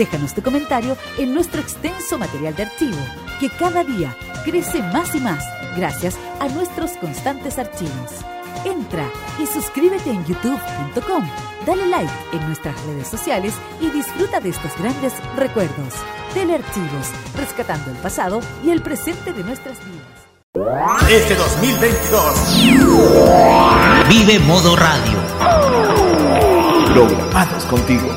Déjanos tu comentario en nuestro extenso material de archivo, que cada día crece más y más gracias a nuestros constantes archivos. Entra y suscríbete en youtube.com, dale like en nuestras redes sociales y disfruta de estos grandes recuerdos. Telearchivos, rescatando el pasado y el presente de nuestras vidas. Este 2022 Vive Modo Radio. programados contigo.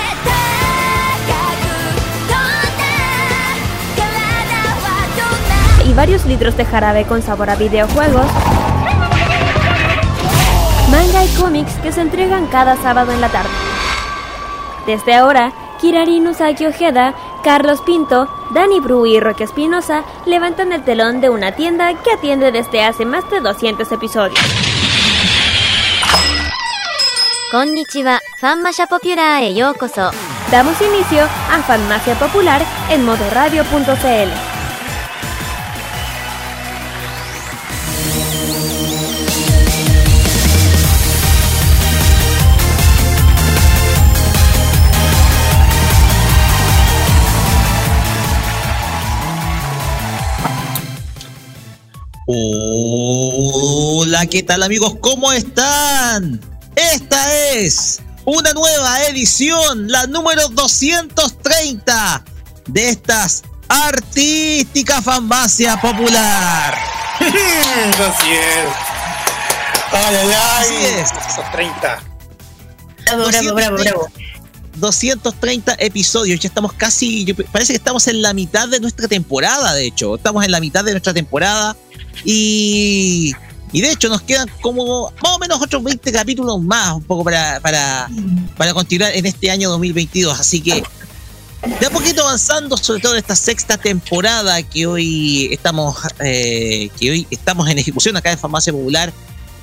y varios litros de jarabe con sabor a videojuegos, manga y cómics que se entregan cada sábado en la tarde. Desde ahora, Kirari Nusaki Ojeda, Carlos Pinto, Dani Bru y Roque Espinosa levantan el telón de una tienda que atiende desde hace más de 200 episodios. Konnichiwa, Fanmasia Popular e Damos inicio a Fanmasia Popular en modoradio.cl. Hola, ¿qué tal amigos? ¿Cómo están? Esta es una nueva edición, la número 230 de estas artísticas farmacia popular. Así es. Ay, ay, ay. Así es. Esos 30. Bravo, bravo, bravo, bravo. 230 episodios, ya estamos casi, parece que estamos en la mitad de nuestra temporada, de hecho, estamos en la mitad de nuestra temporada. Y, y de hecho nos quedan como más o menos otros 20 capítulos más, un poco para, para, para continuar en este año 2022, así que de a poquito avanzando, sobre todo en esta sexta temporada que hoy estamos, eh, que hoy estamos en ejecución acá en Farmacia Popular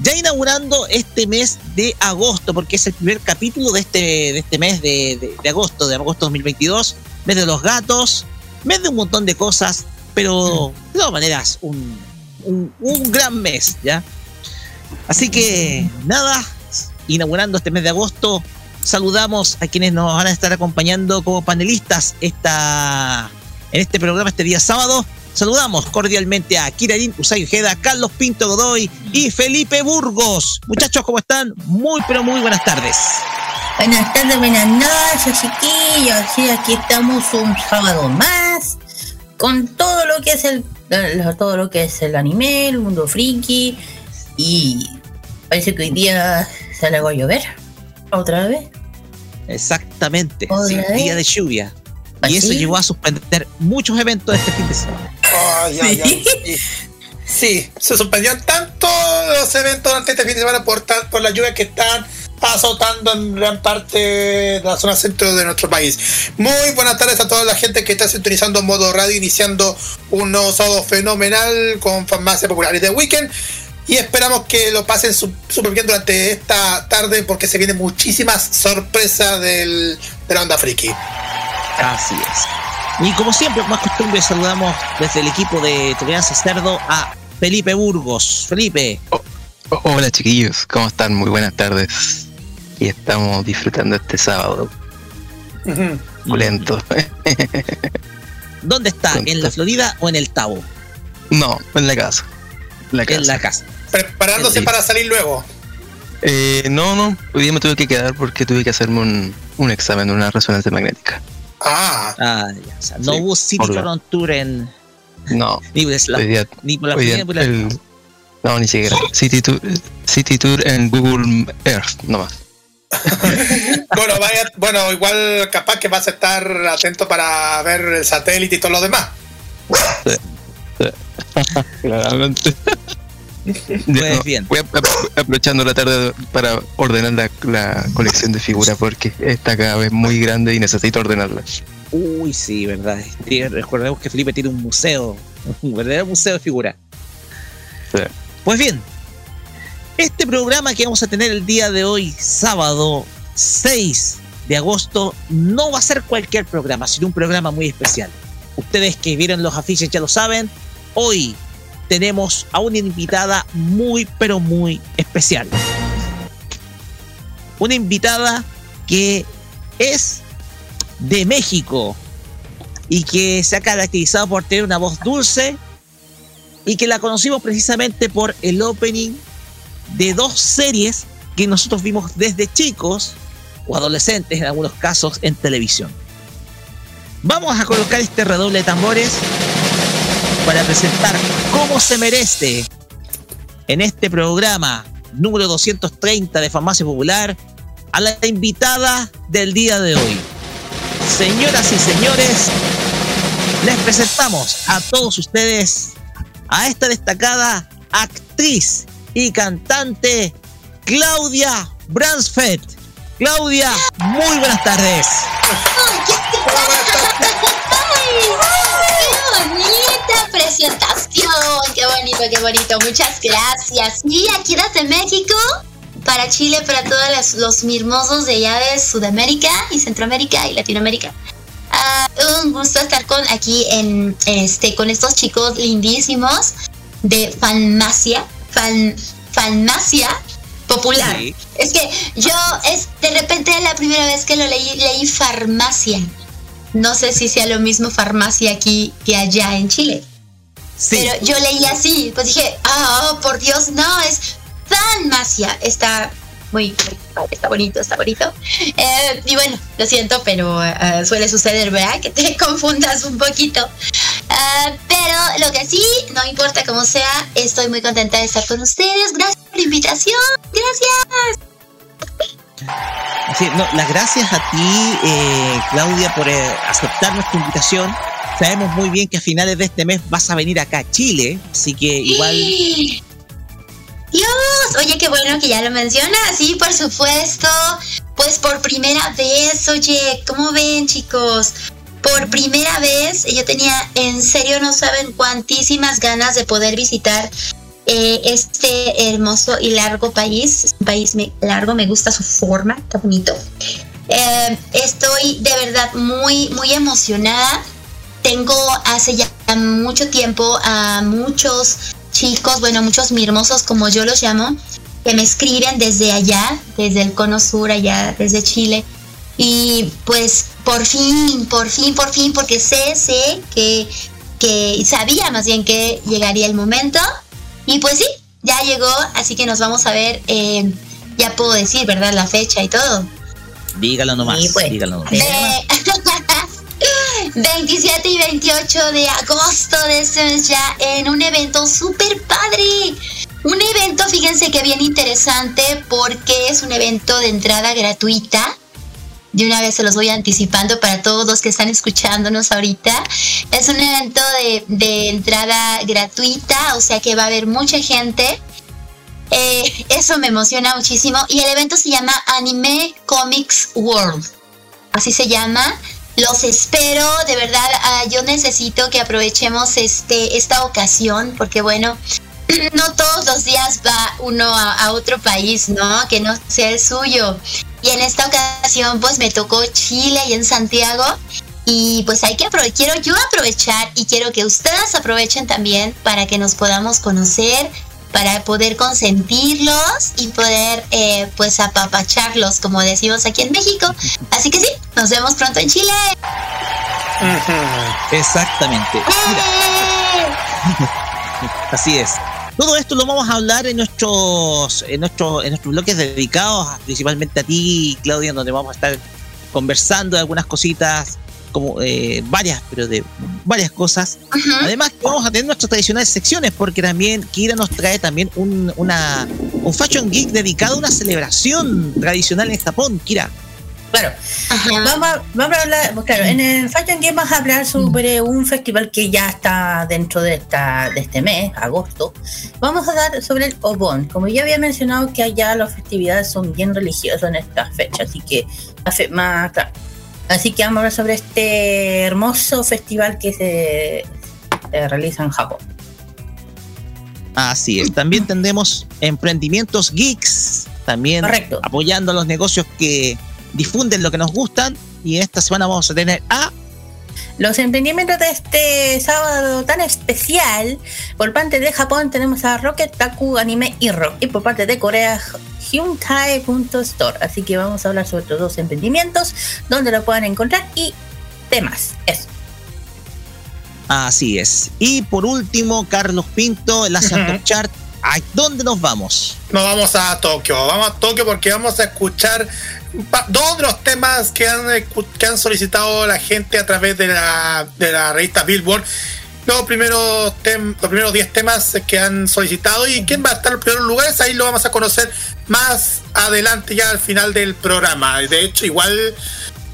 ya inaugurando este mes de agosto, porque es el primer capítulo de este, de este mes de, de- de agosto, de agosto 2022, mes de los gatos, mes de un montón de cosas, pero de todas maneras, un, un, un gran mes, ¿ya? Así que, nada, inaugurando este mes de agosto, saludamos a quienes nos van a estar acompañando como panelistas esta, en este programa este día sábado. Saludamos cordialmente a Kirarin Ojeda, Carlos Pinto Godoy y Felipe Burgos. Muchachos, ¿cómo están? Muy, pero muy buenas tardes. Buenas tardes, buenas noches, chiquillos. Sí, aquí estamos un sábado más con todo lo que es el todo lo que es el anime, el mundo friki y parece que hoy día se le va a llover otra vez. Exactamente. ¿Otra sí, vez? día de lluvia. ¿Ah, Y eso sí? llegó a suspender muchos eventos este fin de semana. Sí. Sí, se suspendieron tanto los eventos durante este fin de semana por, por la lluvia que están azotando en gran parte de la zona centro de nuestro país. Muy buenas tardes a toda la gente que está sintonizando modo radio, iniciando un nuevo sábado fenomenal con Farmacia Popular y de Weekend. Y esperamos que lo pasen súper bien durante esta tarde porque se vienen muchísimas sorpresas del, de la onda friki. Así es. Y como siempre, es costumbre, saludamos desde el equipo de Toleranza Cerdo a Felipe Burgos. Felipe, Hola chiquillos, ¿cómo están? Muy buenas tardes. Y estamos disfrutando este sábado lento. ¿dónde está? ¿En la Florida o en el Tabo? no, en la casa. La casa. En la casa. Preparándose Sí. para salir luego. Eh, no, no, hoy día me tuve que quedar porque tuve que hacerme un, un examen, una resonancia magnética. Ah, Ah, ya. O sea, no Sí, hubo City la- Tour en, No, Ni por día, ni por la día ni por la- el- no, ni siquiera. City Tour, City Tour en Google Earth, nomás. Bueno, vaya, bueno, igual capaz que vas a estar atento para ver el satélite y todo lo demás. Claramente. Pues bien. Voy aprovechando la tarde para ordenar la, la colección de figuras porque está cada vez muy grande y necesito ordenarla. Uy, sí, verdad. Recordemos que Felipe tiene un museo, un verdadero museo de figuras. Sí. Pues bien, este programa que vamos a tener el día de hoy, sábado 6 de agosto, no va a ser cualquier programa, sino un programa muy especial. Ustedes que vieron los afiches ya lo saben, hoy tenemos a una invitada muy, pero muy especial. Una invitada que es de México y que se ha caracterizado por tener una voz dulce y que la conocimos precisamente por el opening de dos series que nosotros vimos desde chicos o adolescentes en algunos casos en televisión. Vamos a colocar este redoble de tambores para presentar cómo se merece en este programa número 230 de Farmacia Popular a la invitada del día de hoy. Señoras y señores, les presentamos a todos ustedes a esta destacada actriz y cantante Claudia Bransfeld. Claudia, muy buenas tardes. ¡Qué bonita presentación! ¡Qué bonito, qué bonito! Muchas gracias. Y aquí desde México, para Chile, para todos los, mirmosos de allá de Sudamérica y Centroamérica y Latinoamérica. Ah, un gusto estar con aquí en este con estos chicos lindísimos de Farmacia, fan, Farmacia Popular. Sí. Es que yo es de repente la primera vez que lo leí leí farmacia. No sé si sea lo mismo farmacia aquí que allá en Chile. Sí, Pero yo leí así, pues dije, ah, oh, por Dios, no, es farmacia. Está muy, muy está bonito, está bonito. Eh, y bueno, lo siento, pero eh, suele suceder, ¿verdad? Que te confundas un poquito. Ah, pero lo que sí, no importa cómo sea, estoy muy contenta de estar con ustedes. Gracias por la invitación. Gracias. Sí, no, las gracias a ti, eh, Claudia, por eh, aceptar nuestra invitación. Sabemos muy bien que a finales de este mes vas a venir acá a Chile, así que igual Dios, oye, qué bueno que ya lo mencionas, sí, por supuesto. Pues por primera vez, oye, ¿cómo ven, chicos? Por primera vez, yo tenía, en serio, no saben cuantísimas ganas de poder visitar eh, este hermoso y largo país. Es un país me- largo, me gusta su forma, está bonito. Eh, estoy de verdad muy, muy emocionada. Tengo hace ya mucho tiempo a muchos chicos, bueno, muchos mirmosos como yo los llamo, que me escriben desde allá, desde el cono sur, allá, desde Chile. Y pues por fin, por fin, por fin, porque sé, sé que, que sabía más bien que llegaría el momento. Y pues sí, ya llegó, así que nos vamos a ver, eh, ya puedo decir, ¿verdad? La fecha y todo. dígalo nomás, Sí, pues. dígalo nomás. De 27 y 28 de agosto de este mes ya en un evento súper padre. Un evento, fíjense que bien interesante porque es un evento de entrada gratuita. De una vez se los voy anticipando para todos los que están escuchándonos ahorita. Es un evento de, de entrada gratuita, o sea que va a haber mucha gente. Eh, eso me emociona muchísimo. Y el evento se llama Anime Comics World. Así se llama. Los espero, de verdad. ah, yo necesito que aprovechemos este, esta ocasión, porque bueno, no todos los días va uno a, a otro país, ¿no? Que no sea el suyo. Y en esta ocasión, pues me tocó Chile y en Santiago. Y pues hay que aprovechar, quiero yo aprovechar y quiero que ustedes aprovechen también para que nos podamos conocer, para poder consentirlos y poder eh, pues apapacharlos, como decimos aquí en México. Así que sí, nos vemos pronto en Chile. Exactamente. Así es. Todo esto lo vamos a hablar en nuestros, en nuestros, en nuestros bloques dedicados principalmente a ti, Claudia, donde vamos a estar conversando de algunas cositas como eh, varias, pero de varias cosas. Ajá. Además, que vamos a tener nuestras tradicionales secciones, porque también Kira nos trae también un, una, un Fashion Geek dedicado a una celebración tradicional en Japón. Kira. Claro, Ajá. vamos a, vamos a hablar, pues claro, en el Fashion Game vamos a hablar sobre un festival que ya está dentro de esta de este mes, agosto. Vamos a hablar sobre el Obon. Como ya había mencionado que allá las festividades son bien religiosas en estas fechas, así que hace más claro. Así que vamos a hablar sobre este hermoso festival que se, se realiza en Japón. Así es. También tendremos emprendimientos geeks, también Correcto. apoyando a los negocios que difunden lo que nos gustan. Y esta semana vamos a tener a Los emprendimientos de este sábado tan especial, por parte de Japón tenemos a Rocket Taku Anime y Rock, y por parte de Corea Hyundai.store. Así que vamos a hablar sobre estos dos emprendimientos, donde lo pueden encontrar y temas. Eso. Así es. Y por último, Carlos Pinto, la Santo Ujú. Chart. ¿A dónde nos vamos? Nos vamos a Tokio, vamos a Tokio porque vamos a escuchar dos de los temas que han, solicitado la gente a través de la, de la revista Billboard. Los primeros, tem- los primeros 10 temas que han solicitado y quién va a estar en los primeros lugares, ahí lo vamos a conocer más adelante ya al final del programa. De hecho, igual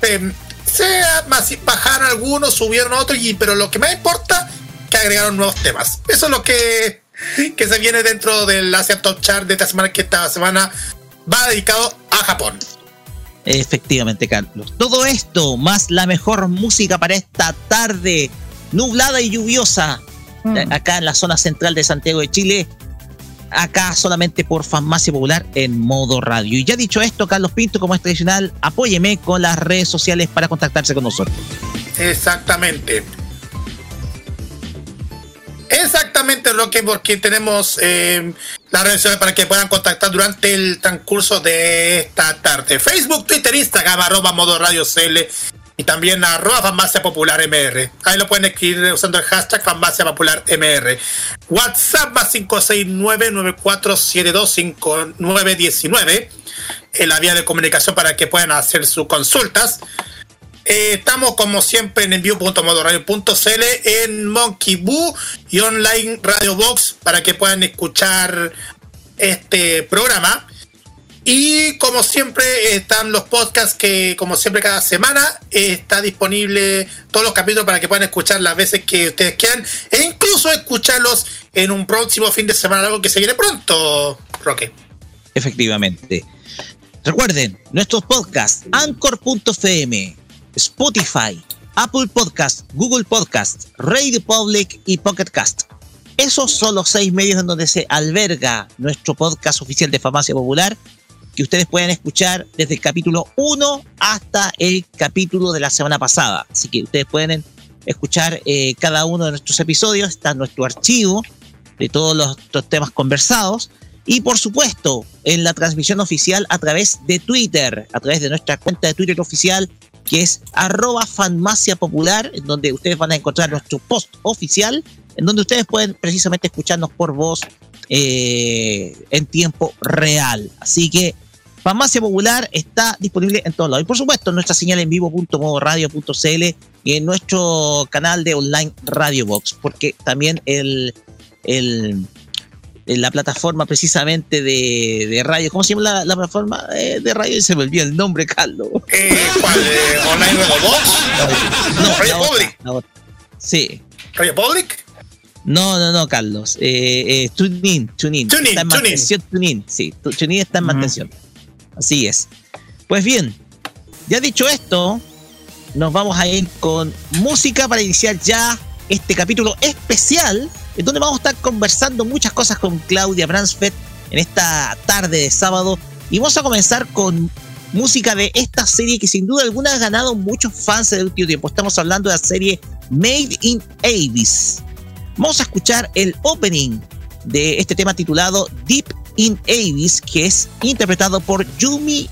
eh, se bajaron algunos, subieron otros, pero lo que más importa que agregaron nuevos temas. Eso es lo que, que se viene dentro del Asia Top Chart de esta semana, que esta semana va dedicado a Japón. Efectivamente, Carlos. Todo esto, más la mejor música para esta tarde nublada y lluviosa, Mm. eh, acá en la zona central de Santiago de Chile, acá solamente por Farmacia Popular en modo radio. Y ya dicho esto, Carlos Pinto, como es tradicional, apóyeme con las redes sociales para contactarse con nosotros. Exactamente. Exactamente, Roque, porque tenemos eh, las redes sociales para que puedan contactar durante el transcurso de esta tarde. Facebook, Twitter, Instagram, arroba modo radio CL y también arroba farmacia popular MR. Ahí lo pueden escribir usando el hashtag farmacia popular MR. WhatsApp más 569-9472-5919 en la vía de comunicación para que puedan hacer sus consultas. Eh, estamos como siempre en envío.modoradio.cl en Monkey Boo y online Radio Box para que puedan escuchar este programa. Y como siempre están los podcasts que como siempre cada semana eh, está disponible todos los capítulos para que puedan escuchar las veces que ustedes quieran e incluso escucharlos en un próximo fin de semana, algo que se viene pronto, Roque. Efectivamente. Recuerden, nuestros podcasts, Anchor.fm, Spotify, Apple Podcast, Google Podcast, Radio Public y Pocket Cast. Esos son los seis medios en donde se alberga nuestro podcast oficial de Farmacia Popular, que ustedes pueden escuchar desde el capítulo 1 hasta el capítulo de la semana pasada. Así que ustedes pueden escuchar eh, cada uno de nuestros episodios, está nuestro archivo de todos los temas conversados. Y por supuesto, en la transmisión oficial a través de Twitter, a través de nuestra cuenta de Twitter oficial, que es arroba farmacia popular, en donde ustedes van a encontrar nuestro post oficial, en donde ustedes pueden precisamente escucharnos por voz eh, en tiempo real. Así que Farmacia Popular está disponible en todos lados. Y por supuesto, nuestra señal en vivo.modoradio.cl y en nuestro canal de online Radio Box, porque también el, el, en la plataforma precisamente de, de radio, ¿cómo se llama la, la plataforma eh, de radio? Se me olvidó el nombre, Carlos. Eh, ¿Cuál? Eh, ¿Online Radio Box? No, Radio la otra, Public. la otra. Sí. ¿Radio Public? No, no, no, Carlos. Eh, eh, TuneIn, TuneIn. TuneIn, está en TuneIn. mantención, TuneIn. Sí, tu- TuneIn está en mantención. Así es. Pues bien, ya dicho esto, nos vamos a ir con música para iniciar ya este capítulo especial, en donde vamos a estar conversando muchas cosas con Claudia Bransfeld en esta tarde de sábado. Y vamos a comenzar con música de esta serie que sin duda alguna ha ganado muchos fans en el último tiempo. Estamos hablando de la serie Made in Abyss. Vamos a escuchar el opening de este tema titulado Deep in Abyss, que es interpretado por Yumi,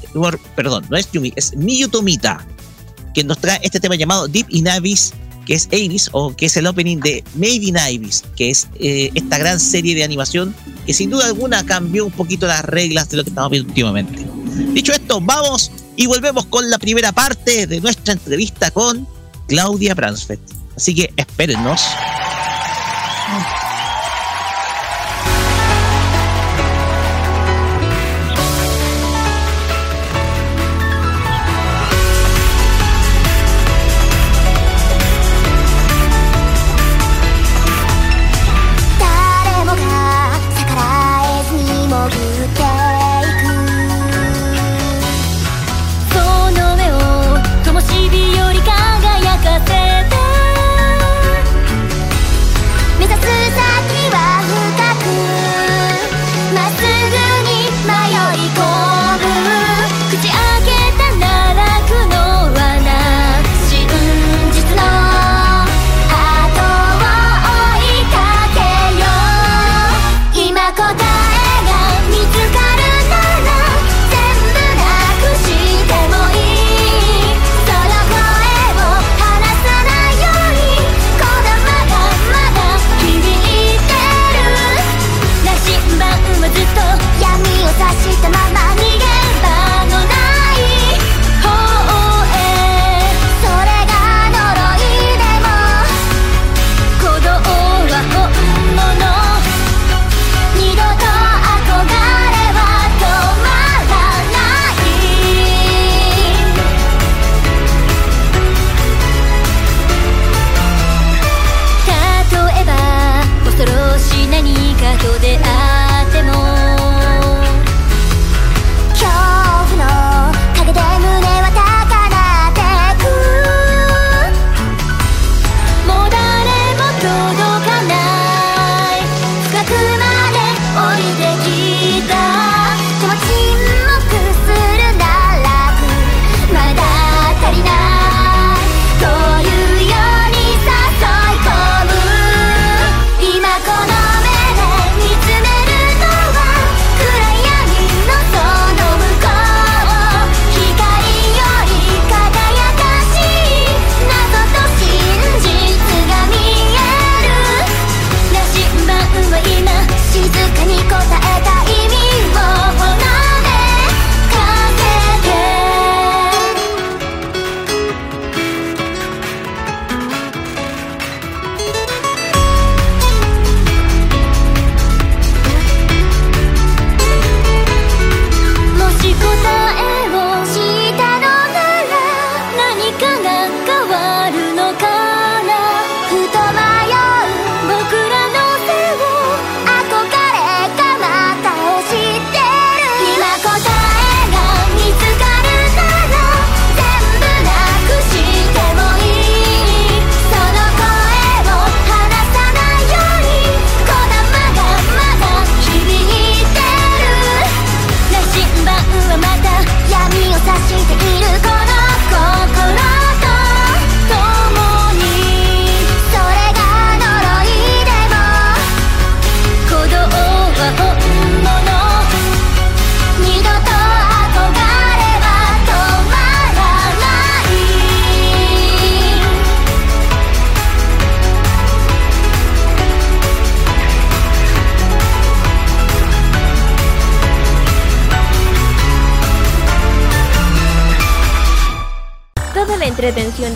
perdón, no es Yumi, es Miyu Tomita, que nos trae este tema llamado Deep in Abyss, que es Abyss, o que es el opening de Made in Abyss, que es eh, esta gran serie de animación que sin duda alguna cambió un poquito las reglas de lo que estamos viendo últimamente. Dicho esto, vamos y volvemos con la primera parte de nuestra entrevista con Claudia Bransfeld. Así que espérennos.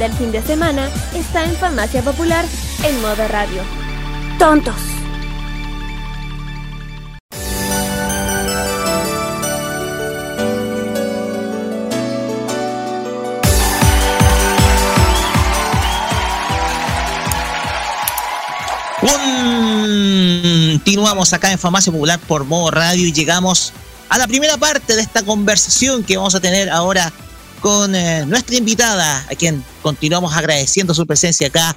Del fin de semana está en Farmacia Popular en modo radio. Tontos. Continuamos acá en Farmacia Popular por modo radio y llegamos a la primera parte de esta conversación que vamos a tener ahora con eh, nuestra invitada, a quien continuamos agradeciendo su presencia acá,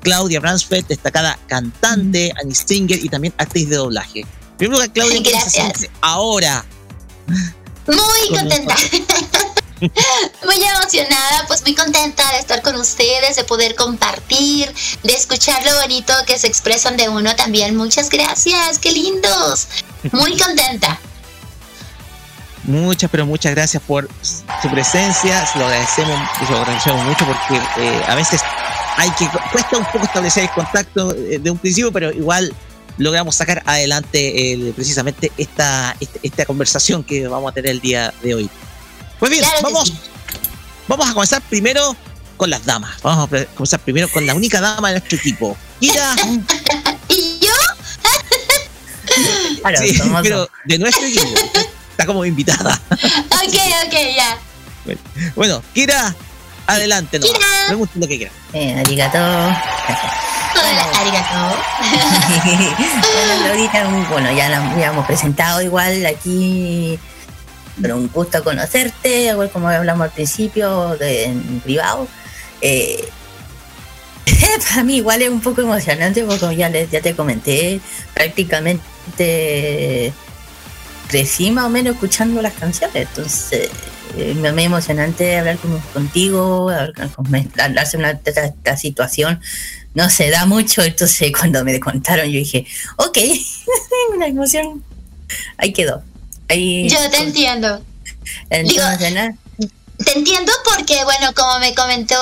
Claudia Bransfeld, destacada cantante, Annie Singer y también actriz de doblaje. Primero que Claudia, Gracias. ahora? Muy contenta. muy emocionada, pues muy contenta de estar con ustedes, de poder compartir, de escuchar lo bonito que se expresan de uno también. Muchas gracias, qué lindos. Muy contenta. Muchas, pero muchas gracias por su presencia. Se lo agradecemos, lo agradecemos mucho porque eh, a veces hay que cuesta un poco establecer el contacto eh, de un principio, pero igual logramos sacar adelante precisamente esta, esta, conversación que vamos a tener el día de hoy. Pues bien, vamos, vamos a comenzar primero con las damas. Vamos a comenzar primero con la única dama de nuestro equipo. Kira, ¿Y yo? Sí, pero de nuestro equipo. Está como invitada. Ok, ok, ya. Bueno, Kira, adelante. No, Kira. pregunte lo que quiera. Eh, arigato. Hola, arigato. bueno, bueno, ya la habíamos presentado igual aquí, pero un gusto conocerte, igual como hablamos al principio de, en privado. Eh, para mí igual es un poco emocionante porque ya, les, ya te comenté, prácticamente crecí más o menos escuchando las canciones, entonces eh, me me emocionante hablar con- contigo, hablar con- hablarse una esta, esta situación no se da mucho, entonces cuando me contaron yo dije, ok, una emoción, ahí quedó. Ahí, Yo te entiendo. entonces, nada, Te entiendo porque, bueno, como me comentó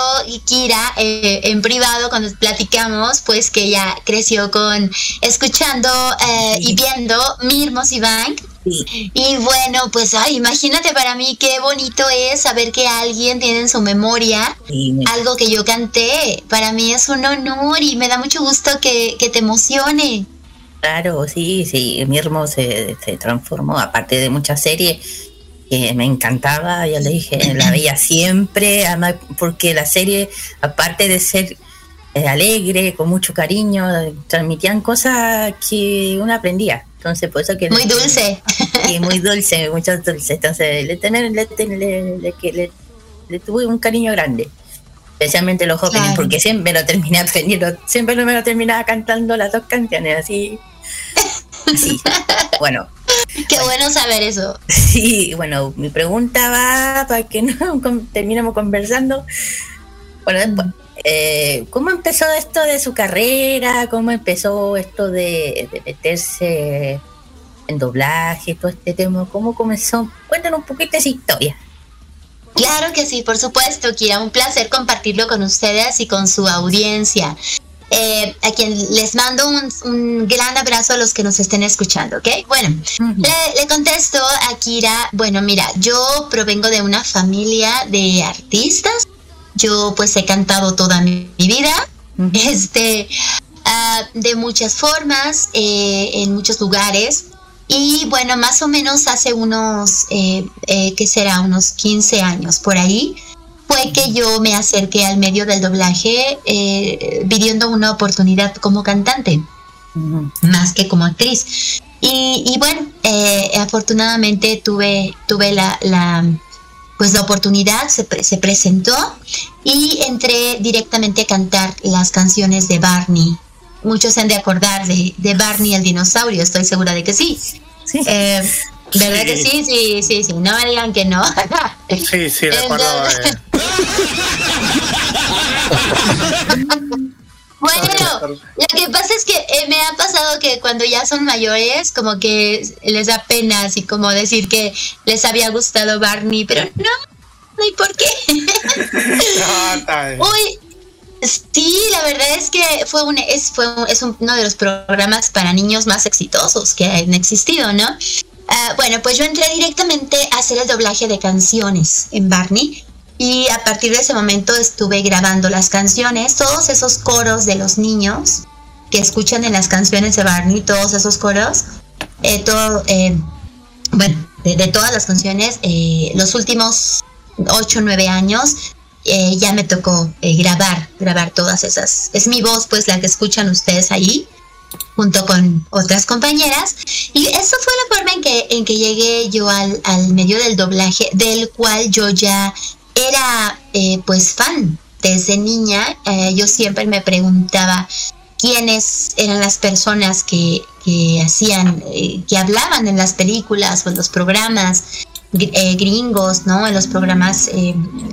Kira eh, en privado cuando platicamos, pues que ella creció con escuchando eh, y viendo Mirmos y Bank. sí, Y bueno, pues ay, imagínate para mí qué bonito es saber que alguien tiene en su memoria sí, algo que yo canté. Para mí es un honor y me da mucho gusto que, que te emocione. claro, sí, sí, mi hermano se, se transformó, aparte de muchas series que me encantaba, ya le dije, la veía siempre, además porque la serie, aparte de ser eh, alegre, con mucho cariño, eh, transmitían cosas que uno aprendía. Entonces, por eso que... Muy dulce. Sí, muy dulce, mucho dulce. Entonces, le, tener, le, le, le, tuve un cariño grande. Especialmente los jóvenes, Claro. porque siempre lo terminé aprendiendo, siempre me lo terminaba cantando las dos canciones, así. Así. Bueno, Qué bueno saber eso. sí, bueno, mi pregunta va para que no con- terminemos conversando. Bueno, después, eh, ¿cómo empezó esto de su carrera? ¿Cómo empezó esto de, de meterse en doblaje, todo este tema? ¿Cómo comenzó? Cuéntanos un poquito esa historia. Claro que sí, por supuesto, Kira. Un placer compartirlo con ustedes y con su audiencia. Eh, a quien les mando un, un gran abrazo a los que nos estén escuchando, ¿ok? Bueno, le, le contesto a Kira, bueno, mira, yo provengo de una familia de artistas. Yo pues he cantado toda mi, mi vida, este, ah, de muchas formas, eh, en muchos lugares. Y bueno, más o menos hace unos, eh, eh, ¿qué será? Unos 15 años por ahí, fue que yo me acerqué al medio del doblaje eh, pidiendo una oportunidad como cantante, más que como actriz. Y, y bueno, eh, afortunadamente tuve, tuve la, la, pues la oportunidad, se, pre- se presentó y entré directamente a cantar las canciones de Barney. Muchos se han de acordar de, de Barney el dinosaurio, estoy segura de que sí. Sí. Eh, ¿Verdad que sí? Sí, sí, sí. No me digan que no. Sí, sí, recuerdo. Bueno, lo que pasa es que eh, me ha pasado que cuando ya son mayores, como que les da pena así como decir que les había gustado Barney, pero no, no hay por qué. no. Uy, sí, la verdad es que fue un, es, fue un- es uno de los programas para niños más exitosos que han existido, ¿no? Ah, bueno, pues yo entré directamente a hacer el doblaje de canciones en Barney y a partir de ese momento estuve grabando las canciones, todos esos coros de los niños que escuchan en las canciones de Barney, todos esos coros, eh, todo, eh, bueno, de, todas las canciones, eh, los últimos 8 o 9 años ya me tocó grabar, grabar todas esas. Es mi voz, pues, la que escuchan ustedes ahí, junto con otras compañeras. Y eso fue la forma en que, en que llegué yo al, al medio del doblaje, del cual yo ya era, eh, pues, fan. Desde niña, eh, yo siempre me preguntaba quiénes eran las personas que, que hacían, eh, que hablaban en las películas o en los programas gr- gringos, ¿no? En los programas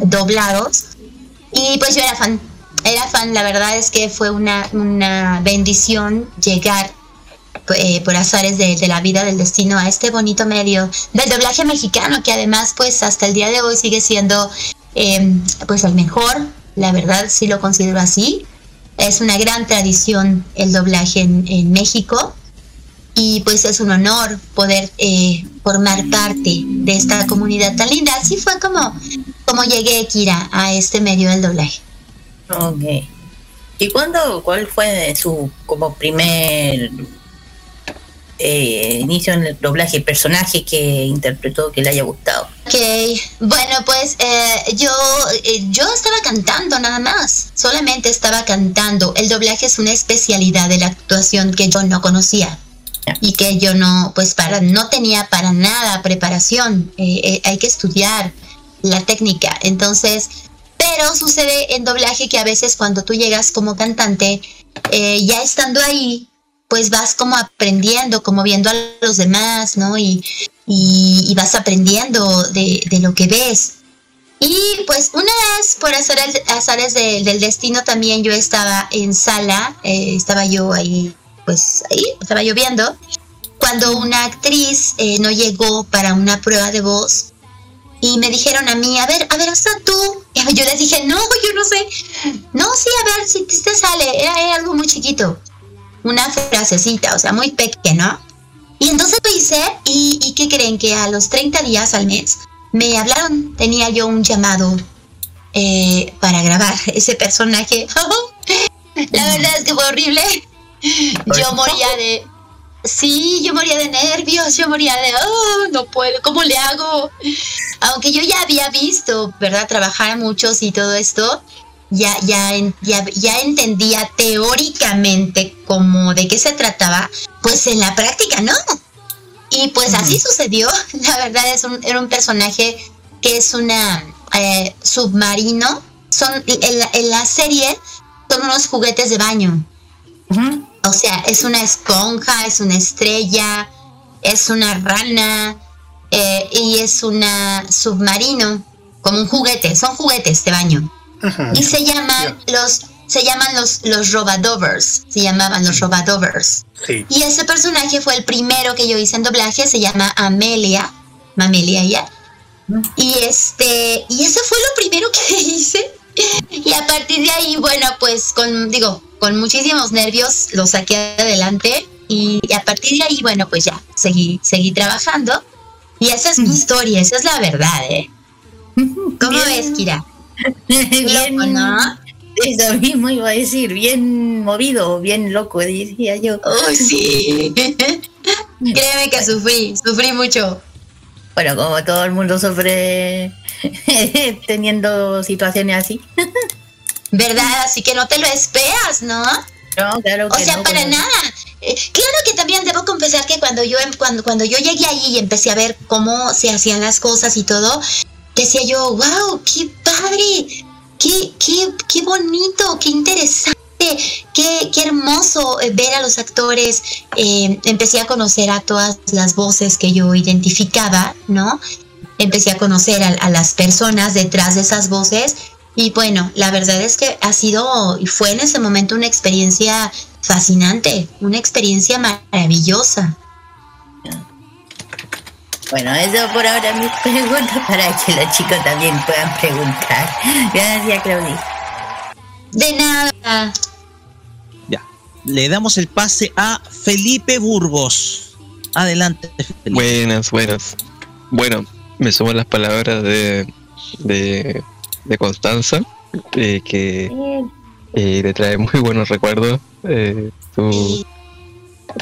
doblados. Y pues yo era fan, era fan, la verdad es que fue una, una bendición llegar eh, por azares de, la vida, del destino, a este bonito medio del doblaje mexicano, que además pues hasta el día de hoy sigue siendo eh, pues el mejor, la verdad sí lo considero así. Es una gran tradición el doblaje en, en México y pues es un honor poder eh, formar parte de esta comunidad tan linda. Así fue como, como llegué, Kira, a este medio del doblaje. Ok. ¿Y cuándo, cuál fue su como primer eh, inicio en el doblaje, personaje que interpretó que le haya gustado? Ok, bueno, pues eh, yo, eh, yo estaba cantando nada más, solamente estaba cantando. El doblaje es una especialidad de la actuación que yo no conocía y que yo no, pues para, no tenía para nada preparación. Hay que estudiar la técnica. Entonces, pero sucede en doblaje que a veces cuando tú llegas como cantante, eh, ya estando ahí, pues vas como aprendiendo, como viendo a los demás, ¿no? Y, y, vas aprendiendo de, de lo que ves. Y pues una vez, por azares, azares de- del destino, también yo estaba en sala, eh, estaba yo ahí, pues ahí, estaba yo viendo, cuando una actriz eh, no llegó para una prueba de voz y me dijeron a mí, a ver, a ver, hasta tú. Y yo les dije, no, yo no sé. No, sí, a ver, si te sale, era, era algo muy chiquito, una frasecita, o sea, muy pequeño. Y entonces lo hice y, y ¿qué creen? Que a los 30 días al mes me hablaron, tenía yo un llamado eh, para grabar ese personaje. La verdad es que fue horrible. Yo moría de... Sí, yo moría de nervios, yo moría de, oh, no puedo, ¿cómo le hago? Aunque yo ya había visto, ¿verdad? Trabajar a muchos y todo esto, ya, ya, ya, ya entendía teóricamente cómo, de qué se trataba, pues en la práctica no. Y pues así sucedió. La verdad es un, era un personaje que es una eh, submarino. Son en la, en la serie son unos juguetes de baño. O sea, es una esponja, es una estrella, es una rana eh, y es una submarino, como un juguete. Son juguetes de baño. Y se llaman los se llaman los los robadovers, se llamaban los robadovers. Sí. Y ese personaje fue el primero que yo hice en doblaje, se llama Amelia, Mamelia ya. Y este, y ese fue lo primero que hice. Y a partir de ahí, bueno, pues con, digo, con muchísimos nervios lo saqué adelante. Y a partir de ahí, bueno, pues ya, seguí, seguí trabajando. Y esa es mi historia, esa es la verdad, ¿eh? ¿Cómo Bien. ves, Kira? bien, Loco, ¿no? Eso mismo iba a decir, bien movido, bien loco, diría yo. Uy, sí. Créeme que sufrí, sufrí mucho. Bueno, como todo el mundo sufre teniendo situaciones así. ¿Verdad? Así que no te lo esperas, ¿no? No, claro O que sea, no, para nada. Eh, claro que también debo confesar que cuando yo em- cuando, cuando yo llegué ahí y empecé a ver cómo se hacían las cosas y todo, decía yo, wow, qué padre, qué, qué, qué bonito, qué interesante, qué, qué hermoso eh, ver a los actores. Eh, empecé a conocer a todas las voces que yo identificaba, ¿no? Empecé a conocer a, a las personas detrás de esas voces. Y bueno, la verdad es que ha sido y fue en ese momento una experiencia fascinante, una experiencia maravillosa. Bueno, eso por ahora mis preguntas para que los chicos también puedan preguntar. Gracias, Claudia. De nada. Ya. Le damos el pase a Felipe Burgos. Adelante, Felipe. Buenas, buenas. Bueno, me suman las palabras de, de, de Constanza, eh, que eh, le trae muy buenos recuerdos eh, su,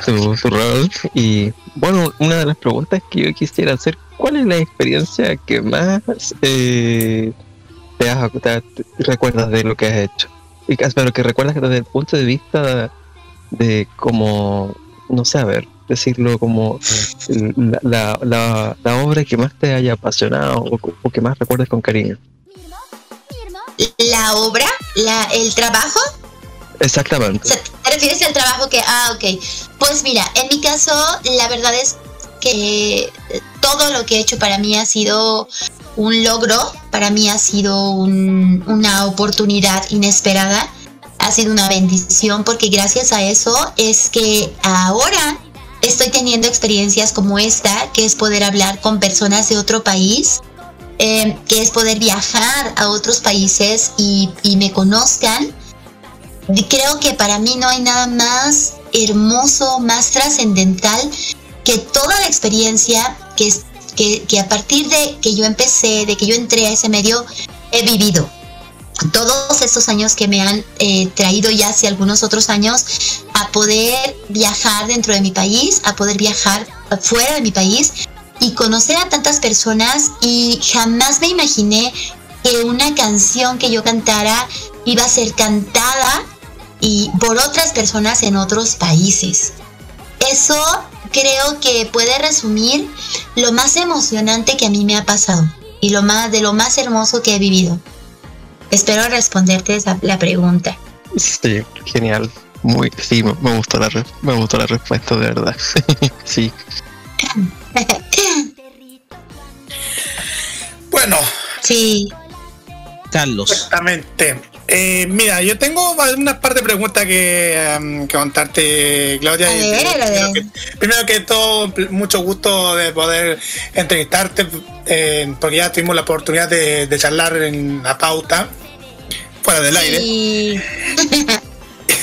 su, su rol. Y bueno, una de las preguntas que yo quisiera hacer, ¿cuál es la experiencia que más eh, te, has, te- recuerdas de lo que has hecho? Y pero que recuerdas que desde el punto de vista de como, no sé, a ver, decirlo como la, la, la, la obra que más te haya apasionado o, o que más recuerdes con cariño. La obra, la, el trabajo, Exactamente. O sea, ¿Te refieres al trabajo que.? Ah, ok. Pues mira, en mi caso, la verdad es que eh, todo lo que he hecho para mí ha sido un logro, para mí ha sido un- una oportunidad inesperada, ha sido una bendición, porque gracias a eso es que ahora estoy teniendo experiencias como esta, que es poder hablar con personas de otro país. eh, que es poder viajar a otros países y, me conozcan creo que para mí no hay nada más hermoso, más trascendental que toda la experiencia que, que, que a partir de que yo empecé, de que yo entré a ese medio, he vivido. todos estos años que me han eh, traído ya hace algunos otros años a poder viajar dentro de mi país, a poder viajar fuera de mi país y conocer a tantas personas y jamás me imaginé que una canción que yo cantara iba a ser cantada y por otras personas en otros países. Eso creo que puede resumir lo más emocionante que a mí me ha pasado y lo más de lo más hermoso que he vivido. Espero responderte esa, la pregunta. Sí, genial. Muy, sí, me, gustó la me gustó la respuesta de verdad. sí. bueno. Sí. Carlos. Exactamente. Eh, mira, yo tengo una par de preguntas que, um, contarte, Claudia. primero, que, todo, mucho gusto de poder entrevistarte, eh, porque ya tuvimos la oportunidad de, charlar en la pauta, fuera del aire.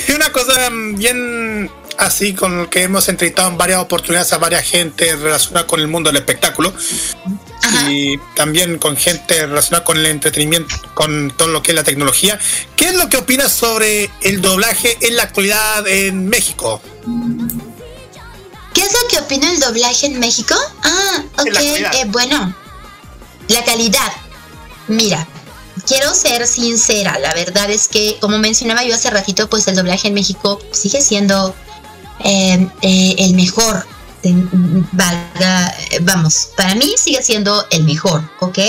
y una cosa bien así con que hemos entrevistado en varias oportunidades a varias gente relacionada con el mundo del espectáculo y también con gente relacionada con el entretenimiento, con todo lo que es la tecnología. ¿Qué es lo que opinas sobre el doblaje en la actualidad en México? ¿Qué es lo que opina el doblaje en México? Ah, ok, eh, bueno, la calidad. Mira, quiero ser sincera, la verdad es que, como mencionaba yo hace ratito, pues el doblaje en México sigue siendo eh, eh, el mejor valga, vamos, para mí sigue siendo el mejor, ¿ok?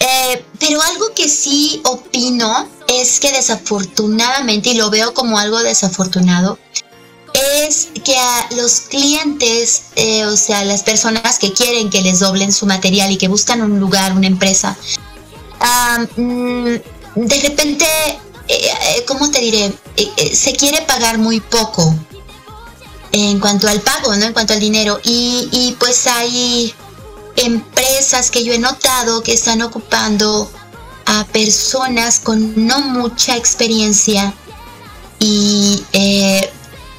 Eh, pero algo que sí opino es que desafortunadamente, y lo veo como algo desafortunado, es que a los clientes, eh, o sea, las personas que quieren que les doblen su material y que buscan un lugar, una empresa, mm, de repente, eh, ¿cómo te diré? se quiere pagar muy poco en cuanto al pago, ¿no? En cuanto al dinero. Y, pues hay empresas que yo he notado que están ocupando a personas con no mucha experiencia y, eh,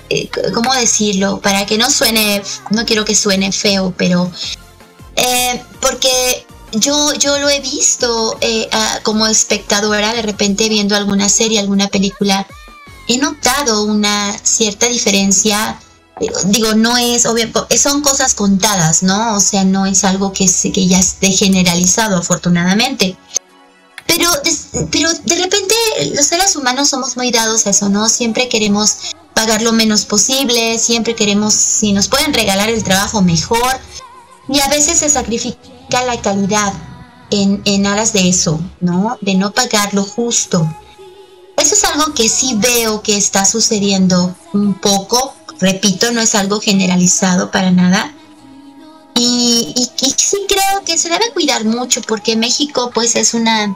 eh, ¿cómo decirlo? Para que no suene, no quiero que suene feo, pero eh, porque yo, yo lo he visto como espectadora, de repente viendo alguna serie, alguna película, he notado una cierta diferencia digo, no es obvio, son cosas contadas, ¿no? O sea, no es algo que, que ya esté generalizado, afortunadamente. Pero, pero de repente los seres humanos somos muy dados a eso, ¿no? Siempre queremos pagar lo menos posible, siempre queremos, si nos pueden regalar el trabajo mejor, y a veces se sacrifica la calidad en, en aras de eso, ¿no? De no pagar lo justo. Eso es algo que sí veo que está sucediendo un poco, repito, no es algo generalizado para nada. Y, sí creo que se debe cuidar mucho porque México pues es una,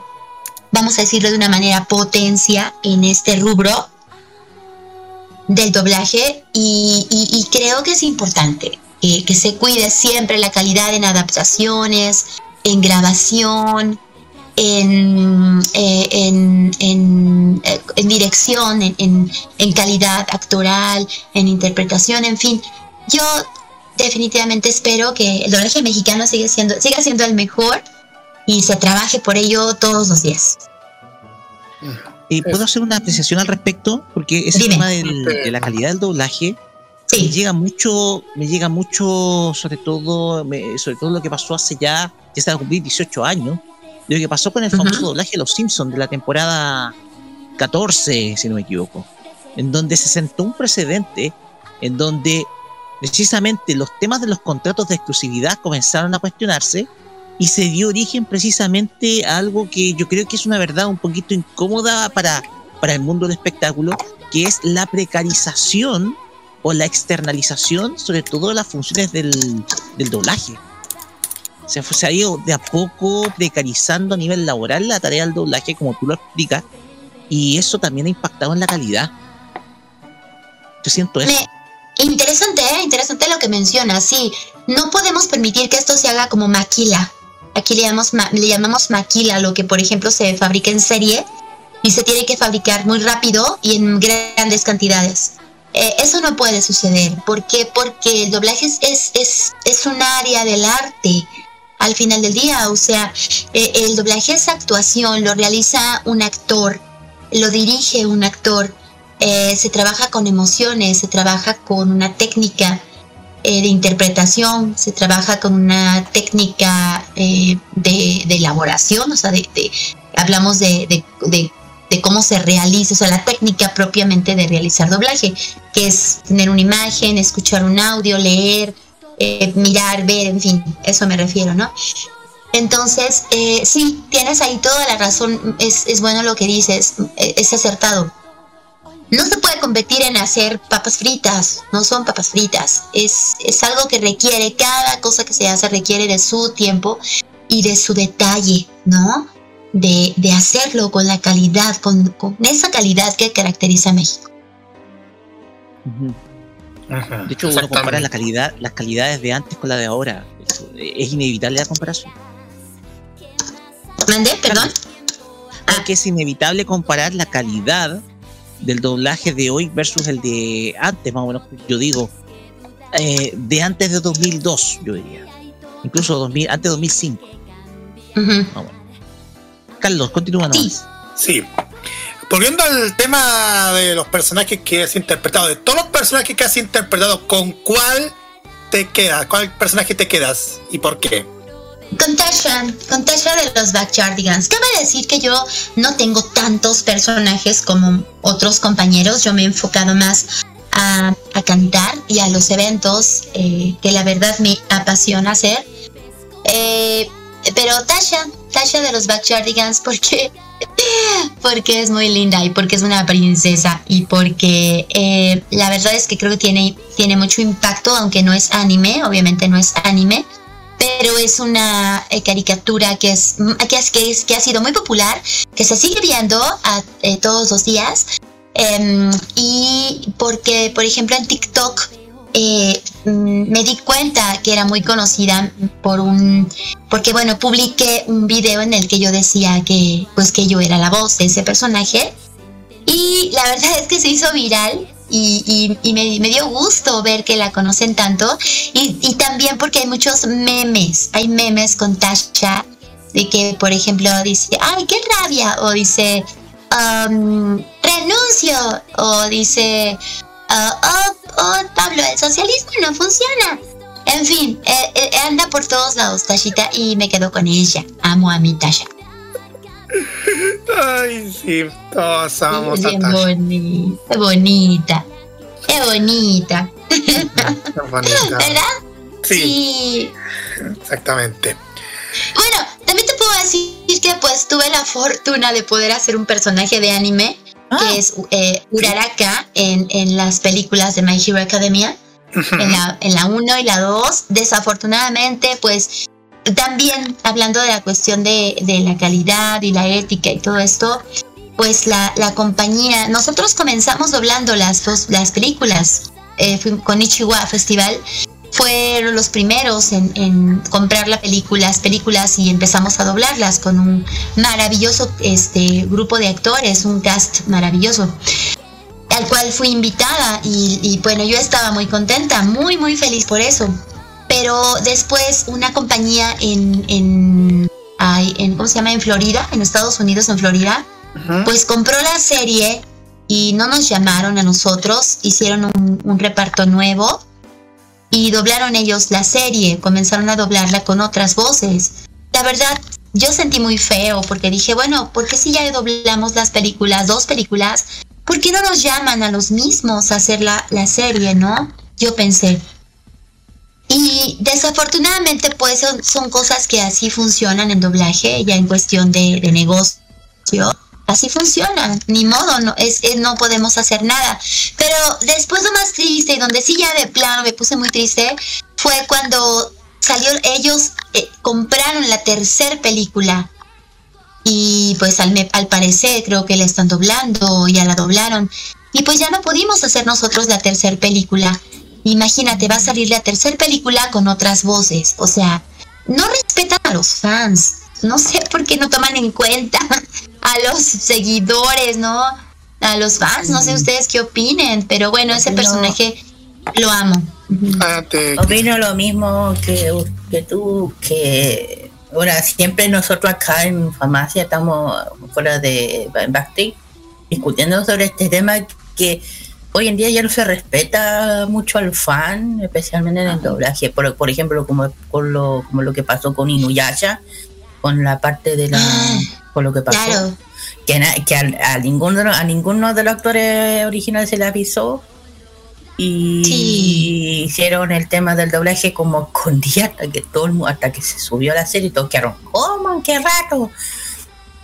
vamos a decirlo de una manera, potencia en este rubro del doblaje y, creo que es importante que se cuide siempre la calidad en adaptaciones, en grabación, en, eh, en, en, eh, en, dirección, en, en, calidad actoral, en interpretación, en fin. Yo definitivamente espero que el doblaje mexicano siga siendo, siga siendo el mejor y se trabaje por ello todos los días. ¿Y puedo hacer una apreciación al respecto? Porque ese tema de la calidad del doblaje me llega mucho, me llega mucho, sobre todo, sobre todo lo que pasó hace ya, ya está a cumplir 18 años, lo que pasó con el famoso doblaje de Los Simpsons de la temporada 14, si no me equivoco, en donde se sentó un precedente en donde precisamente los temas de los contratos de exclusividad comenzaron a cuestionarse y se dio origen precisamente a algo que yo creo que es una verdad un poquito incómoda para, para el mundo del espectáculo, que es la precarización o la externalización sobre todo de las funciones del, del doblaje se, se ha ido de a poco precarizando a nivel laboral la tarea del doblaje, como tú lo explicas, y eso también ha impactado en la calidad. Yo siento eso. interesante, ¿eh? interesante lo que mencionas, sí. No podemos permitir que esto se haga como maquila. Aquí le llamamos, le llamamos maquila, lo que por ejemplo se fabrica en serie y se tiene que fabricar muy rápido y en grandes cantidades. Eh, eso no puede suceder. ¿Por qué? Porque el doblaje es, es, es, es un área del arte al final del día. O sea, eh, el doblaje es actuación, lo realiza un actor, lo dirige un actor, eh, se trabaja con emociones, se trabaja con una técnica eh, de interpretación, se trabaja con una técnica de, elaboración, o sea, de, hablamos de, de cómo se realiza, o sea, la técnica propiamente de realizar doblaje, que es tener una imagen, escuchar un audio, leer, eh, mirar, ver, en fin, eso me refiero, ¿no? Entonces, eh, sí, tienes ahí toda la razón, es, bueno lo que dices, eh, es acertado. No se puede competir en hacer papas fritas, no son papas fritas, es, es algo que requiere, cada cosa que se hace requiere de su tiempo y de su detalle, ¿no? De, hacerlo con la calidad, con, esa calidad que caracteriza a México. De hecho, uno compara la calidad, las calidades de antes con la de ahora. Es, inevitable la comparación. ¿Mandé? Perdón. que es inevitable comparar la calidad del doblaje de hoy versus el de antes, más o menos, yo digo, eh, de antes de 2002, yo diría. Incluso 2000, antes de 2005. Carlos, continúa. Sí. sí. Volviendo al tema de los personajes que has interpretado, de todos los personajes que has interpretado, ¿con cuál te quedas? ¿Cuál personaje te quedas y por qué? Con Tasha, con Tasha de los Backyardigans. Cabe decir que yo no tengo tantos personajes como otros compañeros. Yo me he enfocado más a, cantar y a los eventos eh, que la verdad me apasiona hacer. Eh, pero Tasha, Tasha de los Backyardigans, porque porque es muy linda y porque es una princesa y porque eh, la verdad es que creo que tiene, tiene mucho impacto, aunque no es anime, obviamente no es anime, pero es una eh, caricatura que es, que, es, que, ha sido muy popular, que se sigue viendo eh, todos los días. Em, y porque, por ejemplo, en TikTok eh, mm, me di cuenta que era muy conocida por un porque bueno publiqué un video en el que yo decía que pues que yo era la voz de ese personaje. Y la verdad es que se hizo viral y, me, dio gusto ver que la conocen tanto. Y, también porque hay muchos memes hay memes con Tasha de que por ejemplo dice ay qué rabia o dice um, renuncio o dice oh, oh, Pablo, el socialismo no funciona. En fin, eh, eh, anda por todos lados, Tashita, y me quedo con ella. Amo a mi Tasha. Ay, sí, todos amamos a Tasha. Bonita, bonita. Es bonita. bonita. ¿Verdad? Sí. Exactamente. Bueno, también te puedo decir que pues tuve la fortuna de poder hacer un personaje de anime que ah. es eh, Uraraka en, en, las películas de My Hero Academia, en la, en la 1 y la 2. Desafortunadamente, pues también hablando de la cuestión de, de, la calidad y la ética y todo esto, pues la, la compañía, nosotros comenzamos doblando las dos las películas eh, con Ichiwa Festival fueron los primeros en, comprar las películas, y empezamos a doblarlas con un maravilloso este, grupo de actores, un cast maravilloso al cual fui invitada y, bueno, yo estaba muy contenta, muy, muy feliz por eso. Pero después una compañía en, en, en ¿cómo se llama? En Florida, en Estados Unidos, en Florida, pues compró la serie y no nos llamaron a nosotros, hicieron un, un reparto nuevo y doblaron ellos la serie, comenzaron a doblarla con otras voces. La verdad, yo sentí muy feo porque dije, bueno, ¿por qué si ya doblamos las películas, dos películas, ¿por qué no nos llaman a los mismos a hacer la, la serie, no? Yo pensé. Y desafortunadamente, pues son, son, cosas que así funcionan en doblaje, ya en cuestión de, de negocio así funciona, ni modo, no, es, no podemos hacer nada. Pero después lo más triste y donde sí ya de plano me puse muy triste fue cuando salió, ellos eh, compraron la tercera película y pues al, al parecer creo que la están doblando, ya la doblaron y pues ya no pudimos hacer nosotros la tercera película. Imagínate, va a salir la tercera película con otras voces, o sea, no respetan a los fans. No sé por qué no toman en cuenta a los seguidores, ¿no? A los fans, no sé ustedes qué opinen, pero bueno, ese personaje lo amo. Opino lo mismo que, que tú, que ahora siempre nosotros acá en farmacia estamos fuera de backstage discutiendo sobre este tema que hoy en día ya no se respeta mucho al fan, especialmente en el doblaje. Por, por ejemplo, como, con lo, como lo que pasó con Inuyasha, con la parte de la. Con lo que pasó. Que, que a, ninguno, a ninguno de los actores originales se le avisó. Y hicieron el tema del doblaje como escondía hasta que todo el hasta que se subió a la serie y todos quedaron, ¡Oh, qué rato!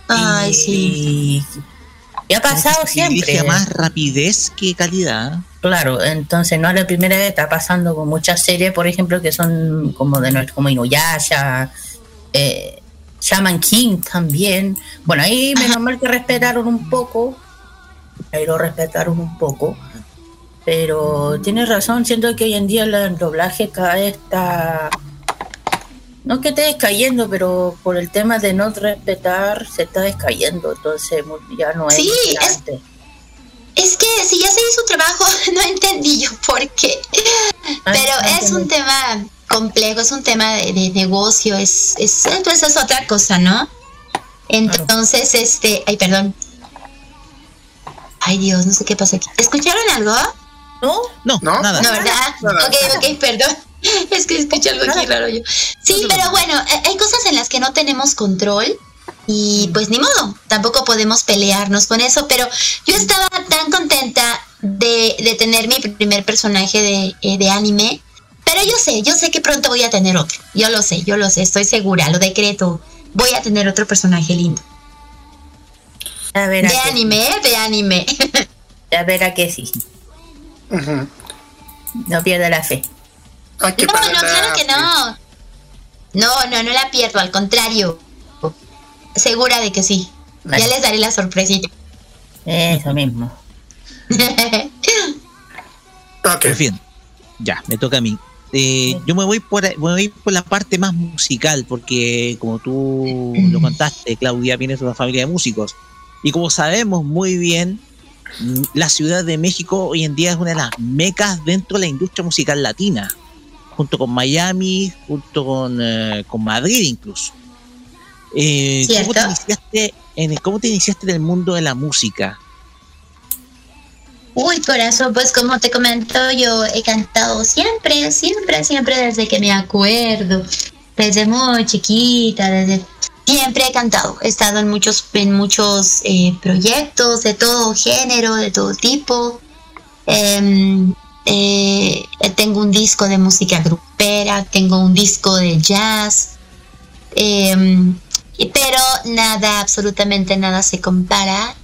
Ay, sí. Y ha pasado siempre. más rapidez que calidad. Claro, entonces no es la primera vez, está pasando con muchas series, por ejemplo, que son como de nuestro, como Inuyasha, eh, Shaman King también. Bueno, ahí menos mal que respetaron un poco, ahí lo respetaron un poco, pero tienes razón, siento que hoy en día el doblaje cada vez está no que esté descayendo, pero por el tema de no respetar se está descayendo, entonces ya no es. Sí, es, es, que si ya se hizo trabajo, no entendí yo por qué. Ah, pero es un tema complejo, es un tema de, negocio, es, es, entonces es otra cosa, ¿no? Entonces, este, ay, perdón. Ay, Dios, no sé qué pasa aquí. ¿Escucharon algo? No, no, no nada. No, ¿verdad? Ok, ok, perdón. es que escuché algo aquí raro yo. Sí, pero bueno, eh, hay cosas en las que no tenemos control y pues ni modo, tampoco podemos pelearnos con eso, pero yo estaba tan contenta de, tener mi primer personaje de, eh, de, anime, pero yo sé, yo sé que pronto voy a tener otro, yo lo sé, yo lo sé, estoy segura, lo decreto, voy a tener otro personaje lindo. A ver, de anime, de anime. A ver a que sí. No pierda la fe no, no, claro que no. No, no, no la pierdo, al contrario. Segura de que sí. Ya les daré la sorpresita. Eso mismo. ok. bien, ya, me toca a mí. Eh, yo me voy, por, me voy por la parte más musical, porque como tú lo contaste, Claudia viene de una familia de músicos. Y como sabemos muy bien, la Ciudad de México hoy en día es una de las mecas dentro de la industria musical latina junto con Miami, junto con, eh, con Madrid incluso. Eh, ¿cómo, te iniciaste en, ¿Cómo te iniciaste en el mundo de la música? Uy, corazón, pues como te comento, yo he cantado siempre, siempre, siempre desde que me acuerdo, desde muy chiquita, desde siempre he cantado. He estado en muchos, en muchos eh, proyectos de todo género, de todo tipo. Eh, eh, tengo un disco de música grupera, tengo un disco de jazz, em, pero nada, absolutamente nada se compara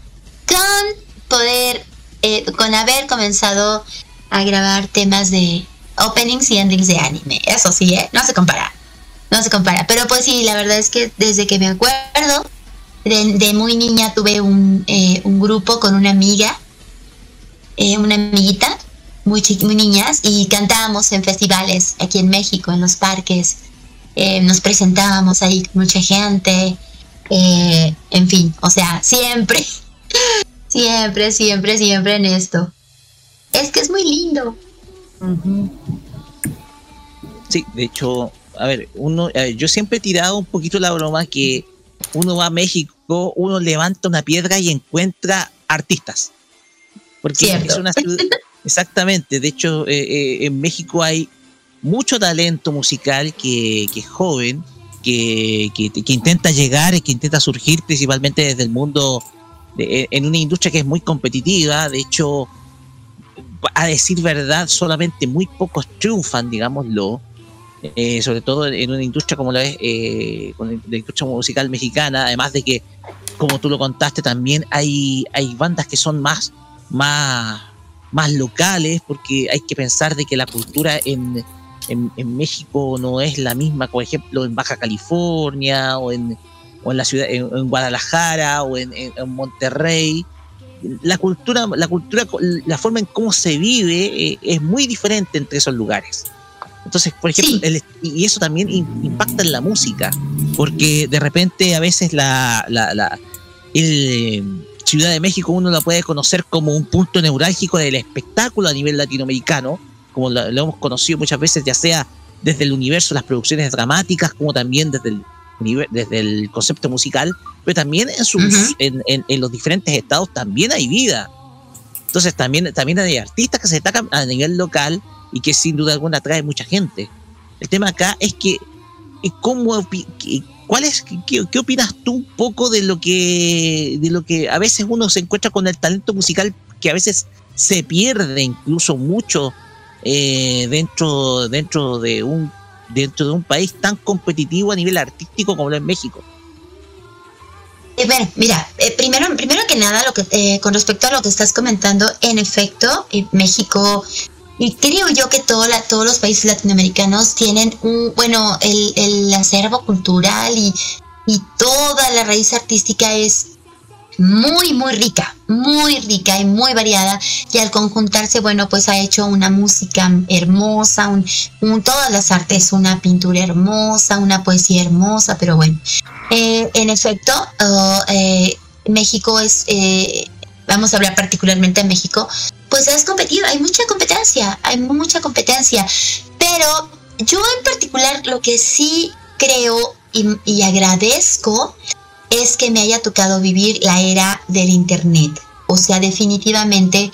con poder, eh, con haber comenzado a grabar temas de openings y endings de anime. Eso sí, ¿eh? no se compara, no se compara. Pero pues sí, la verdad es que desde que me acuerdo, de, muy niña tuve un, un grupo con una amiga, una amiguita muy, muy niñas y cantábamos en festivales aquí en México, en los parques. Eh, nos presentábamos ahí con mucha gente. Eh, en fin, o sea, siempre, siempre, siempre, siempre en esto. Es que es muy lindo. Sí, de hecho, a ver, uno, yo siempre he tirado un poquito la broma que uno va a México, uno levanta una piedra y encuentra artistas. Porque es una ciudad, Exactamente, de hecho eh, eh, en México hay mucho talento musical que, es joven, que, intenta llegar, que intenta surgir principalmente desde el mundo, eh, en una industria que es muy competitiva, de hecho, a decir verdad, solamente muy pocos triunfan, digámoslo, sobre todo en una industria como la es la industria musical mexicana, además de que, como tú lo contaste, también hay, hay bandas que son más, más más locales, porque hay que pensar de que la cultura en, en, México no es la misma, por ejemplo, en Baja California o en, o en la ciudad, en, Guadalajara o en, Monterrey. La cultura, la cultura, la forma en cómo se vive eh, es muy diferente entre esos lugares. Entonces, por ejemplo, y eso también impacta en la música, porque de repente a veces la, la, la el, Ciudad de México uno la puede conocer como un punto neurálgico del espectáculo a nivel latinoamericano, como lo, hemos conocido muchas veces, ya sea desde el universo las producciones dramáticas, como también desde el, desde el concepto musical, pero también en, sus, en, en, los diferentes estados también hay vida. Entonces también, también hay artistas que se destacan a nivel local y que sin duda alguna atrae mucha gente. El tema acá es que, ¿cómo, ¿cuál es, qué, qué, opinas tú un poco de lo, que, de lo que a veces uno se encuentra con el talento musical que a veces se pierde incluso mucho eh, dentro, dentro, de un, dentro de un país tan competitivo a nivel artístico como lo es México? Eh, bueno, mira, eh, primero, primero que nada, lo que, con respecto a lo que estás comentando, en efecto, México y creo yo que todos los países latinoamericanos tienen un, bueno, el, el acervo cultural y toda la raíz artística es muy, muy rica, muy rica y muy variada. Y al conjuntarse, bueno, pues ha hecho una música hermosa, un, todas las artes, una pintura hermosa, una poesía hermosa, pero bueno. Eh, en efecto, oh, eh, México es, eh, vamos a hablar particularmente de México, pues es competido, hay mucha competencia, hay mucha competencia. Pero yo en particular lo que sí creo y agradezco es que me haya tocado vivir la era del Internet. O sea, definitivamente,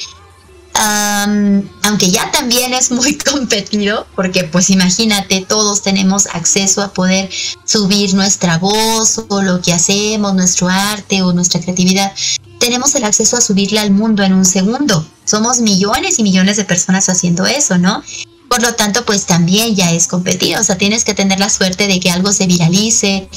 aunque ya también es muy competido, porque pues imagínate, todos tenemos acceso a poder subir nuestra voz o lo que hacemos, nuestro arte o nuestra creatividad. Tenemos el acceso a subirla al mundo en un segundo. Somos millones y millones de personas haciendo eso, ¿no? Por lo tanto, pues también ya es competido. O sea, tienes que tener la suerte de que algo se viralice,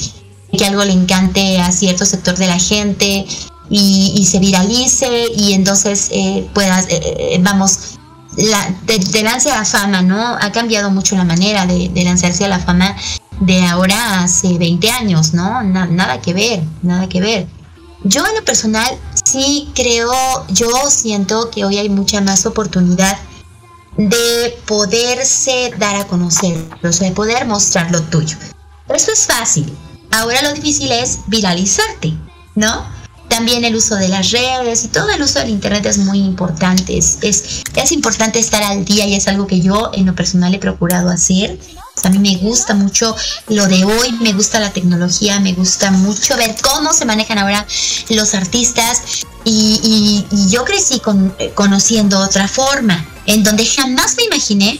que algo le encante a cierto sector de la gente y, se viralice y entonces eh, puedas, eh, eh, vamos, la, de, lance a la fama, ¿no? Ha cambiado mucho la manera de, lanzarse a la fama de ahora hace 20 años, ¿no? nada que ver, nada que ver. Yo en lo personal sí creo, yo siento que hoy hay mucha más oportunidad de poderse dar a conocer, o sea, de poder mostrar lo tuyo. Eso es fácil, Ahora lo difícil es viralizarte, ¿no? También el uso de las redes y todo el uso del Internet es muy importante. Es, es, importante estar al día y es algo que yo en lo personal he procurado hacer. A mí me gusta mucho lo de hoy, me gusta la tecnología, me gusta mucho ver cómo se manejan ahora los artistas y, yo crecí con, conociendo otra forma, en donde jamás me imaginé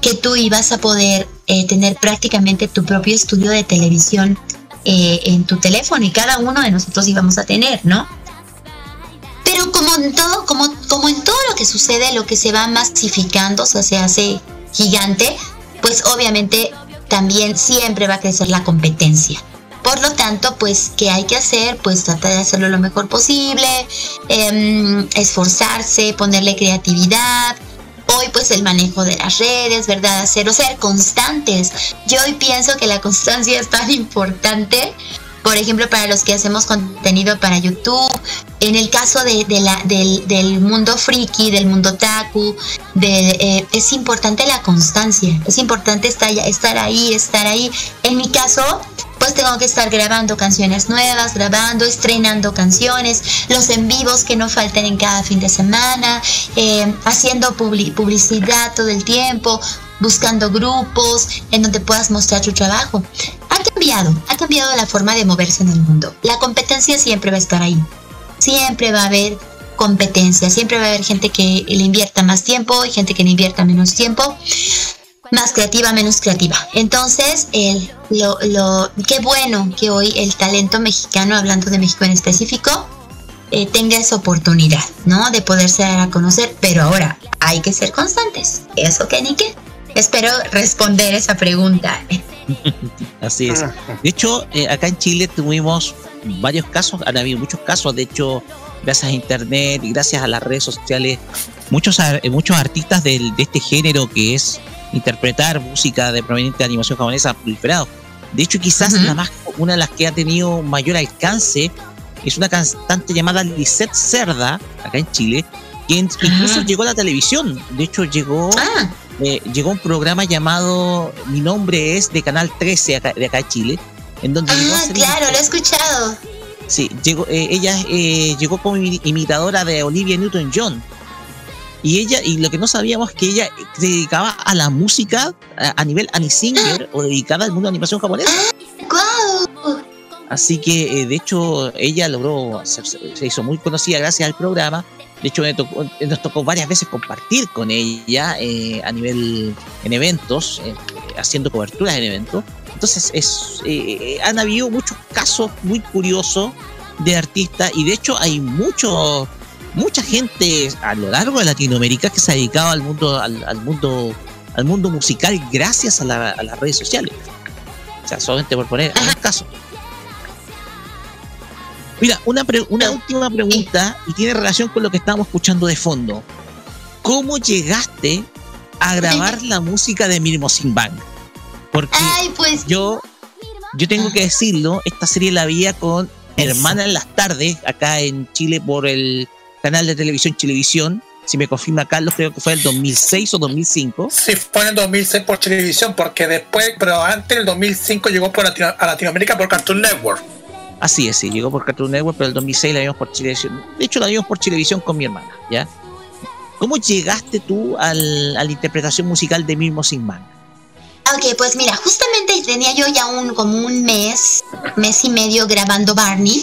que tú ibas a poder eh, tener prácticamente tu propio estudio de televisión eh, en tu teléfono y cada uno de nosotros íbamos a tener, ¿no? Pero como en todo, como, como en todo lo que sucede, lo que se va masificando, o sea, se hace gigante, pues obviamente también siempre va a crecer la competencia. Por lo tanto, pues, ¿qué hay que hacer? Pues tratar de hacerlo lo mejor posible, em, esforzarse, ponerle creatividad, hoy pues el manejo de las redes, ¿verdad? Hacer o ser constantes. Yo hoy pienso que la constancia es tan importante. Por ejemplo, para los que hacemos contenido para YouTube, en el caso de, del, mundo friki, del mundo taku, eh, es importante la constancia, es importante estar, estar ahí, estar ahí. En mi caso, pues tengo que estar grabando canciones nuevas, grabando, estrenando canciones, los en vivos que no falten en cada fin de semana, eh, haciendo publicidad todo el tiempo, buscando grupos en donde puedas mostrar tu trabajo. Ha cambiado, ha cambiado la forma de moverse en el mundo. La competencia siempre va a estar ahí. Siempre va a haber competencia, siempre va a haber gente que le invierta más tiempo y gente que le invierta menos tiempo más creativa, menos creativa. Entonces, el, lo, lo, qué bueno que hoy el talento mexicano, hablando de México en específico, eh, tenga esa oportunidad, ¿no? De poderse dar a conocer, pero ahora hay que ser constantes. ¿Eso qué, Nike? Espero responder esa pregunta. Así es. De hecho, eh, acá en Chile tuvimos varios casos, han habido muchos casos, de hecho, gracias a Internet y gracias a las redes sociales, muchos, muchos artistas de este género que es interpretar música de proveniente de animación japonesa ha proliferado. De hecho, quizás la más, una de las que ha tenido mayor alcance es una cantante llamada Lisette Cerda, acá en Chile, quien incluso llegó a la televisión. De hecho, llegó, ah. eh, llegó un programa llamado Mi nombre es de Canal 13 de acá en Chile. En donde ah, claro, lo he escuchado. Sí, llegó, eh, ella eh, llegó como imitadora de Olivia Newton-John. Y ella, y lo que no sabíamos es que ella se dedicaba a la música a, nivel anisinger o dedicada al mundo de animación japonesa. Así que, eh, de hecho, ella logró, se, se, hizo muy conocida gracias al programa. De hecho, nos tocó varias veces compartir con ella eh, a nivel en eventos, eh, haciendo coberturas en eventos. Entonces, es, han habido muchos casos muy curiosos de artistas y de hecho hay mucho, mucha gente a lo largo de Latinoamérica que se ha dedicado al mundo, al, mundo, al mundo musical gracias a, las redes sociales. O sea, solamente por poner un caso. Mira, una, una última pregunta y tiene relación con lo que estábamos escuchando de fondo. ¿Cómo llegaste a grabar la música de Mirmo Sin Bang? Porque pues. yo, yo tengo que decirlo, esta serie la veía con hermana en las tardes, acá en Chile por el canal de televisión Chilevisión. Si me confirma Carlos, creo que fue el 2006 o 2005. Sí, fue en el 2006 por Chilevisión, porque después, pero antes, en el 2005 llegó por a Latinoamérica por Cartoon Network. Así es, sí, llegó por Cartoon Network, pero el 2006 la vimos por Chilevisión. De hecho, la vimos por Chilevisión con mi hermana, ¿ya? ¿Cómo llegaste tú al, a la interpretación musical de Mismo Sin Man? Ok, pues mira, justamente tenía yo ya un como un mes, mes y medio grabando Barney,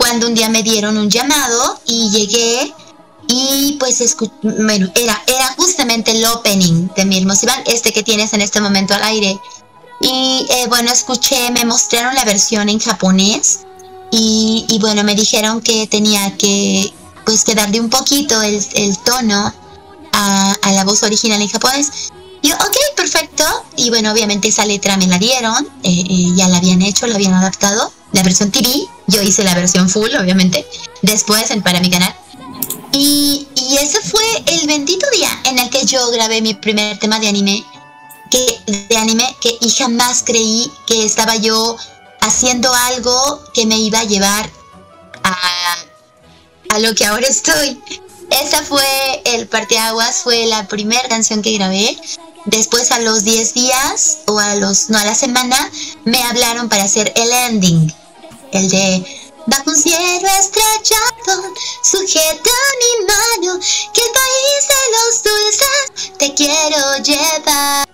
cuando un día me dieron un llamado y llegué y pues bueno, era, era justamente el opening de mi Iván, este que tienes en este momento al aire. Y eh, bueno, escuché, me mostraron la versión en japonés y, y, bueno, me dijeron que tenía que pues que darle un poquito el, el tono a, a la voz original en japonés. Yo, ok, perfecto. Y bueno, obviamente esa letra me la dieron, eh, eh, ya la habían hecho, la habían adaptado, la versión TV. Yo hice la versión full, obviamente, después en, para mi canal. Y, y, ese fue el bendito día en el que yo grabé mi primer tema de anime, que, de anime, que y jamás creí que estaba yo haciendo algo que me iba a llevar a, a lo que ahora estoy. Esa fue el parteaguas, fue la primera canción que grabé Después a los 10 días o a los no a la semana me hablaron para hacer el ending, el de bajo un cielo estrellado, sujeta mi mano, que el país de los dulces te quiero llevar.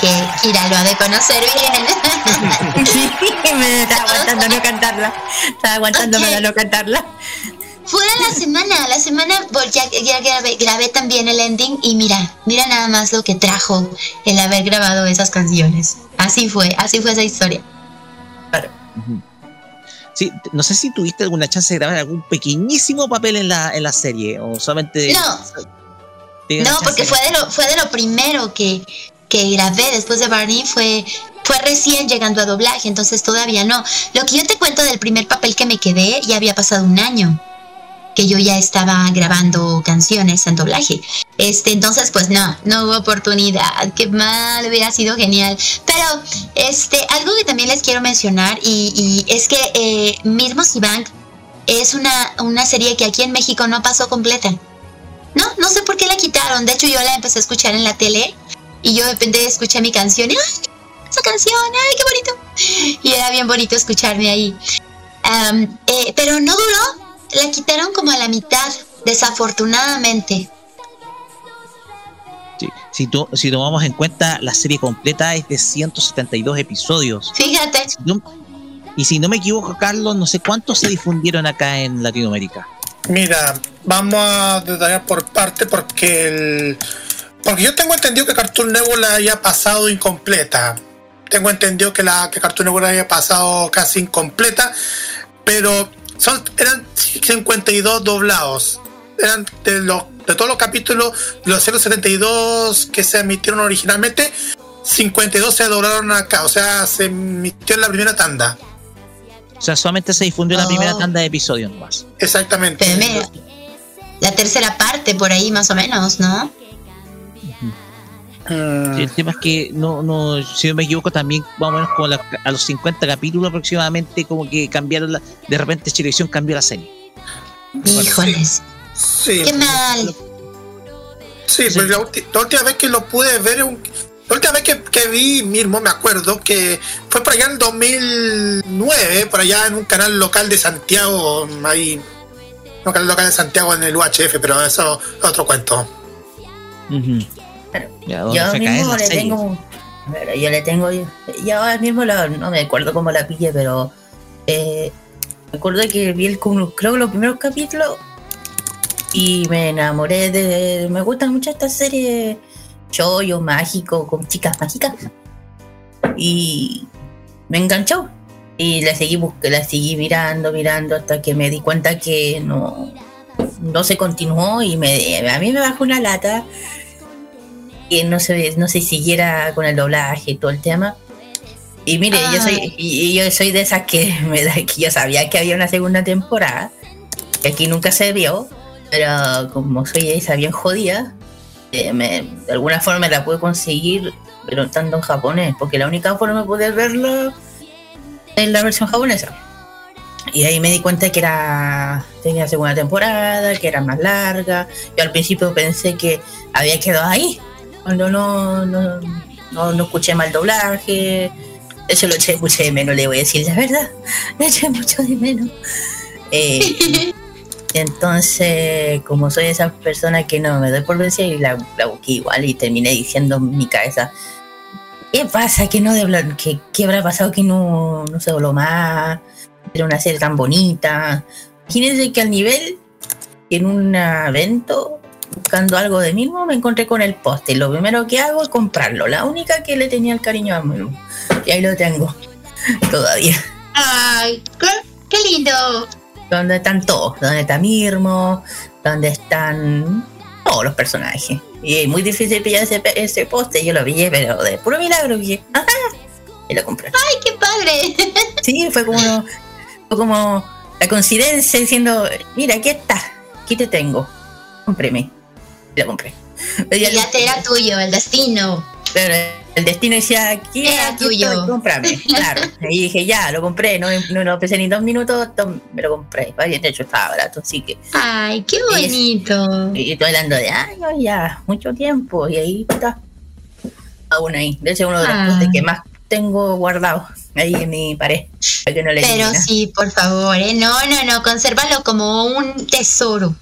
Que Kira lo ha de conocer bien. sí, me estaba aguantando no cantarla. Estaba aguantándome okay. no cantarla. Fuera la semana, la semana ya, ya grabé, grabé, también el ending y mira, mira nada más lo que trajo el haber grabado esas canciones. Así fue, así fue esa historia. Claro. Sí, no sé si tuviste alguna chance de grabar algún pequeñísimo papel en la, en la serie o solamente... No, no porque fue de, lo, fue de lo primero que, que grabé después de Barney, fue, fue recién llegando a doblaje, entonces todavía no. Lo que yo te cuento del primer papel que me quedé, ya había pasado un año que yo ya estaba grabando canciones en doblaje. Este, entonces, pues no, no hubo oportunidad. Qué mal, hubiera sido genial. Pero, este, algo que también les quiero mencionar y, es que eh, Mismo Bank es una, una serie que aquí en México no pasó completa. No, no sé por qué la quitaron. De hecho, yo la empecé a escuchar en la tele y yo de repente escuché mi canción y ¡ay! Esa canción, ¡ay, qué bonito! Y era bien bonito escucharme ahí. Eh, pero no duró la quitaron como a la mitad, desafortunadamente. Sí, si, si tomamos en cuenta, la serie completa es de 172 episodios. Fíjate. y si no me equivoco, Carlos, no sé cuántos se difundieron acá en Latinoamérica. Mira, vamos a detallar por parte porque el, porque yo tengo entendido que Cartoon Network la haya pasado incompleta. Tengo entendido que la que Cartoon Network la haya pasado casi incompleta, pero son, eran 52 doblados. Eran de, los, de todos los capítulos, de los 072 que se emitieron originalmente, 52 se doblaron acá, o sea, se emitió en la primera tanda. O sea, solamente se difundió la primera oh. tanda de episodios más. Exactamente. la tercera parte por ahí más o menos, ¿no? Mm. el tema es que, no, no, si no me equivoco, también más o menos como a los 50 capítulos aproximadamente, como que cambiaron, la, de repente Chilevisión cambió la serie. Híjoles. Sí. Qué mal. Sí, pues la, última vez que lo pude ver, la última vez que, que, vi mismo, me acuerdo que fue por allá en 2009, por allá en un canal local de Santiago, ahí local, local de Santiago en el UHF, pero eso es otro cuento. Yo mismo le tengo. yo le tengo. Yo ahora mismo no me acuerdo cómo la pillé, pero. Eh, me acuerdo que vi el, creo que los primeros capítulos y me enamoré de. Me gustan mucho estas series chollo mágico con chicas mágicas. Y me enganchó. Y la seguí la seguí mirando, mirando hasta que me di cuenta que no, no se continuó y me, a mí me bajó una lata que no se, no se siguiera con el doblaje y todo el tema. Y mire, yo soy, y yo soy de esas que me da que yo sabía que había una segunda temporada, que aquí nunca se vio, pero como soy esa bien jodida, eh, de alguna forma la pude conseguir, pero tanto en japonés, porque la única forma de poder verlo es la versión japonesa. Y ahí me di cuenta que era tenía segunda temporada, que era más larga. Yo al principio pensé que había quedado ahí, cuando no, no, no, escuché mal doblaje. Eso lo eché mucho de menos, le voy a decir la verdad. Le eché mucho de menos. Eh, entonces, como soy esa persona que no me doy por vencida y la, busqué igual y terminé diciendo en mi cabeza, ¿qué pasa? que no de que, ¿Qué habrá pasado que no, no se voló más? Era una serie tan bonita. Imagínense que al nivel, en un evento, buscando algo de mismo, me encontré con el poste. Lo primero que hago es comprarlo. La única que le tenía el cariño a mí. Y ahí lo tengo. Todavía. ¡Ay! qué lindo! donde están todos, donde está Mirmo, donde están todos los personajes. Y es muy difícil pillar ese, ese poste, yo lo vi, pero de puro milagro vi. Y lo compré. ¡Ay, qué padre! Sí, fue como, fue como la coincidencia diciendo, mira, aquí está, aquí te tengo. Cómpreme. Y lo compré. Y ya te era tuyo, el destino. Pero el destino decía, aquí, Era tuyo. comprame. Claro. Y dije, ya, lo compré, no, no lo pensé ni dos minutos, me lo compré. De hecho, estaba barato, así que. Ay, qué bonito. Y, estoy hablando de años ya, mucho tiempo, y ahí está. Aún ahí. De hecho, uno de los ah. que más tengo guardado ahí en mi pared. Que no le Pero sí, por favor, ¿eh? no, no, no, consérvalo como un tesoro.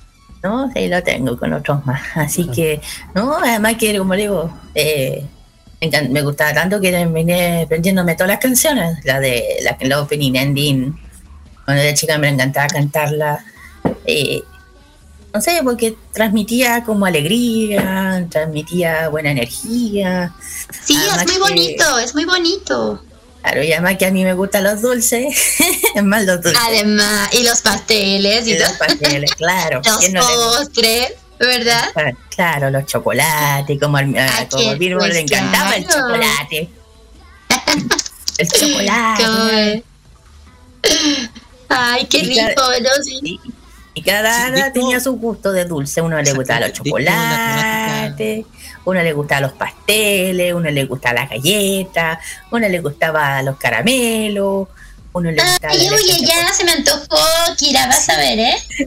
No, sí, lo tengo con otros más. Así que, no, además que, como digo, eh, me gustaba tanto que terminé aprendiéndome todas las canciones, la de la, la opening ending. Cuando era chica me encantaba cantarla. Eh, no sé, porque transmitía como alegría, transmitía buena energía. Sí, es muy bonito, es muy bonito. Claro, y además que a mí me gustan los dulces, es más los dulces. Además, y los pasteles. Y, los pasteles, claro. los postres. ¿verdad? Claro, los chocolates, como, al, ah, como Virgo le encantaba el chocolate. el chocolate. Ay, qué rico, ¿no? Y cada hada tenía su gusto de dulce. Uno le gustaba los chocolates, uno le gustaba los pasteles, uno le gustaba las galletas, uno le gustaba los caramelos, uno le Ay, oye, ya se me antojó, Kira, vas a ver, ¿eh?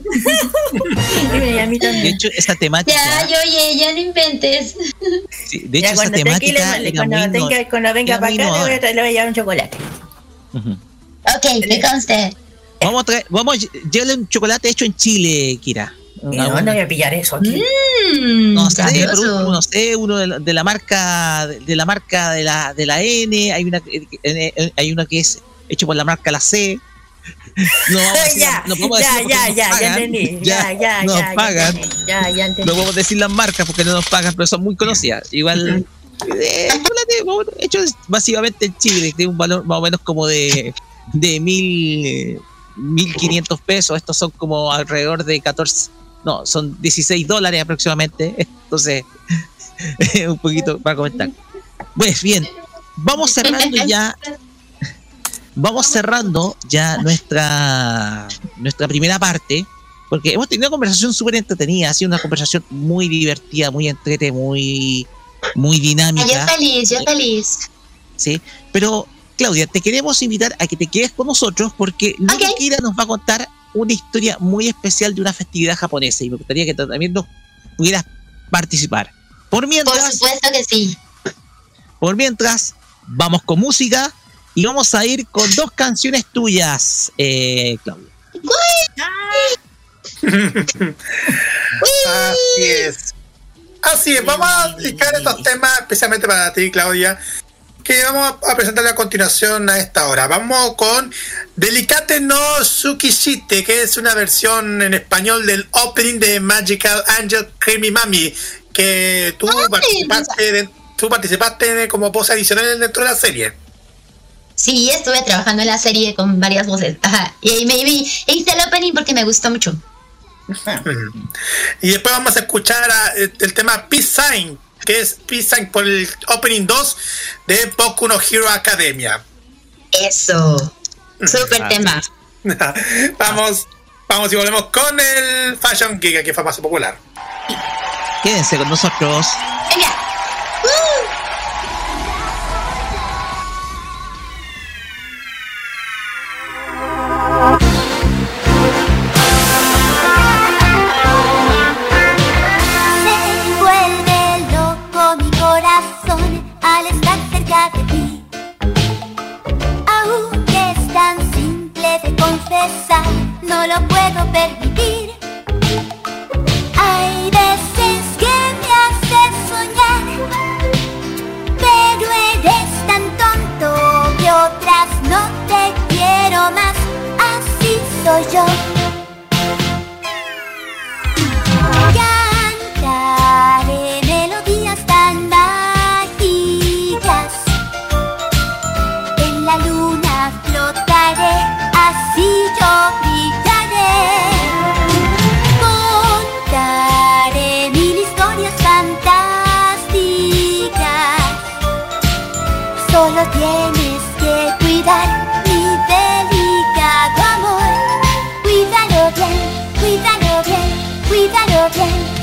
De hecho, esa temática. Ya, yo, oye, ya no inventes. Sí, de hecho, esa temática. cuando, cuando venga para acá, le voy, a, le voy a llevar un chocolate. Ok, me conste. Vamos a traer, vamos a llevarle un chocolate hecho en Chile, Kira. No, no voy a pillar eso aquí. Mm, no sé, no sé, uno de la, de la, marca de la marca de la de la N, hay una hay una que es hecho por la marca La C. No vamos a decir, ya, no podemos ya, ya, ya, ya, entendí. Ya, ya, no nos ya, pagan. Ya, ya, entendí. No podemos decir las marcas porque no nos pagan, pero son muy conocidas. Igual, eh, hecho básicamente en Chile, tiene un valor más o menos como de, de mil, mil quinientos pesos. Estos son como alrededor de 14, no, son 16 dólares aproximadamente. Entonces, un poquito para comentar. Pues bien, vamos cerrando ya vamos cerrando ya nuestra, nuestra primera parte, porque hemos tenido una conversación súper entretenida, ha sido una conversación muy divertida, muy entretenida, muy, muy dinámica. Yo feliz, yo feliz. Sí, pero Claudia, te queremos invitar a que te quedes con nosotros porque okay. nos va a contar una historia muy especial de una festividad japonesa y me gustaría que también nos pudieras participar. Por mientras. Por supuesto que sí. Por mientras, vamos con música y vamos a ir con dos canciones tuyas, eh, Claudia. Así es. Así es, vamos a explicar estos temas especialmente para ti, Claudia, que vamos a presentarle a continuación a esta hora. Vamos con Delicate no Tsukishite, que es una versión en español del opening de Magical Angel Creamy Mami, que tú participaste, de, tú participaste como voz adicional dentro de la serie. Sí, estuve trabajando en la serie con varias voces. Ajá. Y ahí me hice el opening porque me gustó mucho. Y después vamos a escuchar el tema Peace Sign, que es Peace Sign por el opening 2 de Boku no Hero Academia. Eso. Super tema. vamos, vamos y volvemos con el Fashion Giga, que fue más popular. Quédense con nosotros. Venga. Uh. No lo puedo permitir. Hay veces que me haces soñar, pero eres tan tonto que otras no te quiero más. Así soy yo. Sobre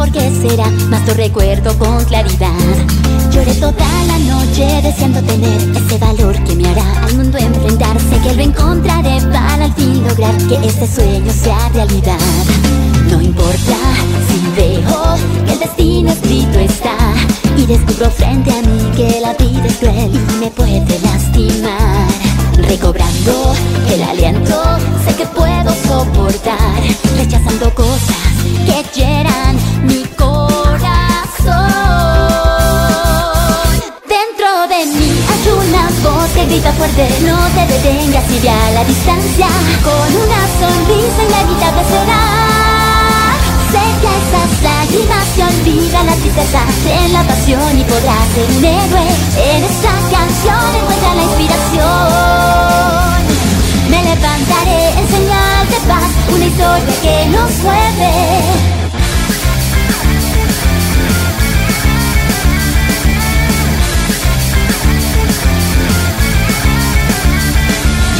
por qué será, más lo recuerdo con claridad. Lloré toda la noche deseando tener ese valor que me hará al mundo enfrentarse. Que lo encontraré para al fin lograr que este sueño sea realidad. No importa si veo que el destino escrito está y descubro frente a mí que la vida es cruel y me puede lastimar. Recobrando el aliento, sé que puedo soportar, rechazando cosas que hieran no te detengas y ve a la distancia, con una sonrisa inevitable será. Sé que esas lágrimas olvidan la tristeza en la pasión y podrás ser un héroe. En esta canción encuentra la inspiración. Me levantaré en señal de paz, una historia que nos mueve.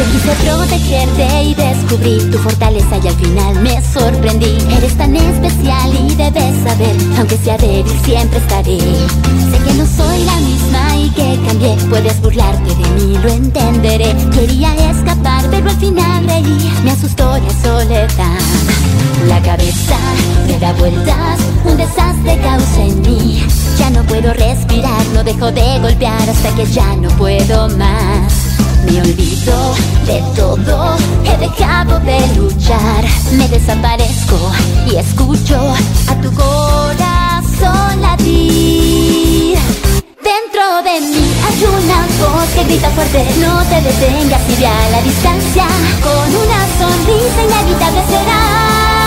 Yo quise protegerte y descubrí tu fortaleza y al final me sorprendí. Eres tan especial y debes saber, aunque sea débil siempre estaré. Sé que no soy la misma y que cambié, puedes burlarte de mí, lo entenderé. Quería escapar, pero al final reí, me asustó la soledad. La cabeza me da vueltas, un desastre causa en mí. Ya no puedo respirar, no dejo de golpear hasta que ya no puedo más. Me olvido de todo, he dejado de luchar, me desaparezco y escucho a tu corazón latir. Dentro de mí hay una voz que grita fuerte, no te detengas ve a la distancia, con una sonrisa inevitable será.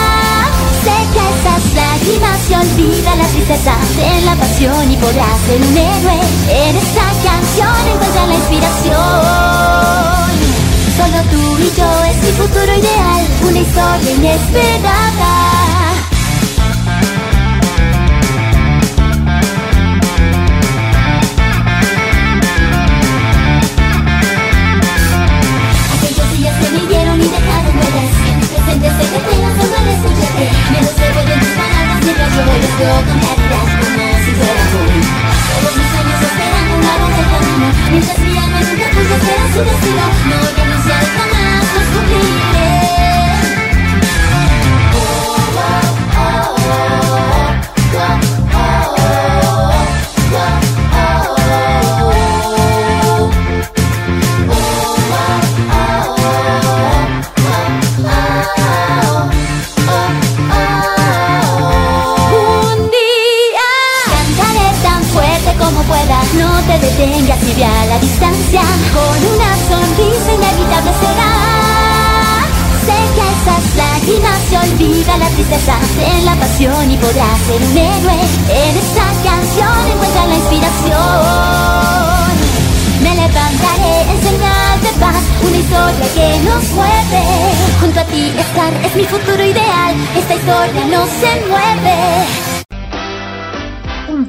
Que esas lágrimas se olvidan la tristeza en la pasión y podrás ser un héroe. En esta canción encuentra la inspiración. Solo tú y yo es mi futuro ideal, una historia inesperada. Aquellos días que que Miro de mis palabras mientras yo voy cambiar Todos mis años esperando una del camino Mientras mi alma nunca puso ser su destino No, te detengas ni vea la distancia. Con una sonrisa inevitable será. Sé que esas lágrimas se olvida la tristeza En la pasión y podrás ser un héroe. En esta canción encuentra la inspiración. Me levantaré, en señal de paz Una historia que nos mueve. Junto a ti estar es mi futuro ideal. Esta historia no se mueve.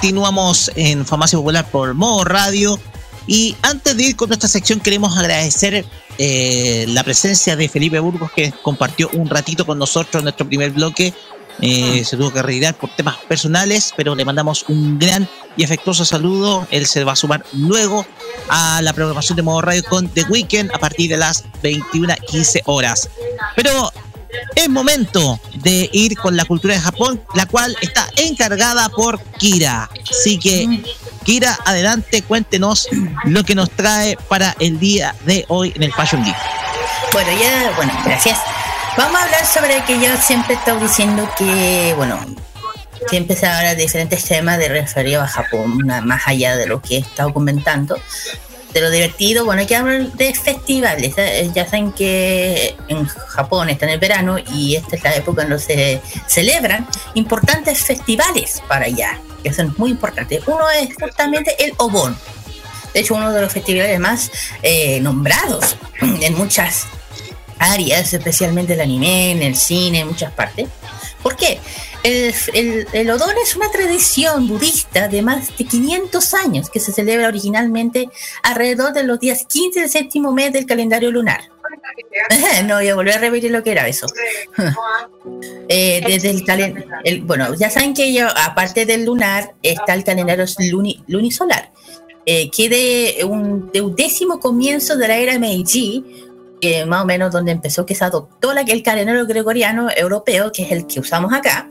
Continuamos en Farmacia Popular por Modo Radio. Y antes de ir con nuestra sección, queremos agradecer eh, la presencia de Felipe Burgos, que compartió un ratito con nosotros en nuestro primer bloque. Eh, se tuvo que retirar por temas personales, pero le mandamos un gran y afectuoso saludo. Él se va a sumar luego a la programación de Modo Radio con The Weekend a partir de las 21.15 horas. Pero es momento de ir con la cultura de Japón, la cual está encargada por Kira. Así que, Kira, adelante, cuéntenos lo que nos trae para el día de hoy en el Fashion Geek. Bueno, ya, bueno, gracias. Vamos a hablar sobre que yo siempre he estado diciendo que, bueno, siempre se habla de diferentes temas de referido a Japón, más allá de lo que he estado comentando de lo divertido, bueno, hay que hablar de festivales. ¿eh? Ya saben que en Japón está en el verano y esta es la época en la que se celebran importantes festivales para allá, que son muy importantes. Uno es justamente el Obon. De hecho, uno de los festivales más eh, nombrados en muchas áreas, especialmente el anime, en el cine, en muchas partes. ¿Por qué? El, el, Odon es una tradición budista de más de 500 años que se celebra originalmente alrededor de los días 15 del séptimo mes del calendario lunar. no voy a volver a repetir lo que era eso. Eh, desde el, bueno, ya saben que yo, aparte del lunar está el calendario lunisolar, eh, que de un, de un décimo comienzo de la era Meiji, más o menos donde empezó que se adoptó la, el calendario gregoriano europeo, que es el que usamos acá,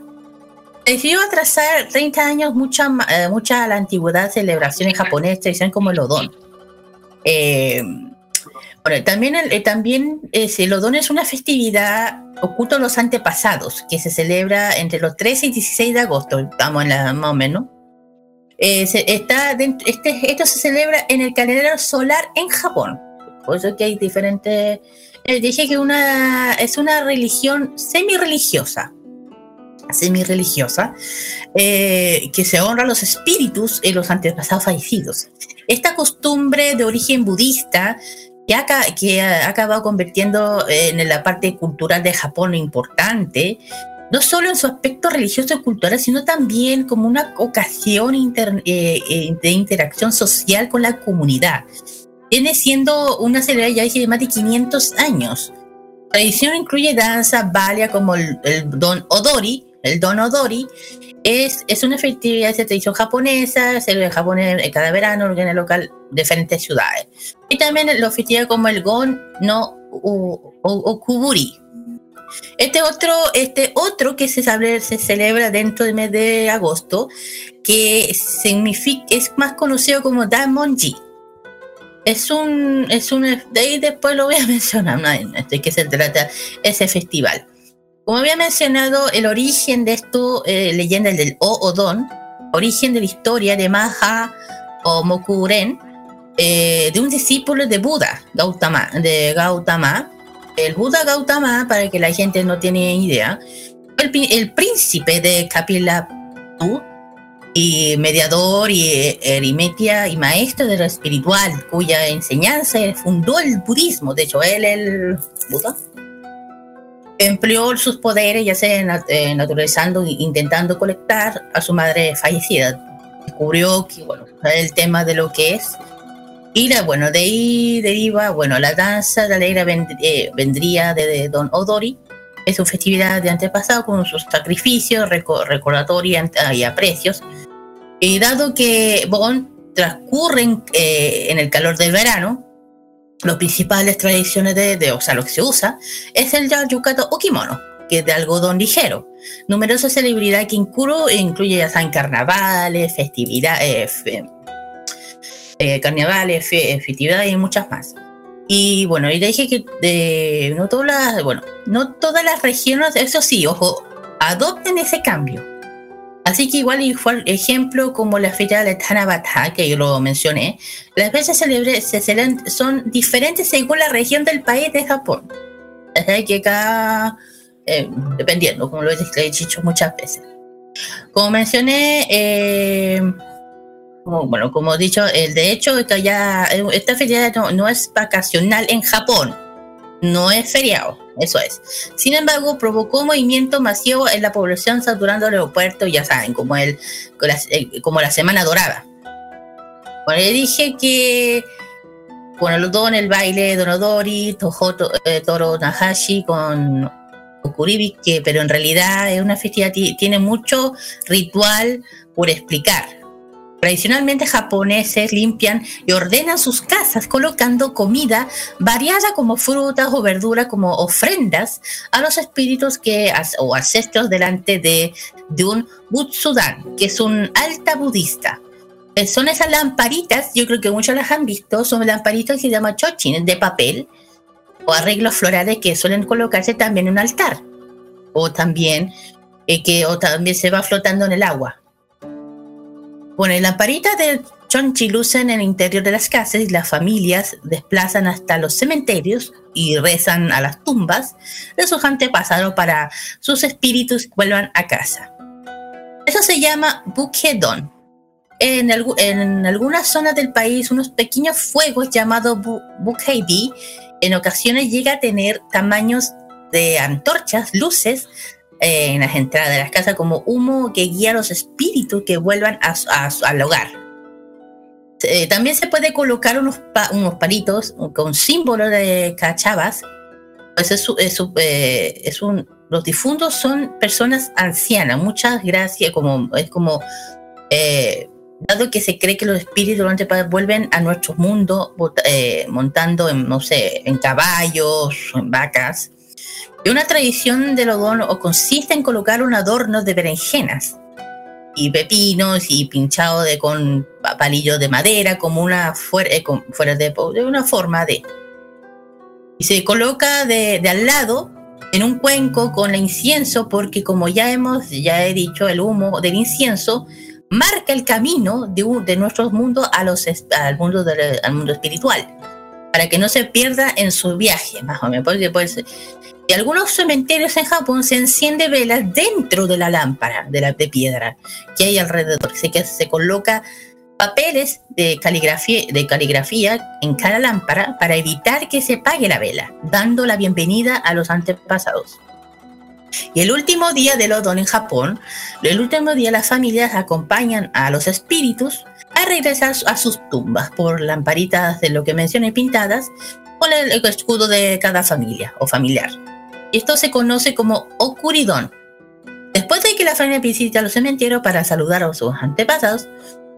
decidió atrasar 30 años mucha, eh, mucha la antigüedad celebraciones japonesas, como el Odón. Eh, bueno, también, el, eh, también el Odón es una festividad oculta a los antepasados que se celebra entre los 13 y 16 de agosto, estamos en la más o menos. está este, esto se celebra en el calendario solar en Japón. Por eso que hay diferentes... dije que una, es una religión semi-religiosa semi-religiosa, eh, que se honra a los espíritus y los antepasados fallecidos. Esta costumbre de origen budista que ha, que ha acabado convirtiendo en la parte cultural de Japón importante, no solo en su aspecto religioso y cultural, sino también como una ocasión eh, eh, de interacción social con la comunidad. Viene siendo una celebración ya de más de 500 años. La tradición incluye danza, balia como el, el Don Odori, el Donodori es, es una festividad de tradición japonesa, se en cada verano, el local diferentes ciudades. Y también lo festividades como el Gon no Okuburi. Este otro, este otro que se, sabe, se celebra dentro del mes de agosto, que significa, es más conocido como Damonji. Es un, es un, de ahí después lo voy a mencionar, de qué se trata ese festival Como había mencionado, el origen de esto, eh, leyenda del O-Odon, origen de la historia de Maha o Mokuren, eh, de un discípulo de Buda, Gautama, de Gautama. El Buda Gautama, para que la gente no tiene idea, el, el príncipe de Kapilapur y mediador y erimetia y maestro de lo espiritual, cuya enseñanza fundó el budismo. De hecho, él, el Buda, empleó sus poderes, ya sea eh, naturalizando e intentando colectar a su madre fallecida. Descubrió que, bueno, el tema de lo que es. Y la, bueno, de ahí deriva, bueno, la danza de alegre eh, vendría de, Don Odori. Es su festividad de antepasado con sus sacrificios, recordatorios y aprecios y dado que Bon transcurren eh, en el calor del verano, las principales tradiciones de, o sea, lo que se usa es el yucato o kimono, que es de algodón ligero. Numerosas celebridades que incluye, incluye ya saben carnavales, festividades, eh, carnavales, festividades y muchas más. Y bueno, y dije que de, no todas las, bueno, no todas las regiones, eso sí, ojo, adopten ese cambio Así que igual, igual ejemplo como la fecha de Tanabata, que yo lo mencioné, las fechas se celebran son diferentes según la región del país de Japón. Así que acá, eh, dependiendo, como lo he dicho muchas veces. Como mencioné, eh, bueno, como he dicho, el de hecho, ya, esta fecha no es vacacional en Japón, no es feriado eso es. Sin embargo, provocó movimiento masivo en la población saturando el aeropuerto, ya saben, como, el, como la Semana Dorada. Bueno, le dije que, dos en el baile, Donodori, Tohoto, eh, Toro Nahashi con Okuribi, pero en realidad es una festividad, tiene mucho ritual por explicar. Tradicionalmente japoneses limpian y ordenan sus casas colocando comida variada como frutas o verduras como ofrendas a los espíritus que, o ancestros delante de, de un Butsudan, que es un alta budista. Eh, son esas lamparitas, yo creo que muchos las han visto, son lamparitas que se llaman chochin, de papel o arreglos florales que suelen colocarse también en un altar o también eh, que o también se va flotando en el agua. Bueno, las lamparitas de Chonchi lucen en el interior de las casas y las familias desplazan hasta los cementerios y rezan a las tumbas de sus antepasados para sus espíritus vuelvan a casa. Eso se llama bukedon. En, en algunas zonas del país, unos pequeños fuegos llamados bu en ocasiones llega a tener tamaños de antorchas, luces eh, en las entradas de las casas como humo que guía a los espíritus que vuelvan al hogar. Eh, también se puede colocar unos, unos palitos con símbolos de cachavas. Pues es, eh, es, un, los difuntos son personas ancianas. Muchas gracias. Como, es como, dado que se cree que los espíritus vuelven a nuestro mundo montando en, no sé, en caballos en vacas una tradición del o consiste en colocar un adorno de berenjenas y pepinos y pinchado de, con palillos de madera como una fuera, eh, fuera de, una forma de. Y se coloca de, al lado en un cuenco con el incienso porque como ya hemos, ya he dicho, el humo del incienso marca el camino de, de nuestro mundo a los, al, mundo al mundo espiritual para que no se pierda en su viaje, más o menos. Porque pues, en algunos cementerios en Japón se enciende velas dentro de la lámpara de, la, de piedra que hay alrededor. Así que se coloca papeles de caligrafía, de caligrafía en cada lámpara para evitar que se apague la vela, dando la bienvenida a los antepasados. Y el último día del Odon en Japón, el último día las familias acompañan a los espíritus a regresar a sus tumbas por lamparitas de lo que mencioné pintadas con el escudo de cada familia o familiar. Esto se conoce como Okuridon. Después de que la familia visita los cementerios para saludar a sus antepasados,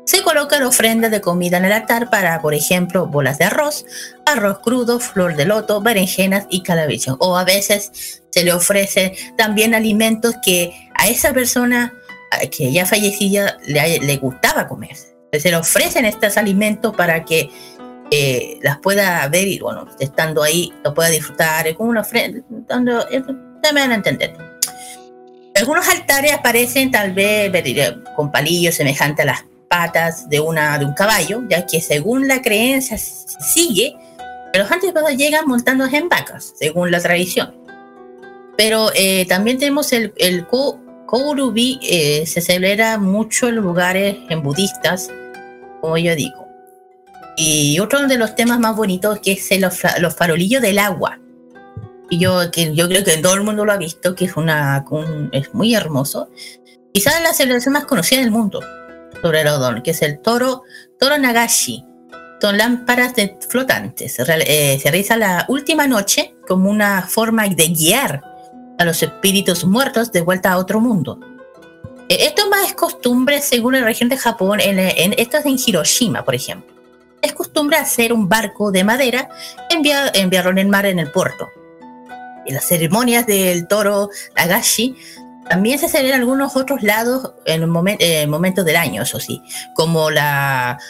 se colocan ofrendas de comida en el altar para, por ejemplo, bolas de arroz, arroz crudo, flor de loto, berenjenas y calabicho. O a veces se le ofrece también alimentos que a esa persona que ya fallecida le, le gustaba comer se le ofrecen estos alimentos para que eh, las pueda ver y, bueno, estando ahí, lo pueda disfrutar, es como una ofrenda, me van a entender. Algunos altares aparecen tal vez con palillos semejantes a las patas de, una, de un caballo, ya que según la creencia sigue, los antepasados llegan montándose en vacas, según la tradición. Pero eh, también tenemos el, el Kourubi, eh, se celebra mucho en lugares en budistas, como yo digo. Y otro de los temas más bonitos que es los, los farolillos del agua. Y yo, que yo creo que todo el mundo lo ha visto, que es, una, es muy hermoso. Quizás la celebración más conocida del mundo sobre el Odón, que es el toro, toro Nagashi. Son lámparas de flotantes. Eh, se realiza la última noche como una forma de guiar a los espíritus muertos de vuelta a otro mundo. Eh, esto más es costumbre según la región de Japón, en, en, esto es en Hiroshima, por ejemplo. Es costumbre hacer un barco de madera y enviarlo en el mar en el puerto. En las ceremonias del toro Nagashi también se celebran en algunos otros lados en, en momentos del año, eso sí, como la,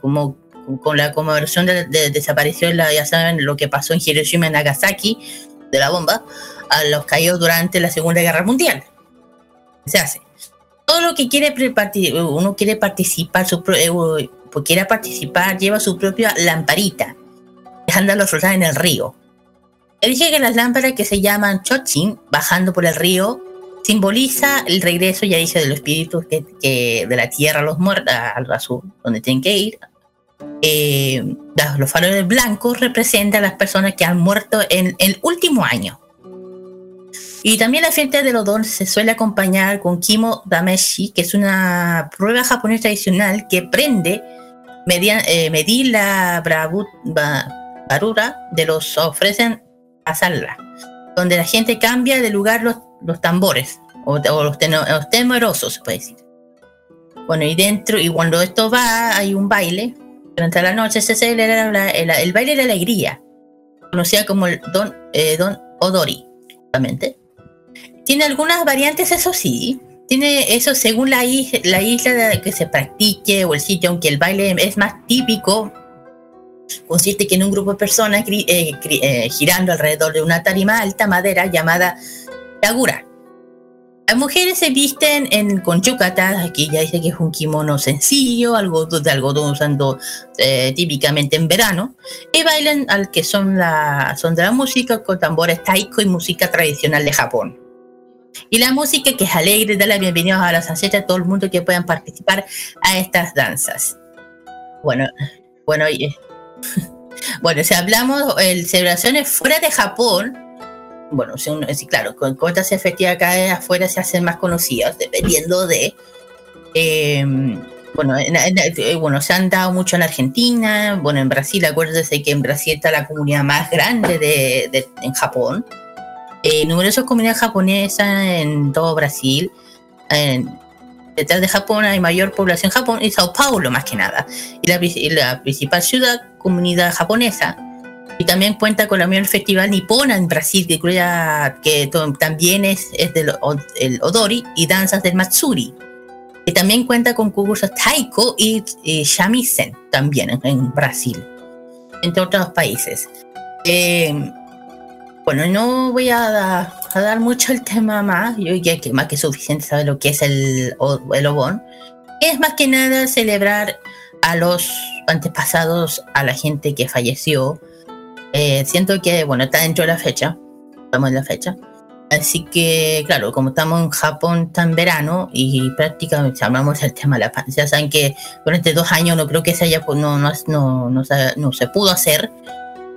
como con la conmemoración de, de, desaparición, ya saben lo que pasó en Hiroshima y Nagasaki de la bomba, a los caídos durante la Segunda Guerra Mundial. Se hace. Todo lo que quiere uno quiere participar, su, eh, quiera participar, lleva su propia lamparita, dejándolo flotar en el río. Elige que las lámparas que se llaman chochin, bajando por el río, simboliza el regreso, ya dice, de los espíritus que, de la tierra a los muertos, al azul, donde tienen que ir. Eh, los faroles blancos representan a las personas que han muerto en el último año. Y también la fiesta de los dones se suele acompañar con Kimo Dameshi, que es una prueba japonesa tradicional que prende eh, medir la barura de los ofrecen a sala, donde la gente cambia de lugar los, los tambores, o, los, temerosos, se puede decir. Bueno, y dentro, y cuando esto va, hay un baile. Durante la noche se celebra el, baile de alegría, conocida como el Don, eh, don Odori, justamente tiene algunas variantes, eso sí. Tiene eso según la isla, la isla que se practique o el sitio, aunque el baile es más típico, consiste en un grupo de personas eh, eh, girando alrededor de una tarima alta madera llamada Yagura. Las mujeres se visten en, con yucatas, aquí ya dice que es un kimono sencillo, algo de algodón usando eh, típicamente en verano, y bailan al que son, la, son de la música con tambores taiko y música tradicional de Japón. Y la música que es alegre, da la a las ancestras a todo el mundo que puedan participar a estas danzas. Bueno, bueno, bueno, si hablamos de celebraciones fuera de Japón, bueno, sí, claro, con cuentas efectivas acá afuera se hacen más conocidas, dependiendo de. Em, bueno, eh, bueno, se han dado mucho en Argentina, bueno, en Brasil, acuérdense que en Brasil está la comunidad más grande de en Japón eh, numerosas comunidades japonesas en todo Brasil. detrás de Japón hay mayor población en Japón y Sao Paulo más que nada. Y la, principal ciudad, comunidad japonesa. Y también cuenta con la mayor festival nipona en Brasil, que, que también es, es del el Odori y danzas del Matsuri. Y también cuenta con concursos Taiko y, Shamisen también en, Brasil, entre otros países. Eh, bueno, no voy a, dar mucho el tema más, yo ya que más que suficiente sabe lo que es el, el Obón. Es más que nada celebrar a los antepasados, a la gente que falleció. Eh, siento que, bueno, está dentro de la fecha, estamos en la fecha. Así que, claro, como estamos en Japón tan verano y prácticamente hablamos del tema de la pandemia, ya saben que durante dos años no creo que se haya, no, no, no, no, no se pudo hacer.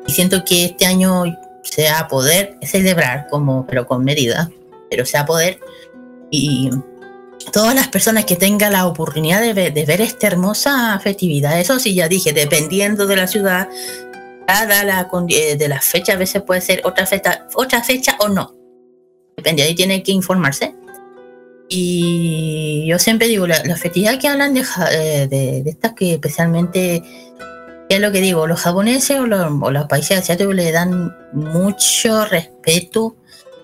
Y siento que este año sea poder celebrar, como, pero con medida, pero sea poder. Y todas las personas que tengan la oportunidad de ver, esta hermosa festividad, eso sí, ya dije, dependiendo de la ciudad, dada la, eh, de la fecha, a veces puede ser otra fecha, otra fecha o no. Depende, ahí tiene que informarse. Y yo siempre digo, la, festividad que hablan de, eh, de, de estas que especialmente es lo que digo, los japoneses o los, países asiáticos le dan mucho respeto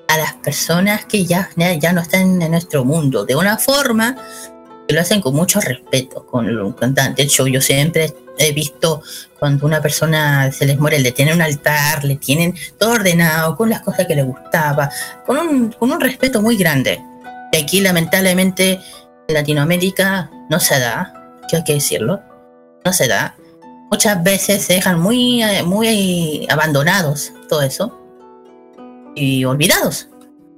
a las personas que ya, ya no están en nuestro mundo, de una forma que lo hacen con mucho respeto con el cantante. De hecho, yo siempre he visto cuando una persona se les muere, le tienen un altar, le tienen todo ordenado, con las cosas que le gustaba, con un, con un respeto muy grande. Y aquí lamentablemente en Latinoamérica no se da, que hay que decirlo, no se da. Muchas veces se dejan muy, eh, muy abandonados todo eso y olvidados.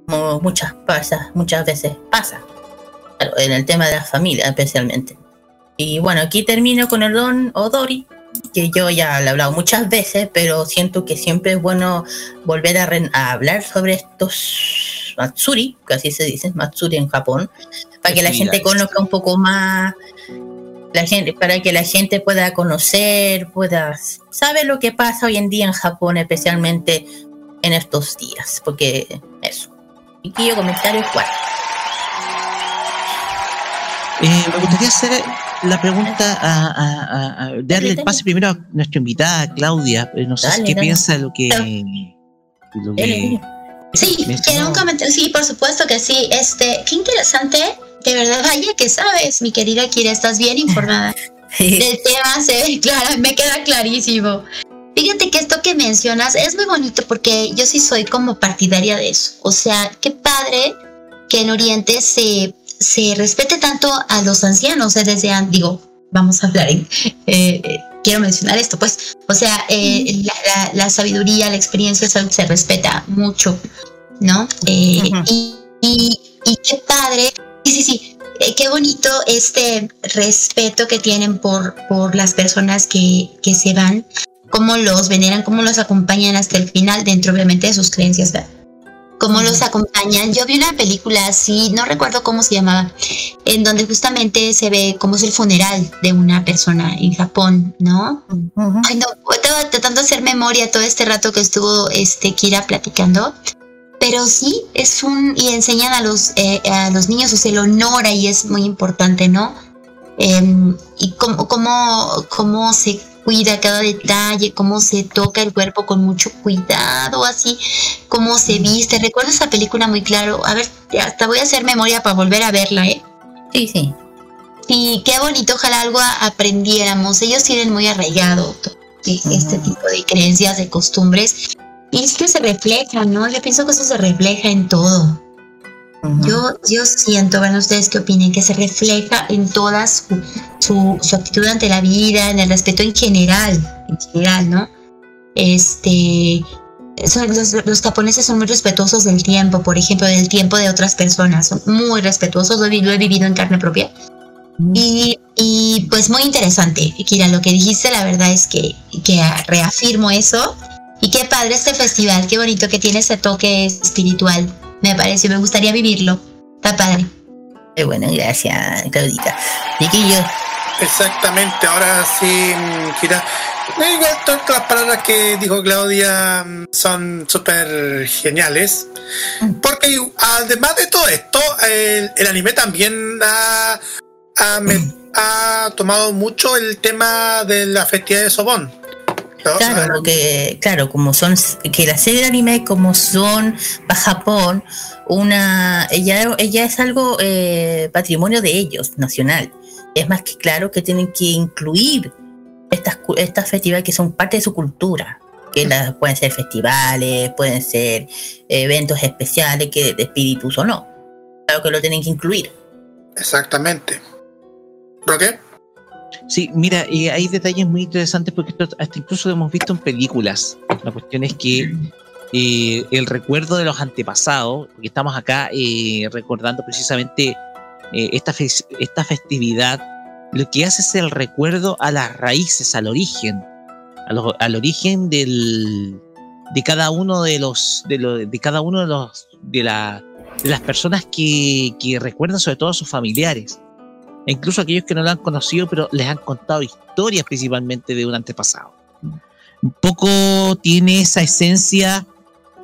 Como muchas pasa, muchas veces pasa. en el tema de la familia especialmente. Y bueno, aquí termino con el don Odori, que yo ya le he hablado muchas veces, pero siento que siempre es bueno volver a, hablar sobre estos Matsuri, que así se dice, Matsuri en Japón, para que la gente conozca un poco más, la gente, para que la gente pueda conocer, pueda saber lo que pasa hoy en día en Japón, especialmente en estos días, porque eso. Y quiero comentarios cuatro. Eh, me gustaría hacer la pregunta a, darle el pase primero a nuestra invitada Claudia. Eh, no sé qué piensa de lo que. sí, quiero un comentario. Sí, por supuesto que sí. Este, qué interesante. De verdad, vaya que sabes, mi querida Kira, estás bien informada. Del tema se claro, me queda clarísimo. Fíjate que esto que mencionas es muy bonito porque yo sí soy como partidaria de eso. O sea, qué padre que en Oriente se se respete tanto a los ancianos, desde, digo, vamos a hablar en, eh, quiero mencionar esto, pues, o sea, eh, la, sabiduría, la experiencia se, respeta mucho, ¿no? Eh, y, qué padre, sí, sí, sí, qué bonito este respeto que tienen por, por las personas que, que se van, cómo los veneran, cómo los acompañan hasta el final, dentro obviamente de sus creencias, ¿verdad? cómo los acompañan. Yo vi una película así, no recuerdo cómo se llamaba, en donde justamente se ve cómo es el funeral de una persona en Japón, ¿no? Ay, no, estaba tratando de hacer memoria todo este rato que estuvo este Kira platicando. Pero sí, es un. y enseñan a los, eh, a los niños, o sea, el honor ahí es muy importante, ¿no? Em, y cómo, cómo, cómo se cuida cada detalle, cómo se toca el cuerpo con mucho cuidado, así, cómo se viste. Recuerdo esa película muy claro. A ver, hasta voy a hacer memoria para volver a verla, ¿eh? Sí, sí. Y qué bonito, ojalá algo aprendiéramos. Ellos tienen muy arraigado este tipo de creencias, de costumbres. Y es que se refleja, ¿no? Yo pienso que eso se refleja en todo. Yo, yo siento, bueno, ustedes qué opinen, que se refleja en toda su, su, actitud ante la vida, en el respeto en general, en general, ¿no? Este, los, japoneses son muy respetuosos del tiempo, por ejemplo, del tiempo de otras personas, son muy respetuosos, lo, he vivido en carne propia. Y, y, pues muy interesante, Kira, lo que dijiste, la verdad es que, que reafirmo eso. Y qué padre este festival, qué bonito que tiene ese toque espiritual me parece, me gustaría vivirlo. Está padre. Qué bueno, gracias, Claudita. Chiquillo. Exactamente, ahora sí, Kira. Todas las palabras que dijo Claudia mm, son súper geniales. Mm. Porque además de todo esto, el, anime también ha, mm. ha, tomado mucho el tema de la festividad de Sobón. Claro, lo que, claro, como son, que la serie de anime como son para Japón, una, ella, ella es algo eh, patrimonio de ellos, nacional. Es más que claro que tienen que incluir estas, estas festivales que son parte de su cultura, que las, pueden ser festivales, pueden ser eventos especiales, que de espíritus o no. Claro que lo tienen que incluir. Exactamente. ¿Por qué? Sí, mira, y hay detalles muy interesantes porque hasta incluso lo hemos visto en películas. La cuestión es que eh, el recuerdo de los antepasados, porque estamos acá eh, recordando precisamente eh, esta, esta festividad, lo que hace es el recuerdo a las raíces, al origen, al origen de cada uno de los, de, de cada uno de los, de, la, de las personas que, que recuerdan sobre todo a sus familiares incluso aquellos que no lo han conocido, pero les han contado historias principalmente de un antepasado. Un poco tiene esa esencia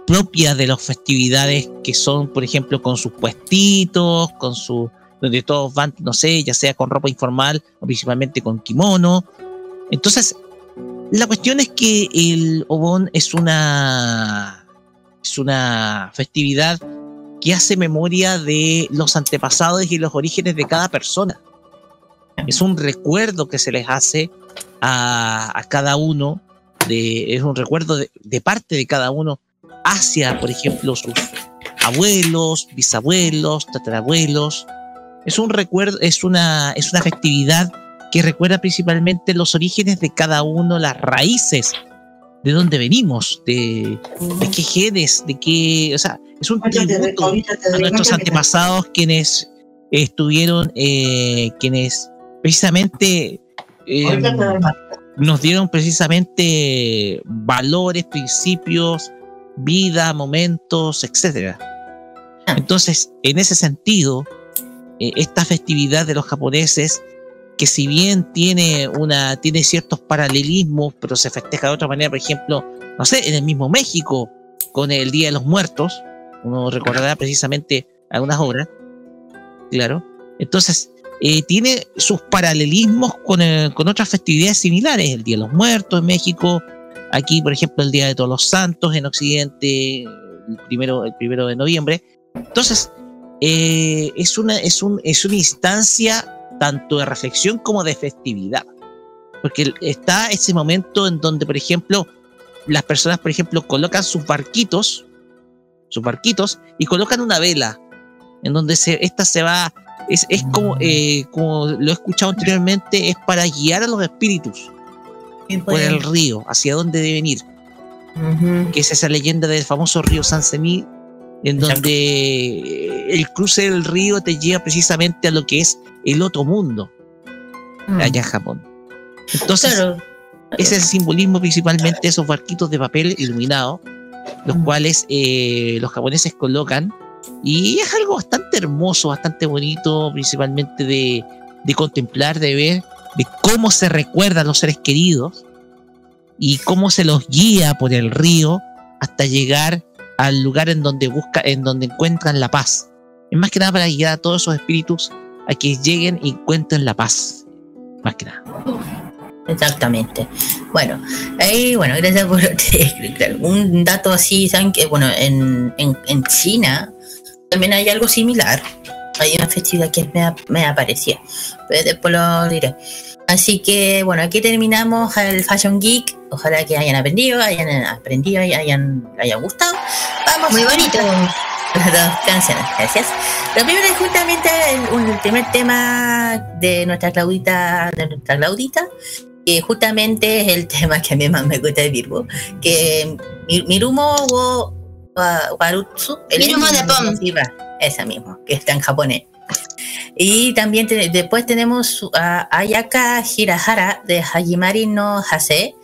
propia de las festividades que son, por ejemplo, con sus puestitos, con su donde todos van, no sé, ya sea con ropa informal o principalmente con kimono. Entonces, la cuestión es que el Obon es una es una festividad que hace memoria de los antepasados y los orígenes de cada persona. Es un recuerdo que se les hace a, cada uno, de, es un recuerdo de, parte de cada uno hacia, por ejemplo, sus, abuelos, bisabuelos, tatarabuelos. Es un recuerdo, es una, es una festividad que recuerda principalmente los orígenes de cada uno, las raíces de dónde venimos, de, de qué genes, de qué, o sea, es un tributo a nuestros antepasados quienes estuvieron, eh, quienes precisamente eh, nos dieron precisamente valores, principios, vida, momentos, etcétera. Entonces, en ese sentido, eh, esta festividad de los japoneses, que si bien tiene una, tiene ciertos paralelismos, pero se festeja de otra manera, por ejemplo, no sé, en el mismo México, con el Día de los Muertos, uno recordará precisamente algunas obras, claro. Entonces, eh, tiene sus paralelismos con, con otras festividades similares, el Día de los Muertos en México, aquí, por ejemplo, el Día de Todos los Santos en Occidente, el primero, el primero de noviembre. Entonces, eh, es, una, es, un, es una instancia tanto de reflexión como de festividad. Porque está ese momento en donde, por ejemplo, las personas, por ejemplo, colocan sus barquitos, sus barquitos, y colocan una vela, en donde esta se va, es, es como, eh, como lo he escuchado anteriormente, es para guiar a los espíritus por el río, hacia dónde deben ir. Que es esa leyenda del famoso río San Sení, en donde el cruce del río te lleva precisamente a lo que es el otro mundo, Mm. allá en Japón. Entonces, ese es el simbolismo principalmente de esos barquitos de papel iluminados, los Mm. cuales eh, los japoneses colocan, y es algo bastante hermoso, bastante bonito, principalmente de, de contemplar, de ver, de cómo se recuerdan los seres queridos y cómo se los guía por el río hasta llegar al lugar en donde busca, en donde encuentran la paz. Es más que nada para guiar a todos esos espíritus a que lleguen y encuentren la paz. Más que nada. Exactamente. Bueno, ahí, bueno, gracias por un dato así, saben que bueno, en, en, en China también hay algo similar. Hay una festividad que me, me aparecía, pero después lo diré. Así que bueno, aquí terminamos el Fashion Geek. Ojalá que hayan aprendido, hayan aprendido y hayan, les haya gustado. Vamos Muy bonito. las dos canciones, gracias. Lo primero es justamente el, primer tema de nuestra Claudita, de nuestra Claudita, que justamente es el tema que a mí más me gusta de Virgo, que Mi- Mirumo wo Warutsu. el Mirumo de Pom. Esa mismo, que está en japonés. Y también te- después tenemos a Ayaka Hirahara de Hajimari no Hase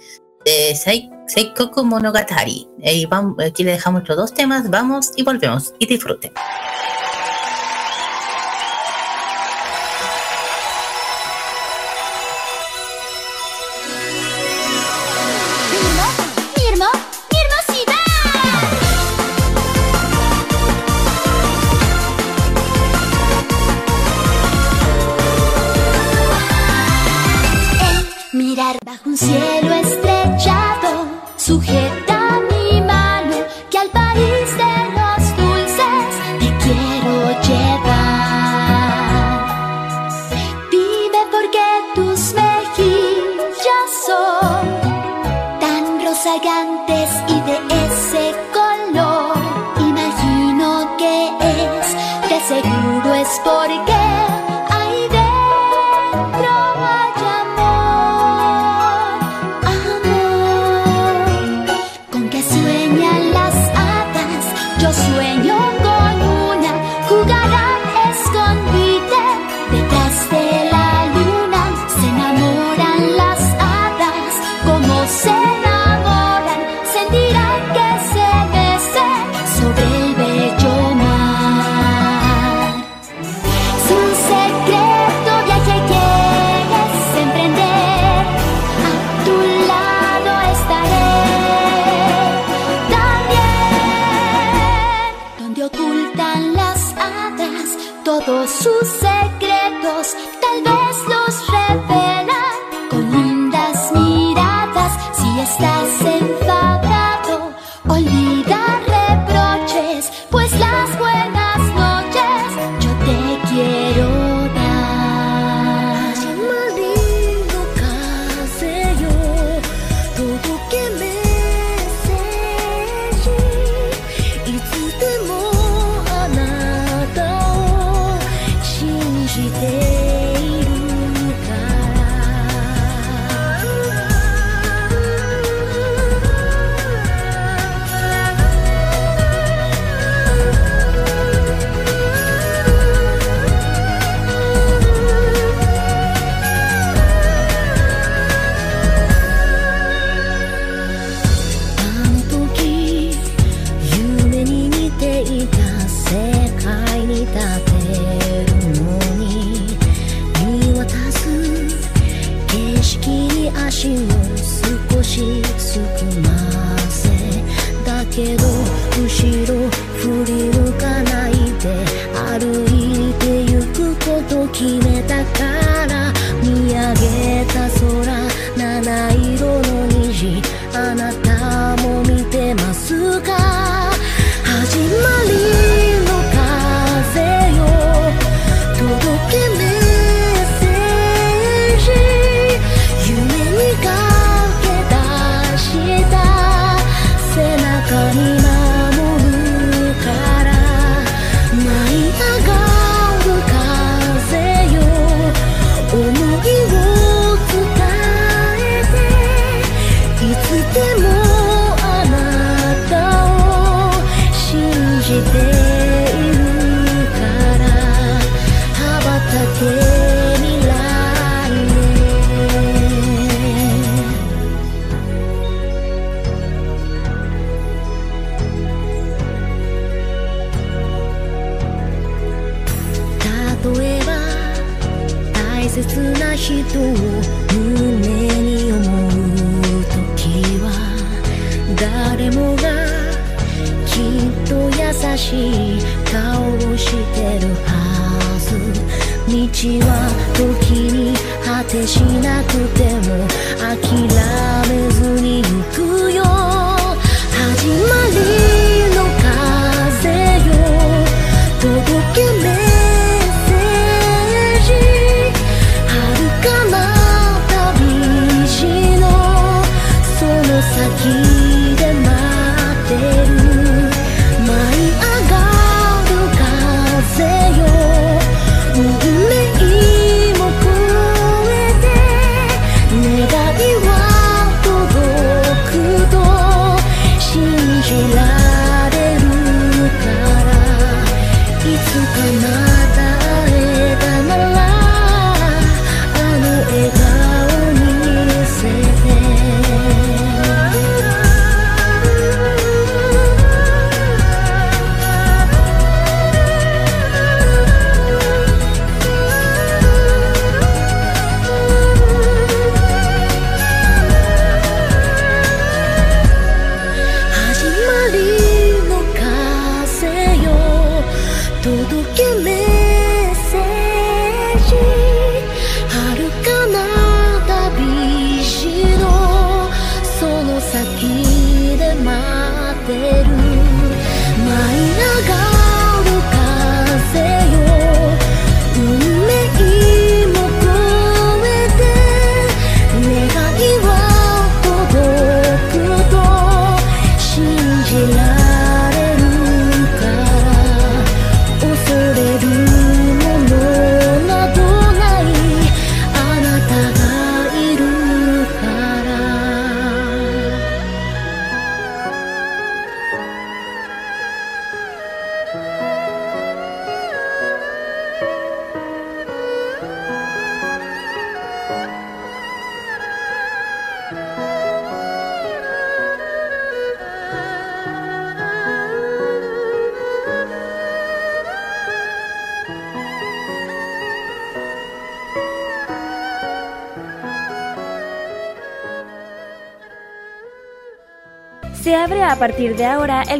de Sei- Seikoku Monogatari. Y vamos, aquí le dejamos los dos temas, vamos y volvemos y disfruten. Bajo un cielo estrellado sujeta mi mano que al país de los dulces te quiero llevar. Vive porque tus mejillas son tan rozagantes y de ese color. Imagino que es, de seguro es porque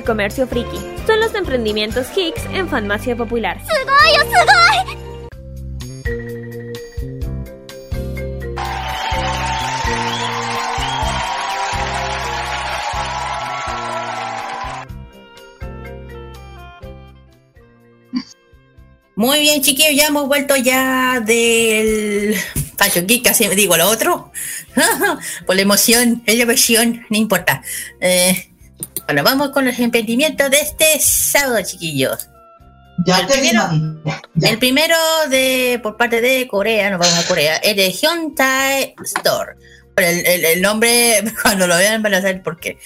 comercio friki. Son los emprendimientos Hicks en farmacia popular. Oh, Muy bien, chiquillos, ya hemos vuelto ya del Fashion Geek, casi digo lo otro. Por la emoción, es la versión, no importa. Eh, bueno, vamos con los emprendimientos de este sábado, chiquillos. Ya el, primero, el primero de por parte de Corea, nos vamos a Corea, es de Hyundai Store. El, el- el nombre, cuando lo vean van a saber por qué.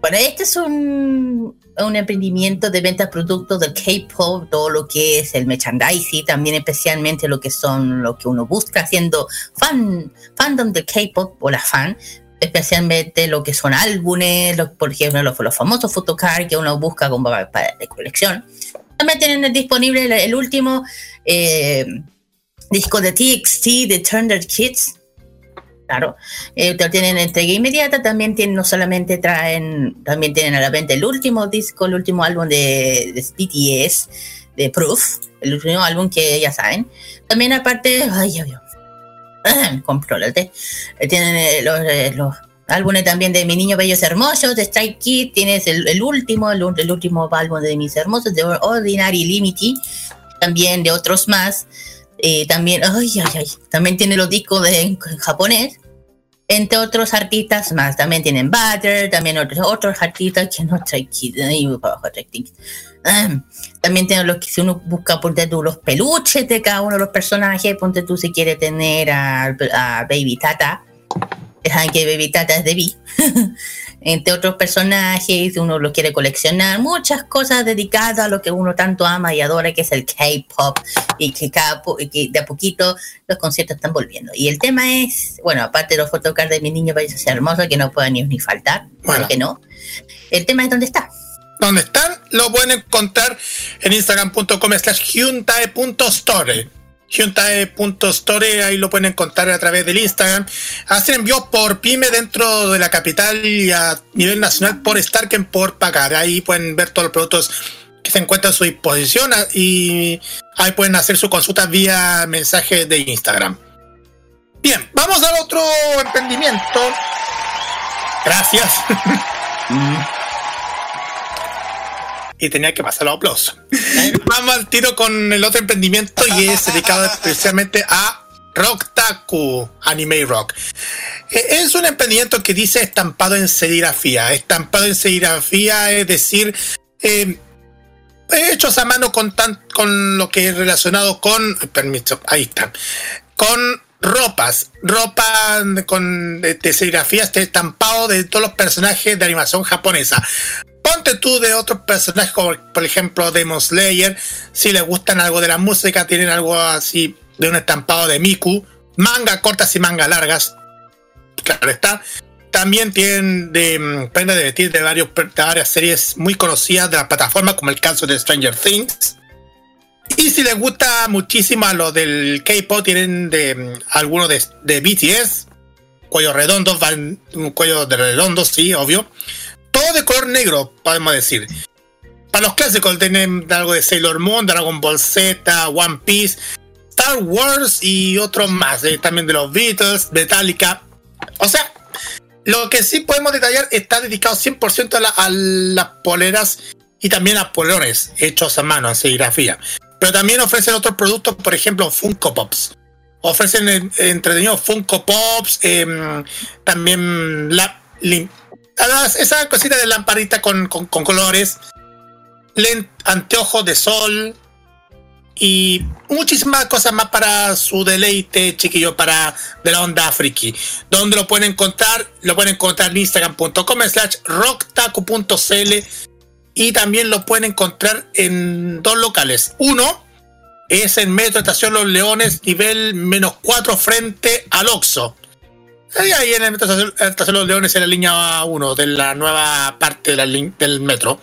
Bueno, este es un, un emprendimiento de ventas productos del K-pop, todo lo que es el merchandising, también especialmente lo que son lo que uno busca haciendo fan, fandom del K-pop o la fan, especialmente lo que son álbumes, lo- por ejemplo, los, los famosos photocards que uno busca como para, para- de colección. También tienen disponible el, el último eh, disco de TXT de Turner Kids, Claro, eh, tienen entrega inmediata, también tienen, no solamente traen, también tienen a la venta el último disco, el último álbum de, de BTS, de Proof, el último álbum que ya saben. También aparte, ay, ya veo, contrólate, Eh, tienen eh, los, eh, los álbumes también de Mi Niño Bellos Hermosos, de Strike Kid, tienes el, último, el, último álbum de Mis Hermosos, de Ordinary Limity, también de otros más. Eh, también, ay, ay, también tiene los discos de, en japonés, entre otros artistas más. También tienen Butter, también otros, otros artistas que no trae Kid, ahí para abajo, Strike Kid. Ah, también tienen los que si uno busca, ponte tú, los peluches de cada uno de los personajes, ponte tú si quiere tener a, Baby Tata, dejan que Baby Tata es de B. Entre otros personajes, uno lo quiere coleccionar, muchas cosas dedicadas a lo que uno tanto ama y adora, que es el K-pop, y que, cada po- y que de a poquito los conciertos están volviendo. Y el tema es, bueno, aparte de los photocards de mi niño parece ser hermoso, que no pueden ni, ni faltar, que no. El tema es dónde está. ¿Dónde están? Lo pueden encontrar en instagram.com slash hyuntae.store. Hyuntae.store, ahí lo pueden encontrar a través del Instagram. Hacen envíos por pyme dentro de la capital y a nivel nacional por Starken por pagar. Ahí pueden ver todos los productos que se encuentran a su disposición ah, y ahí pueden hacer su consulta vía mensaje de Instagram. Bien, vamos al otro emprendimiento. Gracias. y tenía que pasar los aplausos. Vamos al tiro con el otro emprendimiento y es dedicado especialmente a Rocktaku Anime Rock. Eh, Es un emprendimiento que dice estampado en serigrafía. Estampado en serigrafía, es decir, eh, hechos a mano con, tan, con lo que es relacionado con. Permiso, ahí está. Con ropas, ropa con de, de serigrafía, este estampado de todos los personajes de animación japonesa. Ponte tú de otros personajes, como por ejemplo Demon Slayer, si les gustan algo de la música, tienen algo así de un estampado de Miku, manga cortas y manga largas, claro está. También tienen de mm, prendas de vestir de, varias series muy conocidas de la plataforma, como el caso de Stranger Things. Y si les gusta muchísimo a lo del K-pop, tienen de mm, algunos de, BTS, cuello redondo, van, un cuello de redondo, sí, obvio. Todo de color negro, podemos decir. Para los clásicos tienen algo de Sailor Moon, Dragon Ball Z, One Piece, Star Wars y otros más. eh, también de los Beatles, Metallica. O sea, lo que sí podemos detallar está dedicado 100% a, a las poleras y también a polerones hechos a mano en serigrafía. Pero también ofrecen otros productos, por ejemplo, Funko Pops. Ofrecen entretenidos Funko Pops, em, también la, las- esa cosita de lamparita con, colores, lent- anteojos de sol y muchísimas cosas más para su deleite, chiquillo, para de la onda friki. Donde lo pueden encontrar, lo pueden encontrar en instagram.com slash rocktaku.cl y también lo pueden encontrar en dos locales. Uno es en Metro Estación Los Leones, nivel menos 4 frente al Oxo. Ahí, en el Metro Estación Los Leones, en la línea 1 de la nueva parte de la del metro.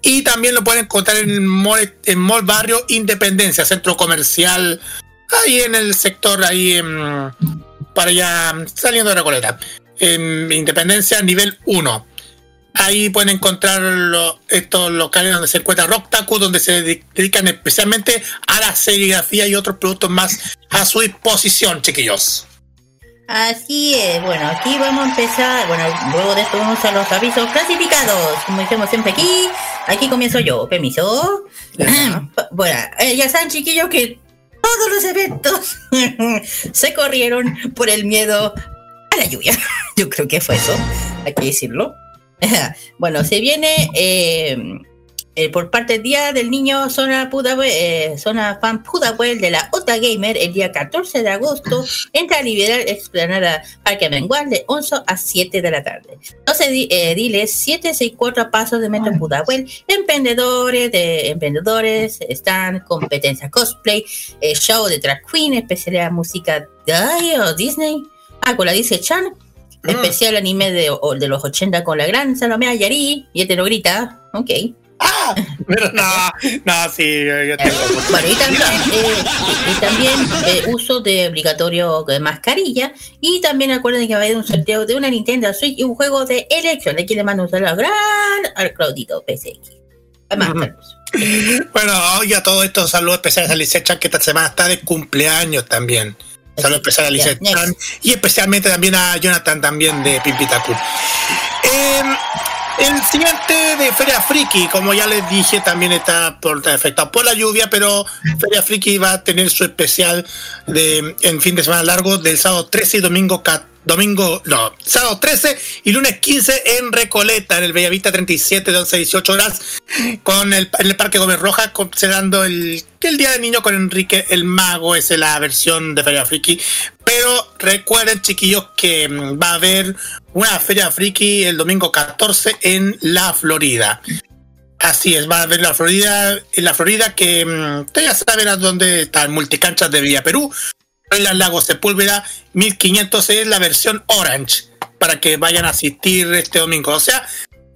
Y también lo pueden encontrar en Mall, en Mall Barrio Independencia, centro comercial, ahí en el sector, ahí para allá, saliendo de Recoleta. En Independencia, nivel 1. Ahí pueden encontrar lo- estos locales donde se encuentra Rocktaku, donde se dedi- dedican especialmente a la serigrafía y otros productos más a su disposición, chiquillos. Así es, bueno, aquí vamos a empezar, bueno, luego de esto vamos a los avisos clasificados, como decimos siempre aquí, aquí comienzo yo, permiso. bueno, eh, ya saben chiquillos que todos los eventos se corrieron por el miedo a la lluvia, yo creo que fue eso, hay que decirlo. bueno, se viene eh, eh, por parte del Día del Niño Zona, Pudahuel, eh, Zona Fan Pudahuel de la Ota Gamer el día 14 de agosto entra a liberar explanada Parque Mengual de 11 a 7 de la tarde. 12 di- eh, diles, 764 pasos de Metro Pudahuel, emprendedores de emprendedores, están competencia cosplay, eh, show de drag queen, especialidad música de ay, o Disney, ah, con la dice Chan, especial anime de, de los 80 con la gran Salomé Yari, y este lo grita, ok. Pero no, no, sí, yo tengo. Bueno, y también, eh, y también eh, uso de obligatorio de mascarilla. Y también acuerden que va a haber un sorteo de una Nintendo Switch y un juego de elección. Aquí le mando un saludo gran al Claudito PSX. Además, Bueno, y a todo esto, saludos especiales a Lisette Chan, que esta semana está de cumpleaños también. Saludos especiales a Ya, Chan y especialmente también a Jonathan también de Pimpitaku. Eh, el siguiente de Feria Friki, como ya les dije, también está por, afectado por la lluvia, pero Feria Friki va a tener su especial de en fin de semana largo del sábado 13 y domingo 14 domingo, no, sábado 13 y lunes 15 en Recoleta, en el Bellavista 37 de 11 a 18 horas, con el, en el Parque Gómez Rojas, considerando el, el Día del Niño con Enrique el Mago, es la versión de Feria Friki. Pero recuerden, chiquillos, que mm, va a haber una Feria Friki el domingo 14 en la Florida. Así es, va a haber la Florida, en la Florida que mm, ustedes ya saben a dónde está el multicanchas de Villa Perú. En las Lagos Sepúlveda 1500 es la versión Orange para que vayan a asistir este domingo. O sea,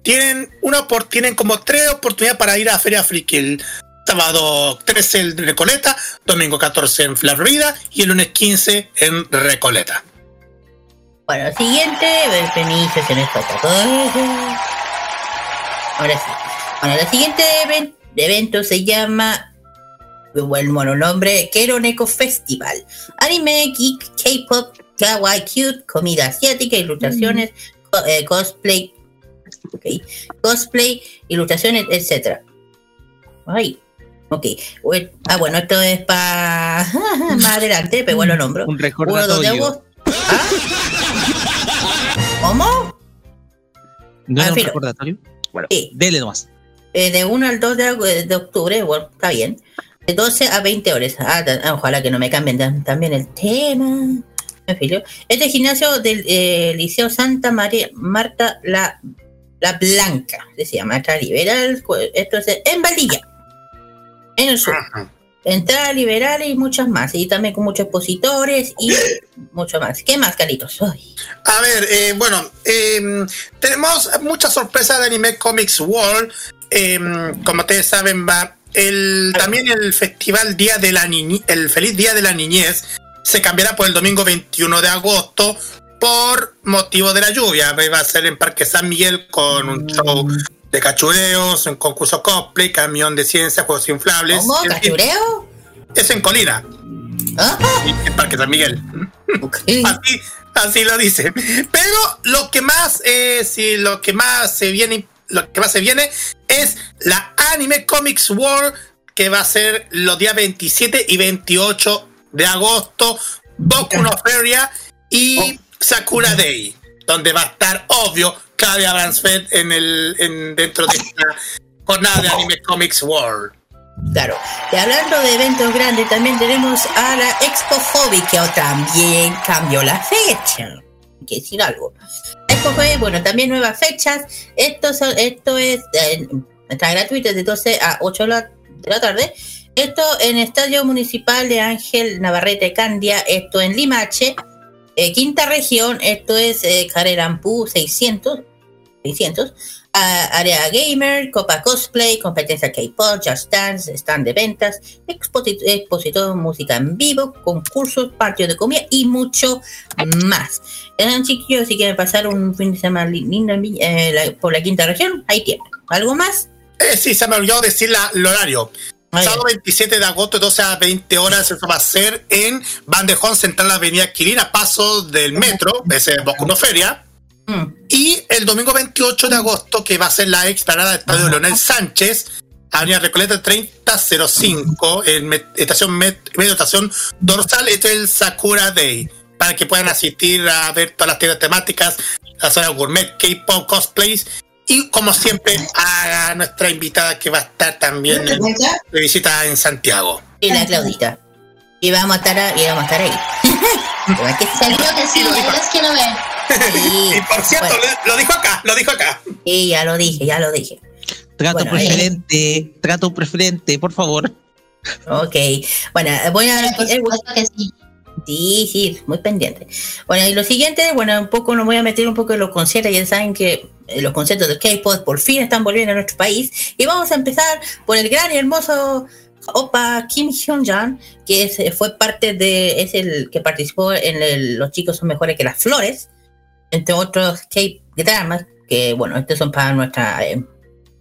tienen una tienen como tres oportunidades para ir a Feria Friki. El sábado 13 en Recoleta, domingo 14 en Florida y el lunes 15 en Recoleta. Bueno, siguiente, el permiso, se me falta todo. Ahora sí. Bueno, el siguiente even- evento se llama, bueno, bueno, nombre, Keroneko Festival. Anime, geek, K-pop, kawaii, cute, comida asiática, ilustraciones, eh, cosplay, ok, cosplay, ilustraciones, etcétera. Ay, ok. Ah, bueno, esto es para más adelante, pero bueno, nombro. Un 1 de recordatorio. ¿Ah? ¿Cómo? ¿No Ah, era un recordatorio? Bueno, Sí. dele nomás. Eh, de 1 al 2 de, agu- de octubre, bueno, está bien. De 12 a 20 horas. Ah, ah, ojalá que no me cambien tam- también el tema. Fin, yo- Este gimnasio del eh, Liceo Santa María Marta La, la Blanca, se llama Liberal. Esto es en Valdilla, en el sur. Entrada liberal y muchas más. Y también con muchos expositores y mucho más. ¿Qué más, Caritos? Ay. A ver, eh, bueno, eh, tenemos muchas sorpresas de Anime Comics World. Eh, como ustedes saben, va el, también el festival Día de la Niñez, el Feliz Día de la Niñez, se cambiará por el domingo 21 de agosto por motivo de la lluvia. Va a ser en Parque San Miguel con un show de cachureos, un concurso cosplay, camión de ciencia, juegos inflables. ¿Cómo? En ¿Cachureo? Es en Colina. En Parque San Miguel. Así, así lo dice. Pero lo que más, eh, sí, lo que más se viene, lo que más se viene es la Anime Comics World, que va a ser los días 27 y 28 de agosto, Boku no Feria y Sakura Day, donde va a estar obvio Claudia Bransfeld en el, en, dentro de esta jornada de Anime Comics World. Claro. Y hablando de eventos grandes, también tenemos a la Expo Hobby, que también cambió la fecha. Hay que decir algo. Expo Hobby, bueno, también nuevas fechas. Esto, son- esto es eh, está gratuito de 12 a 8 de la, de la tarde. Esto en Estadio Municipal de Ángel Navarrete Candia, esto en Limache. Eh, quinta región, esto es eh, Carerampú 600. 600. Ah, área gamer, Copa Cosplay, competencia K-pop, Just Dance, stand de ventas, exposi- expositor, música en vivo, concursos, patio de comida y mucho más. Eh, chiquillos, si quieren pasar un fin de semana li- lindo eh, la- por la quinta región, ahí tienen. ¿Algo más? Eh, sí, se me olvidó decir la- el horario. Sábado 27 de agosto, 12 a 20 horas, eso va a ser en Bandejón Central, Avenida Quilina, paso del metro, ese es Boku no Y el domingo 28 de agosto, que va a ser la explanada del Estadio Leonel Sánchez, Avenida Recoleta 3005, en met- estación met- medio estación dorsal, este es el Sakura Day, para que puedan asistir a ver todas las tiendas temáticas, la zona gourmet, K-pop, cosplays, y como siempre, a nuestra invitada que va a estar también en- de visita en Santiago. Y la Claudita. Y vamos a estar, a- y vamos a estar ahí. Seguro que sí, ahí los quiero ver. Y por cierto, lo, lo dijo acá, lo dijo acá. Sí, ya lo dije, ya lo dije. Trato Bueno, preferente, trato preferente, por favor. Ok. Bueno, voy a. Que sí. Sí, sí, muy pendiente. Bueno, y lo siguiente, bueno, un poco nos voy a meter un poco en los conciertos. Ya saben que eh, los conciertos de K-pop por fin están volviendo a nuestro país. Y vamos a empezar por el gran y hermoso Opa Kim Hyun-jan, que es, eh, fue parte de, es el que participó en el Los chicos son mejores que las flores, entre otros K-dramas, que bueno, estos son para nuestra eh,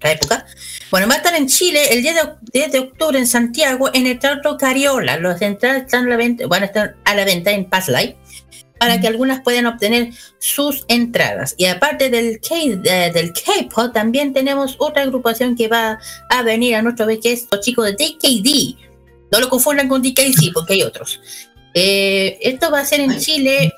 época. Bueno, va a estar en Chile el 10 de, 10 de octubre en Santiago en el Teatro Cariola. Los entradas están a la venta, van a estar a la venta en Pass Live para que algunas puedan obtener sus entradas. Y aparte del K, eh, del K-pop, también tenemos otra agrupación que va a venir a nuestro vez, que es los chicos de DKD. No lo confundan con DKC, porque hay otros. Eh, esto va a ser en Chile.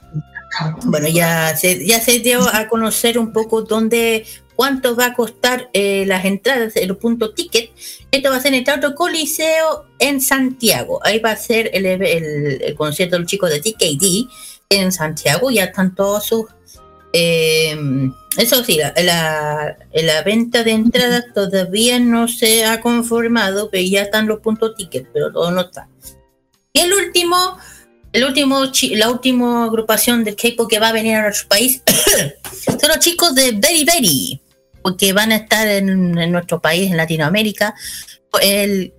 Bueno, ya se, ya se dio a conocer un poco dónde cuánto va a costar eh, las entradas, el punto ticket. Esto va a ser en el Teatro Coliseo en Santiago. Ahí va a ser el, el- el concierto de los chicos de TKD en Santiago. Ya están todos sus. eh, eso sí, la, la- la venta de entradas todavía no se ha conformado, pero ya están los puntos ticket, pero todo no está. Y el último, el último, chi- la última agrupación de K-pop que va a venir a nuestro país son los chicos de Very Very, porque van a estar en, en nuestro país, en Latinoamérica, el,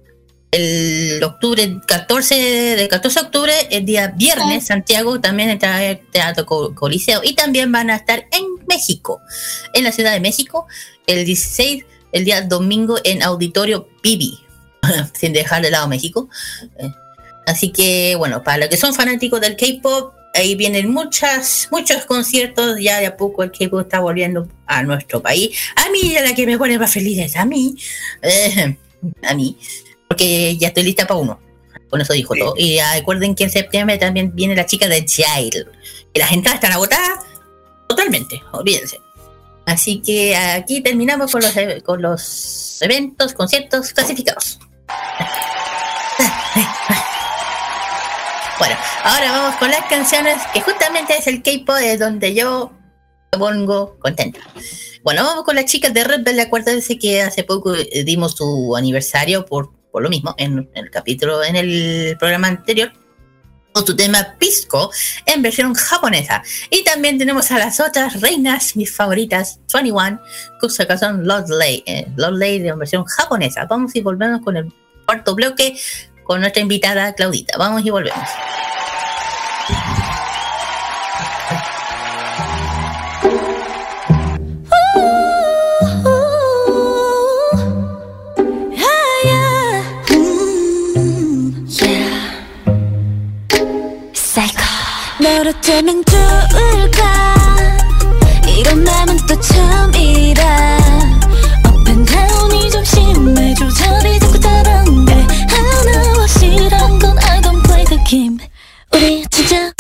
el octubre 14, del 14 de octubre, el día viernes, Santiago también está en el Teatro Co- Coliseo, y también van a estar en México, en la Ciudad de México, el 16, el día domingo en Auditorio Bibi, sin dejar de lado México. Así que, bueno, para los que son fanáticos del K-pop, ahí vienen muchas, muchos conciertos. Ya de a poco el K-pop está volviendo a nuestro país. A mí, a la que me pone más feliz es a mí. Eh, a mí. Porque ya estoy lista para uno. Con eso dijo todo. Y recuerden que en septiembre también viene la chica de Child. Y las entradas están agotadas totalmente. Olvídense. Así que aquí terminamos con los, con los eventos, conciertos clasificados. Bueno, ahora vamos con las canciones que justamente es el K-pop de donde yo me pongo contenta. Bueno, vamos con las chicas de Red Velvet. Acuérdense que hace poco eh, dimos su aniversario por, por lo mismo en, en el capítulo, en el programa anterior. Con su tema Pisco en versión japonesa. Y también tenemos a las otras reinas, mis favoritas, 21, que son Lord Lay, eh, Lay en versión japonesa. Vamos y volvemos con el cuarto bloque con nuestra invitada Claudita. Vamos y volvemos. 너라면 좋을까 이런 맘은 또 처음이라 Up and down이 좀 심해 조절이 우리 진짜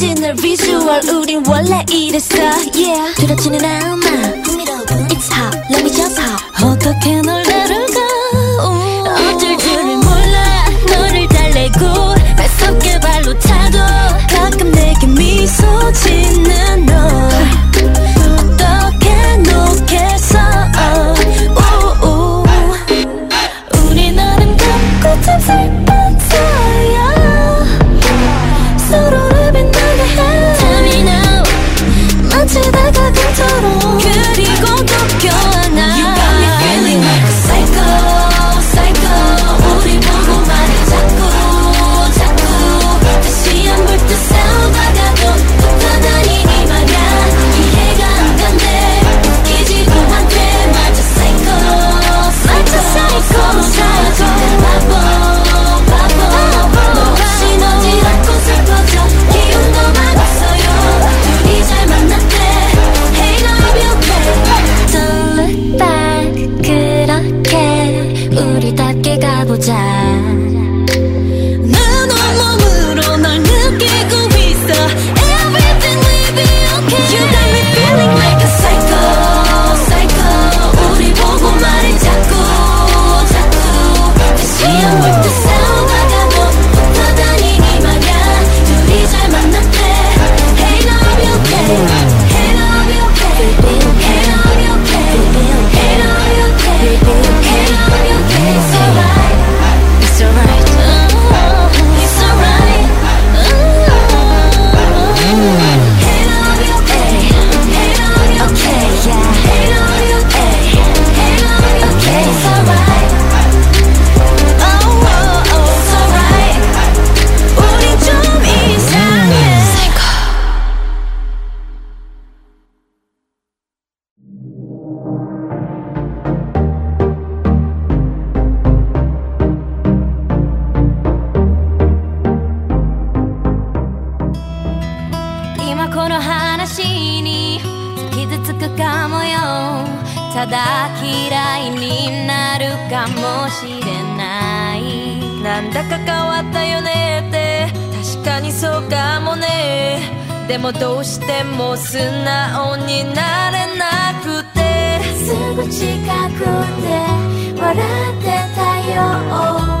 I'm a original visual 우린 원래 이랬어 Yeah 두렵지는 않아 It's hot let me 今この話に傷つくかもよ。ただ嫌いになるかもしれない。なんだか変わったよねって。確かにそうかもね。でもどうしても素直になれなくて。すぐ近くで笑ってたよ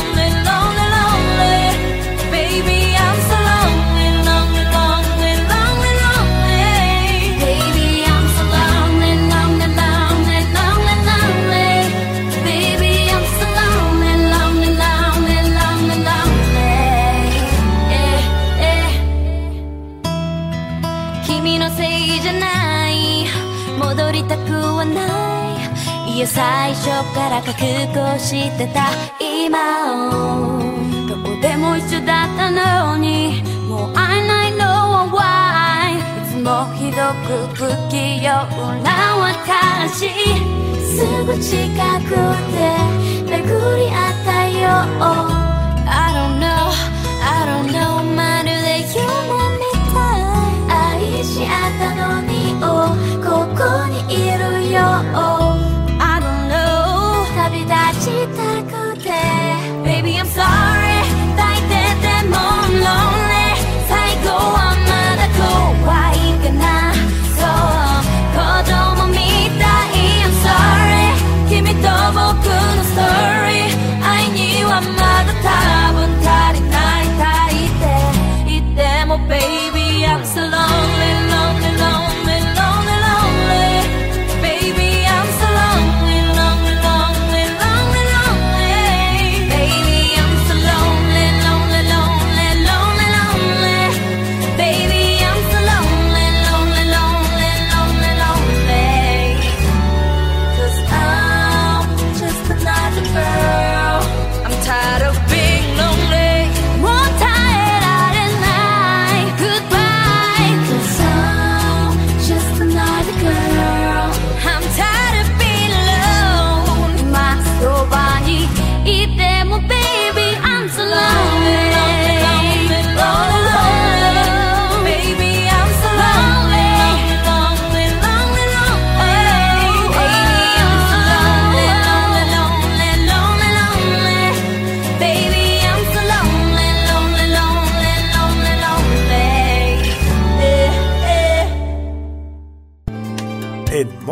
ないいや最初から覚悟してた今をどこでも一緒だったのにもう会えないのは why いつもひどく不器用な私。すぐ近くで巡り合ったよ。I don't know I don't know まるで夢みたい。愛し合ったのにおここにいるよ。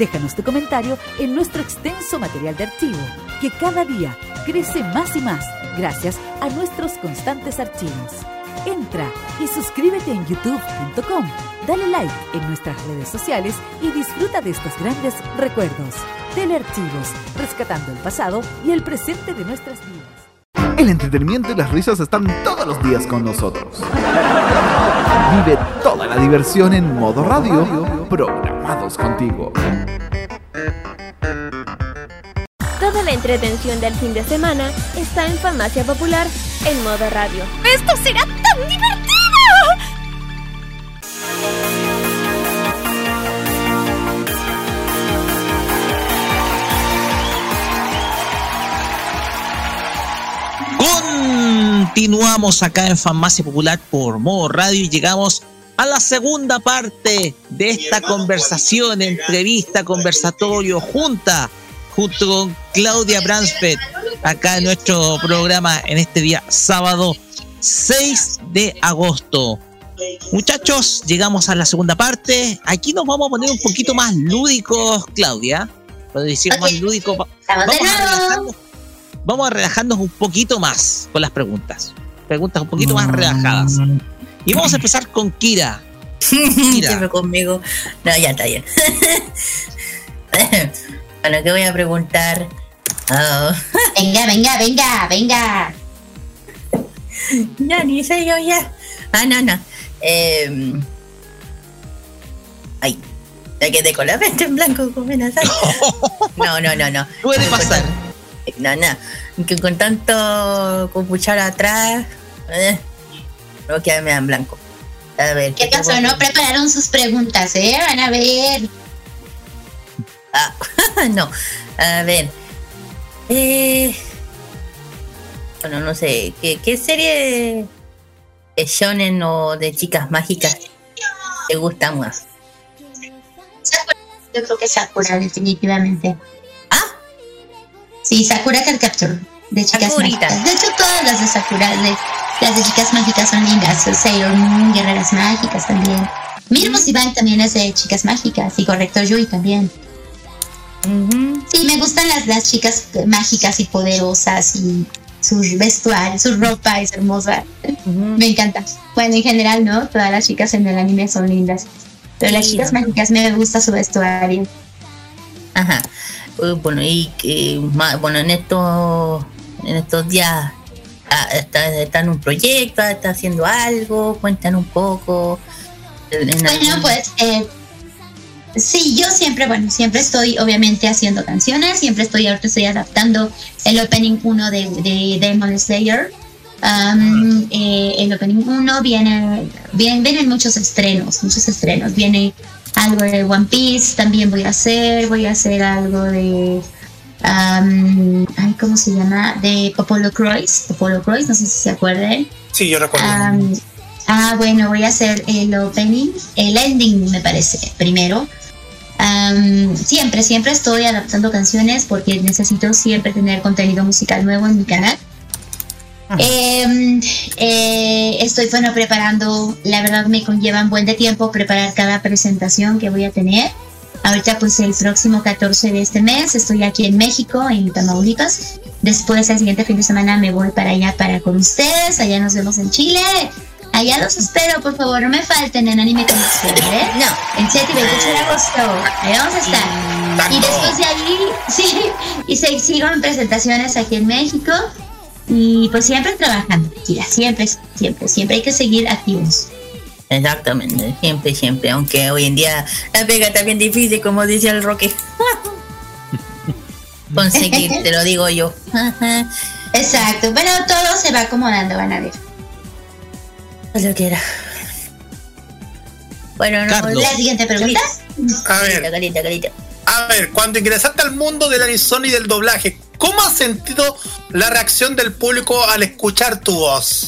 Déjanos tu comentario en nuestro extenso material de archivo, que cada día crece más y más gracias a nuestros constantes archivos. Entra y suscríbete en youtube.com, dale like en nuestras redes sociales y disfruta de estos grandes recuerdos. Telearchivos, rescatando el pasado y el presente de nuestras vidas. El entretenimiento y las risas están todos los días con nosotros. Vive toda la diversión en modo radio, contigo. Toda la entretención del fin de semana está en Farmacia Popular en modo radio. ¡Esto será tan divertido! Continuamos acá en Farmacia Popular por modo radio y llegamos a la segunda parte de esta conversación, entrevista, conversatorio, junta, junto con Claudia Bransfeld, acá en nuestro programa en este día sábado 6 de agosto. Muchachos, llegamos a la segunda parte. Aquí nos vamos a poner un poquito más lúdicos, Claudia. Para decir más lúdicos. va- Vamos a, relajarnos, vamos a relajarnos un poquito más con las preguntas. Preguntas un poquito más relajadas. Y vamos a empezar con Kira. Siempre conmigo. No, ya está bien. bueno, ¿qué voy a preguntar? Oh. Venga, venga, venga, venga. Ya, ni sé yo ya. Ah, no, no. Eh, ay, ya quedé con la mente en blanco. No, no, no, no. Puede pasar. No, no. Que con tanto compuchar atrás, eh, no quedarme en blanco. A ver. ¿Qué pasó? No prepararon sus preguntas, ¿eh? Van a ver. Ah, no. A ver. Eh, bueno, no sé. ¿Qué, qué serie de shonen o de chicas mágicas te gusta más? Yo creo que Sakura, definitivamente. ¿Ah? Sí, Sakura Card Capture, de chicas Sakurita. mágicas. De hecho, todas las de Sakura, de, las de chicas mágicas son lindas. Sailor Moon, Guerreras Mágicas también. Mirmus y Bank también es de chicas mágicas. Y Corrector Yui también. Sí, me gustan las, las chicas mágicas y poderosas y su vestuario, su ropa es hermosa. Me encanta. Bueno, en general, ¿no? Todas las chicas en el anime son lindas. Pero las chicas ¿no? mágicas me gusta su vestuario. Ajá. Eh, Bueno, y más, bueno, en estos, en estos días está, está en un proyecto, está haciendo algo, cuentan un poco. En Bueno, algún- pues eh, sí, yo siempre, bueno, siempre estoy obviamente haciendo canciones, siempre estoy, ahorita estoy adaptando el opening 1 de, de Demon Slayer. Um, eh, el opening 1 viene, vienen, vienen muchos estrenos, muchos estrenos. Viene algo de One Piece, también voy a hacer, voy a hacer algo de, um, ay, ¿cómo se llama? De Popolo Croix, Popolo Croix, no sé si se acuerdan. Sí, yo recuerdo. Am, ah, bueno, voy a hacer el opening, el ending me parece, primero. Am, siempre, siempre estoy adaptando canciones porque necesito siempre tener contenido musical nuevo en mi canal. Em, eh, estoy bueno preparando, la verdad me conlleva un buen de tiempo preparar cada presentación que voy a tener. Ahorita pues el próximo 14 de este mes estoy aquí en México, en Tamaulipas. Después el siguiente fin de semana me voy para allá para con ustedes, allá nos vemos en Chile. Allá los espero, por favor, no me falten en Anime Conexión, ¿eh? No, el 7 y 28 de agosto, ahí vamos a estar. Y después de ahí, sí, y se, sigo en presentaciones aquí en México. Y pues siempre trabajando, Kira, siempre, siempre, siempre hay que seguir activos. Exactamente, siempre, siempre. Aunque hoy en día la pega está bien difícil, como dice el Roque. Conseguir, te lo digo yo. Exacto, bueno, todo se va acomodando, van a ver. Lo que era. Bueno, no. La siguiente pregunta. A ver. A cuando ingresaste al mundo del Arizona y del doblaje, ¿cómo has sentido la reacción del público al escuchar tu voz?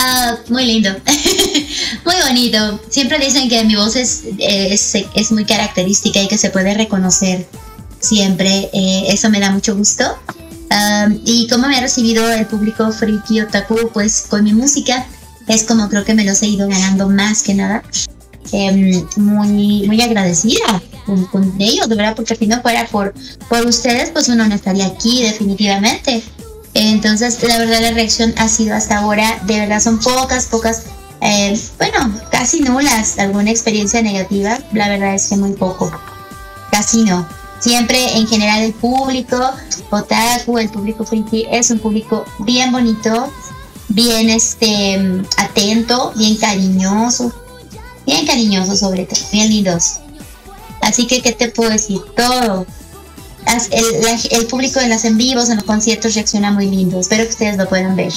Ah, muy lindo. muy bonito. Siempre dicen que mi voz es, es, es, muy característica y que se puede reconocer siempre. Eh, eso me da mucho gusto. y cómo me ha recibido el público friki otaku, pues con mi música, es como creo que me los he ido ganando más que nada. Em, muy, muy agradecida con, ellos, de verdad, porque si no fuera por, por ustedes, pues uno no estaría aquí definitivamente. Entonces, la verdad, la reacción ha sido hasta ahora, de verdad, son pocas, pocas, eh, bueno, casi nulas, alguna experiencia negativa, la verdad es que muy poco, casi no. Siempre en general el público otaku, el público friki, es un público bien bonito, bien este atento, bien cariñoso, bien cariñoso sobre todo, bien lindos. Así que, ¿qué te puedo decir? Todo. El, público en las en vivos, en los conciertos reacciona muy lindo. Espero que ustedes lo puedan ver.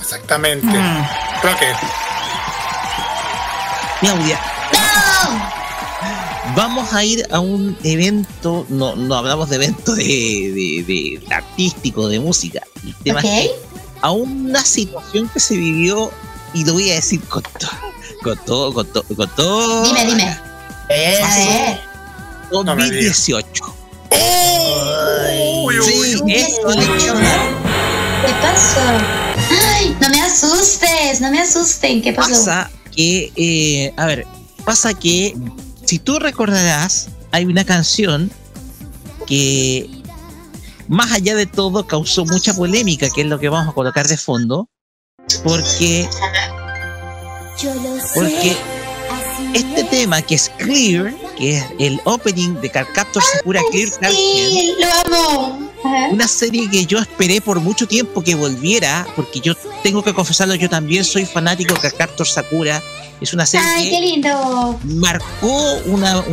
Exactamente. Mm. Creo que. Claudia. Vamos a ir a un evento, no, no hablamos de evento de, de, artístico, de música. a una situación que se vivió, y lo voy a decir con todo, con todo, con todo, con todo. Dime, dime. Eh, 2018. sí, ¿Qué pasó? Ay, no me asustes, no me asusten. ¿Qué pasó? Pasa que, eh, a ver, pasa que si tú recordarás, hay una canción que más allá de todo causó mucha polémica, que es lo que vamos a colocar de fondo, porque porque este tema que es Clear, que es el opening de Carcaptor Sakura Clear sí, lo amo. Una serie que yo esperé por mucho tiempo que volviera, porque yo tengo que confesarlo, yo también soy fanático de Carcaptor Sakura. Es una serie Ay, qué lindo. marcó una,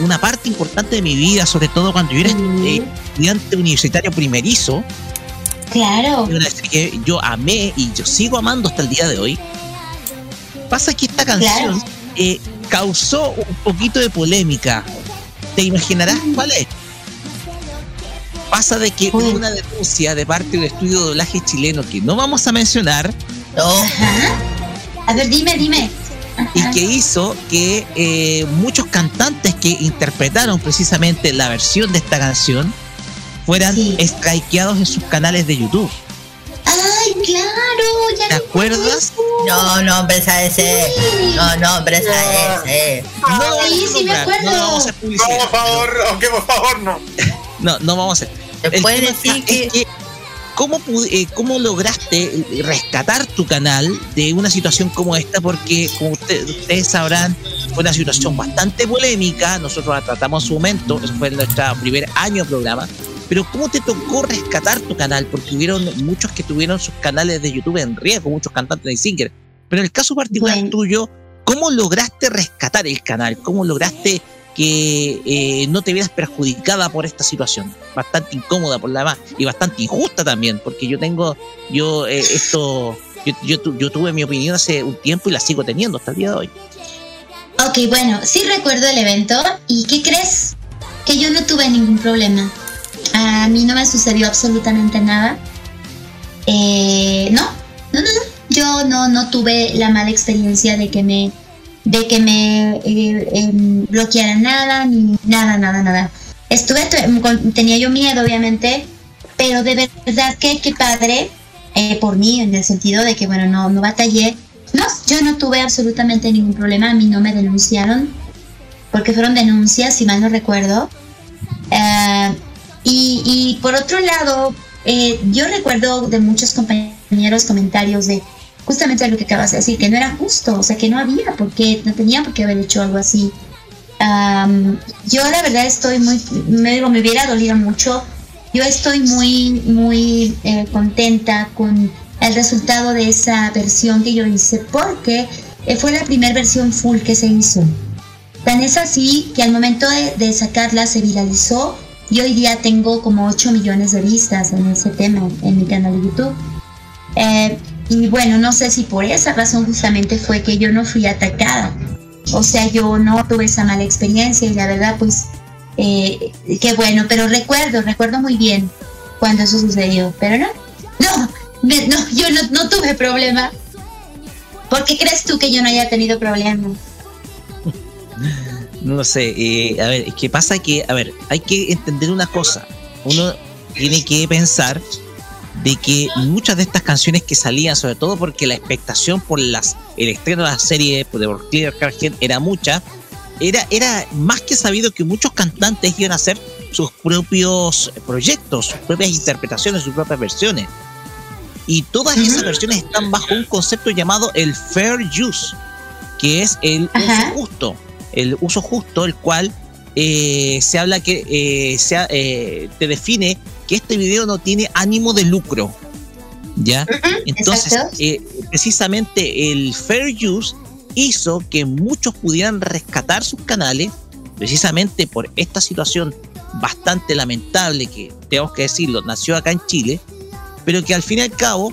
una parte importante de mi vida, sobre todo cuando yo era estudiante universitario primerizo. Claro. Una serie que yo amé y yo sigo amando hasta el día de hoy. Pasa que esta canción eh, causó un poquito de polémica. ¿Te imaginarás cuál es? Pasa de que hubo una denuncia de parte del estudio de doblaje chileno que no vamos a mencionar. A ver, dime, dime. Y que hizo que eh, muchos cantantes que interpretaron precisamente la versión de esta canción fueran strikeados en sus canales de YouTube. ¡Ay, claro! ¿Te acuerdas? No, no, hombre, ese. No, no, hombre, ese. No, sí, sí me acuerdo. No, vamos a hacer publicidad. No, por favor, aunque por favor, no. No, no vamos a hacer. ¿Te puedes decir que, ¿cómo, eh, ¿Cómo lograste rescatar tu canal de una situación como esta? Porque, como ustedes sabrán, fue una situación bastante polémica. Nosotros la tratamos en su momento. Eso fue en nuestro primer año de programa. Pero ¿cómo te tocó rescatar tu canal? Porque hubieron muchos que tuvieron sus canales de YouTube en riesgo, muchos cantantes de singer. Pero en el caso particular tuyo, ¿cómo lograste rescatar el canal? ¿Cómo lograste que eh, no te vieras perjudicada por esta situación? Bastante incómoda por la más y bastante injusta también, porque yo tengo, yo eh, esto, yo, yo, tuve mi opinión hace un tiempo y la sigo teniendo hasta el día de hoy. Ok, bueno, sí recuerdo el evento y ¿qué crees? Que yo no tuve ningún problema. A mí no me sucedió absolutamente nada. Eh, no, no, no, no. Yo no, no tuve la mala experiencia de que me, de que me eh, em, bloquearan nada, ni nada, nada, nada. Estuve, tenía yo miedo, obviamente, pero de verdad que qué padre eh, por mí, en el sentido de que, bueno, no, no batallé. No, yo no tuve absolutamente ningún problema, a mí no me denunciaron, porque fueron denuncias, si mal no recuerdo. Y, por otro lado, eh, yo recuerdo de muchos compañeros comentarios de justamente lo que acabas de decir, que no era justo, o sea, que no había, porque no tenía por qué haber hecho algo así. yo la verdad estoy muy, me, me hubiera dolido mucho. Yo estoy muy, muy eh, contenta con el resultado de esa versión que yo hice, porque eh, fue la primera versión full que se hizo. Tan es así que al momento de, de sacarla se viralizó y hoy día tengo como 8 millones de vistas en ese tema en mi canal de YouTube. Eh, y bueno, no sé si por esa razón justamente fue que yo no fui atacada O sea, yo no tuve esa mala experiencia y la verdad, pues, eh, qué bueno. Pero recuerdo, recuerdo muy bien cuando eso sucedió. Pero no, no, no yo no, no tuve problema. ¿Por qué crees tú que yo no haya tenido problemas? No sé, eh, a ver, es que pasa que, a ver, hay que entender una cosa. Uno tiene que pensar de que muchas de estas canciones que salían, sobre todo porque la expectación por las el estreno de la serie de Clear Carhead era mucha, era, era más que sabido que muchos cantantes iban a hacer sus propios proyectos, sus propias interpretaciones, sus propias versiones. Y todas esas versiones están bajo un concepto llamado el fair use, que es el uso justo. El uso justo, el cual eh, se habla que eh, eh, te define que este video no tiene ánimo de lucro. ¿Ya? Entonces, precisamente el fair use hizo que muchos pudieran rescatar sus canales, precisamente por esta situación bastante lamentable que, tenemos que decirlo, nació acá en Chile, pero que al fin y al cabo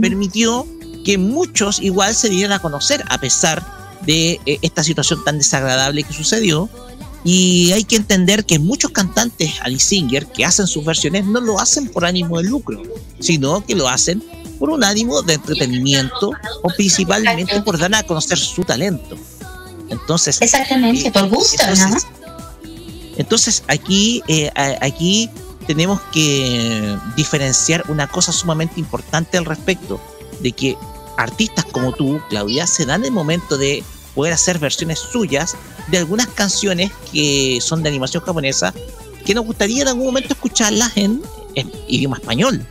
permitió que muchos igual se dieran a conocer, a pesar de esta situación tan desagradable que sucedió y hay que entender que muchos cantantes Ali Singer que hacen sus versiones no lo hacen por ánimo de lucro, sino que lo hacen por un ánimo de entretenimiento o principalmente por dar a conocer su talento. Entonces, exactamente, eh, por gusto, entonces, Entonces aquí, eh, aquí tenemos que diferenciar una cosa sumamente importante al respecto, de que artistas como tú, Claudia, se dan el momento de poder hacer versiones suyas de algunas canciones que son de animación japonesa que nos gustaría en algún momento escucharlas en, idioma español.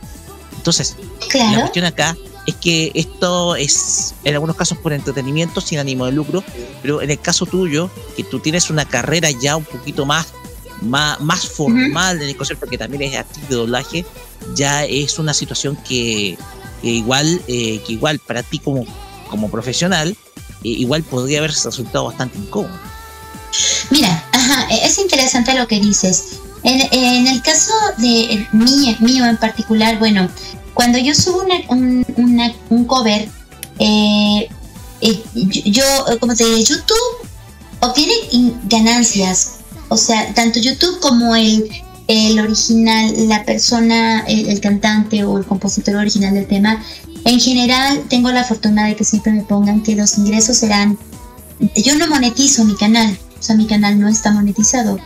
Entonces, la cuestión acá es que esto es en algunos casos por entretenimiento sin ánimo de lucro, pero en el caso tuyo, que tú tienes una carrera ya un poquito más más, más formal en el concepto que también es actriz de doblaje, ya es una situación que, igual eh, que igual para ti como, como profesional igual podría haber resultado bastante incómodo. Mira, ajá, e-, es interesante lo que dices. En, el caso de mí, mío en particular, bueno, cuando yo subo un, un, cover, eh, eh, yo, como te digo, YouTube obtiene ganancias. O sea, tanto YouTube como el, el original, la persona, el, cantante o el compositor original del tema, en general, tengo la fortuna de que siempre me pongan que los ingresos serán... Yo no monetizo mi canal, o sea, mi canal no está monetizado.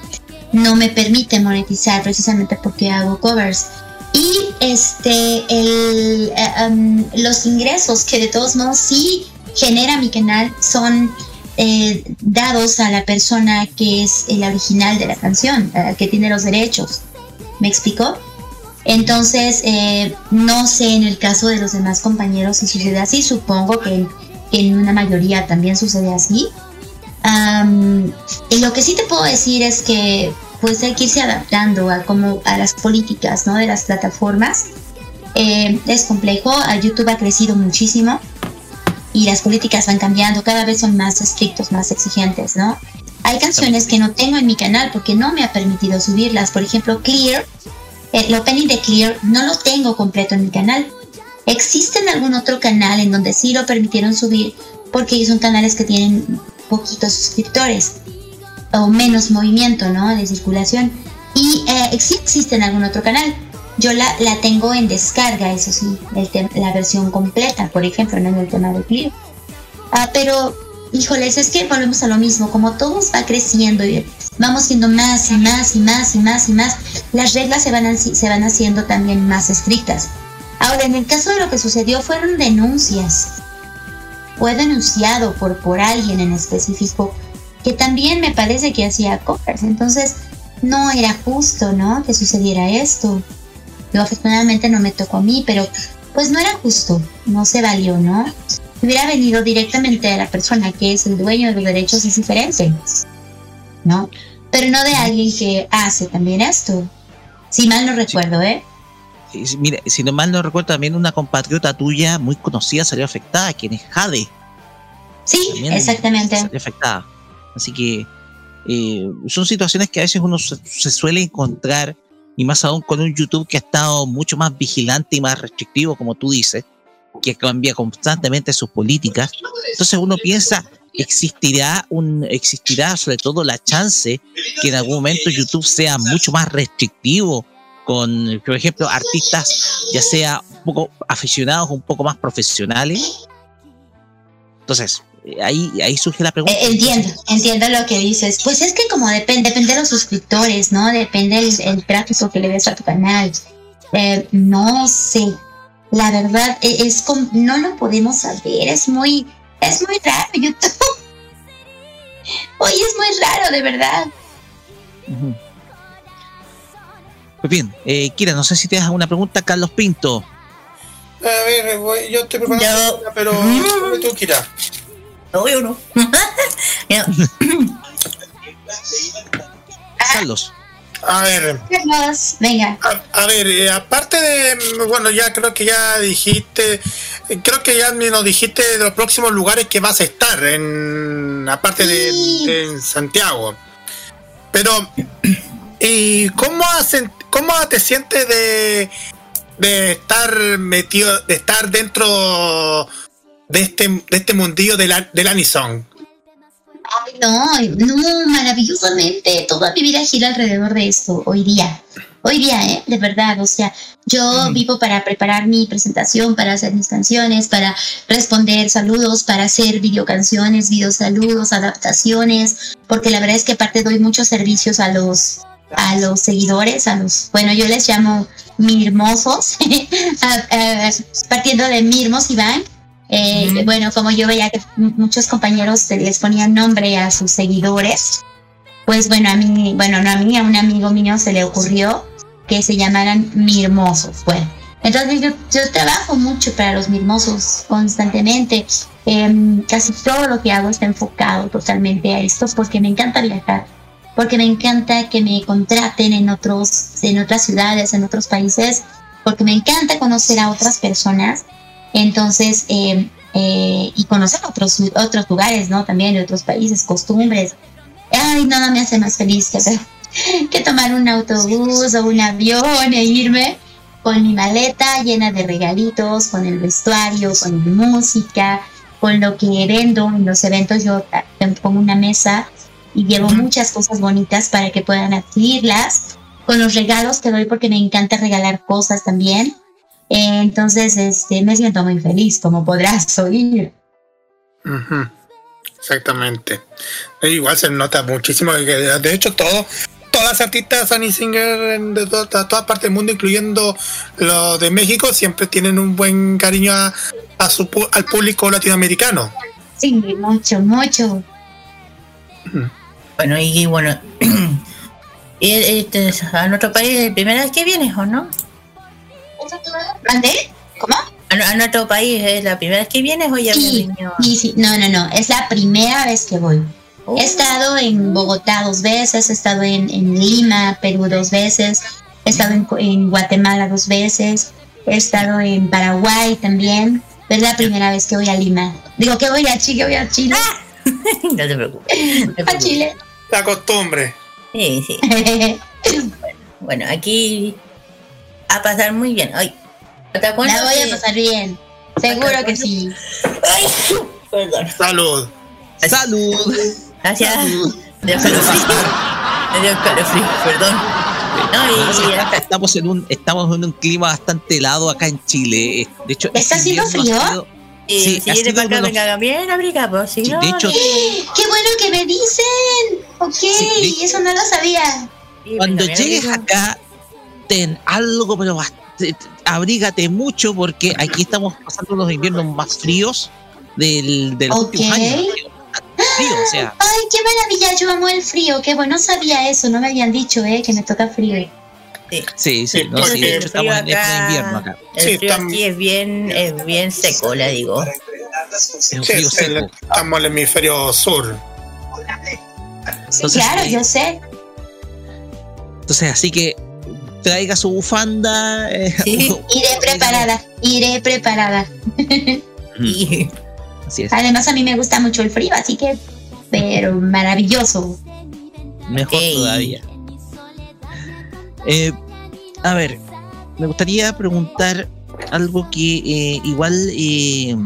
No me permite monetizar precisamente porque hago covers. Y este, el, eh, los ingresos que de todos modos sí genera mi canal son eh, dados a la persona que es el original de la canción, eh, que tiene los derechos. ¿Me explicó? Entonces, eh, no sé en el caso de los demás compañeros si sucede así, supongo que, en una mayoría también sucede así. y lo que sí te puedo decir es que pues hay que irse adaptando a, como, a las políticas ¿no? de las plataformas. Eh, es complejo, YouTube ha crecido muchísimo y las políticas van cambiando, cada vez son más estrictos, más exigentes, ¿no? Hay canciones que no tengo en mi canal porque no me ha permitido subirlas, por ejemplo, Clear el opening de Clear no lo tengo completo en mi canal. ¿Existe en algún otro canal en donde sí lo permitieron subir porque son canales que tienen poquitos suscriptores o menos movimiento ¿no? de circulación? Y eh, sí existe en algún otro canal. Yo la, la tengo en descarga, eso sí, la versión completa, por ejemplo, no en el tema de Clear. Ah, pero, híjoles, es que volvemos a lo mismo, como todo va creciendo y vamos siendo más y más y más y más y más, las reglas se van, se van haciendo también más estrictas. Ahora, en el caso de lo que sucedió fueron denuncias. Fue denunciado por, por alguien en específico que también me parece que hacía covers. Entonces, no era justo, ¿no? Que sucediera esto. Yo afortunadamente no me tocó a mí, pero pues no era justo, no se valió, ¿no? Si hubiera venido directamente de la persona que es el dueño de los derechos es diferente. ¿no? Pero no de alguien que hace también esto. Si mal no recuerdo, ¿eh? Mira, si no mal no recuerdo, también una compatriota tuya muy conocida salió afectada, quien es Jade. Sí, exactamente. Salió afectada. Así que eh, son situaciones que a veces uno se, suele encontrar, y más aún con un YouTube que ha estado mucho más vigilante y más restrictivo, como tú dices, que cambia constantemente sus políticas. Entonces uno piensa existirá un existirá sobre todo la chance que en algún momento YouTube sea mucho más restrictivo con, por ejemplo, artistas ya sea un poco aficionados, un poco más profesionales. Entonces, ahí, ahí surge la pregunta. Eh, entiendo, entiendo lo que dices. Pues es que como depende, depende de los suscriptores, ¿no? Depende el, el tráfico que le des a tu canal. Eh, no sé. La verdad, e- es como, no lo podemos saber. Es muy, es muy raro YouTube. Oye, es muy raro, de verdad. Pues bien, eh, Kira, no sé si te das una pregunta, Carlos Pinto. A ver, voy- yo estoy preparando, una, pero tú, Kira. Obvio no. Carlos. A ver. Venga. A, a ver, eh, aparte de, bueno, ya creo que ya dijiste, eh, creo que ya me nos dijiste de los próximos lugares que vas a estar, en aparte de, de en Santiago. Pero, ¿y cómo, hacen, cómo te sientes de, de estar metido, de estar dentro de este, de este mundillo del, del Anison? Ay, no, no, maravillosamente. Toda mi vida gira alrededor de esto, hoy día. Hoy día, ¿eh? De verdad, o sea, yo vivo para preparar mi presentación, para hacer mis canciones, para responder saludos, para hacer videocanciones, videosaludos, adaptaciones, porque la verdad es que aparte doy muchos servicios a los a los seguidores, a los, bueno, yo les llamo mirmosos, a- a- partiendo de Mirmos Iván, eh, Bueno, como yo veía que muchos compañeros se les ponían nombre a sus seguidores, pues bueno, a mí, bueno, no a mí, a un amigo mío se le ocurrió que se llamaran mirmosos. Bueno, entonces yo, yo trabajo mucho para los mirmosos constantemente. Em, casi todo lo que hago está enfocado totalmente a esto porque me encanta viajar, porque me encanta que me contraten en otros, en otras ciudades, en otros países, porque me encanta conocer a otras personas entonces, eh, eh, y conocer otros, otros lugares, ¿no? También de otros países, costumbres. Ay, nada me hace más feliz que, hacer- que tomar un autobús o un avión e irme con mi maleta llena de regalitos, con el vestuario, con mi música, con lo que vendo en los eventos. Yo pongo una mesa y llevo muchas cosas bonitas para que puedan adquirirlas. Con los regalos que doy porque me encanta regalar cosas también. Entonces, este, me siento muy feliz, como podrás oír. Ujú, Exactamente. E Igual se nota muchísimo que de hecho todo, todas las artistas Sunny Singer en- de to- to- todas partes del mundo, incluyendo los de México, siempre tienen un buen cariño a, a su, pu- al público latinoamericano. Sí, mucho, mucho. Bueno, y bueno, y este, a nuestro país, ¿primera vez que vienes o no? ¿Mandé? ¿Cómo? A, a nuestro país, ¿es la primera vez que vienes o ya Sí, sí, sí. No, no, no. Es la primera vez que voy. He estado en Bogotá dos veces, he estado en, en Lima, Perú dos veces, he estado en, en Guatemala dos veces, he estado en Paraguay también. Es la primera vez que voy a Lima. Digo que voy a Chile, voy a Chile. no te preocupes. a Chile. La costumbre. Sí, sí. bueno, aquí a pasar muy bien. Ay, ¿te acuerdas La voy a pasar bien. Seguro que sí. Ay, perdón. Salud. Salud. Gracias. Me dio calofrío. Me dio calofrío, perdón. No, y acá- Estamos en un estamos en un clima bastante helado acá en Chile. De hecho, ¿Está este haciendo ha frío? sido- y Sí, si ha sido para acá, venga bien abrigado, si Sí, no. de hecho, ¡Qué bueno que me dicen! Ok, Sí, eso no lo sabía. Cuando llegues acá, ten algo, pero abrígate mucho porque aquí estamos pasando los inviernos más fríos del, de los Ok. últimos años. Frío, o sea, Ay, qué maravilla, yo amo el frío. Qué bueno, no sabía eso, no me habían dicho, eh, que me toca frío. sí, sí, no, sí, de hecho estamos en invierno acá. El frío aquí es bien, es bien seco, le digo. Es un Sí, el- seco. estamos en el hemisferio sur. Entonces, claro, eh, yo sé. Entonces, así que traiga su bufanda. eh, Iré preparada, iré preparada. Así es. Además, a mí me gusta mucho el frío, así que, pero maravilloso. Mejor todavía. Eh, a ver, me gustaría preguntar algo que eh, igual eh,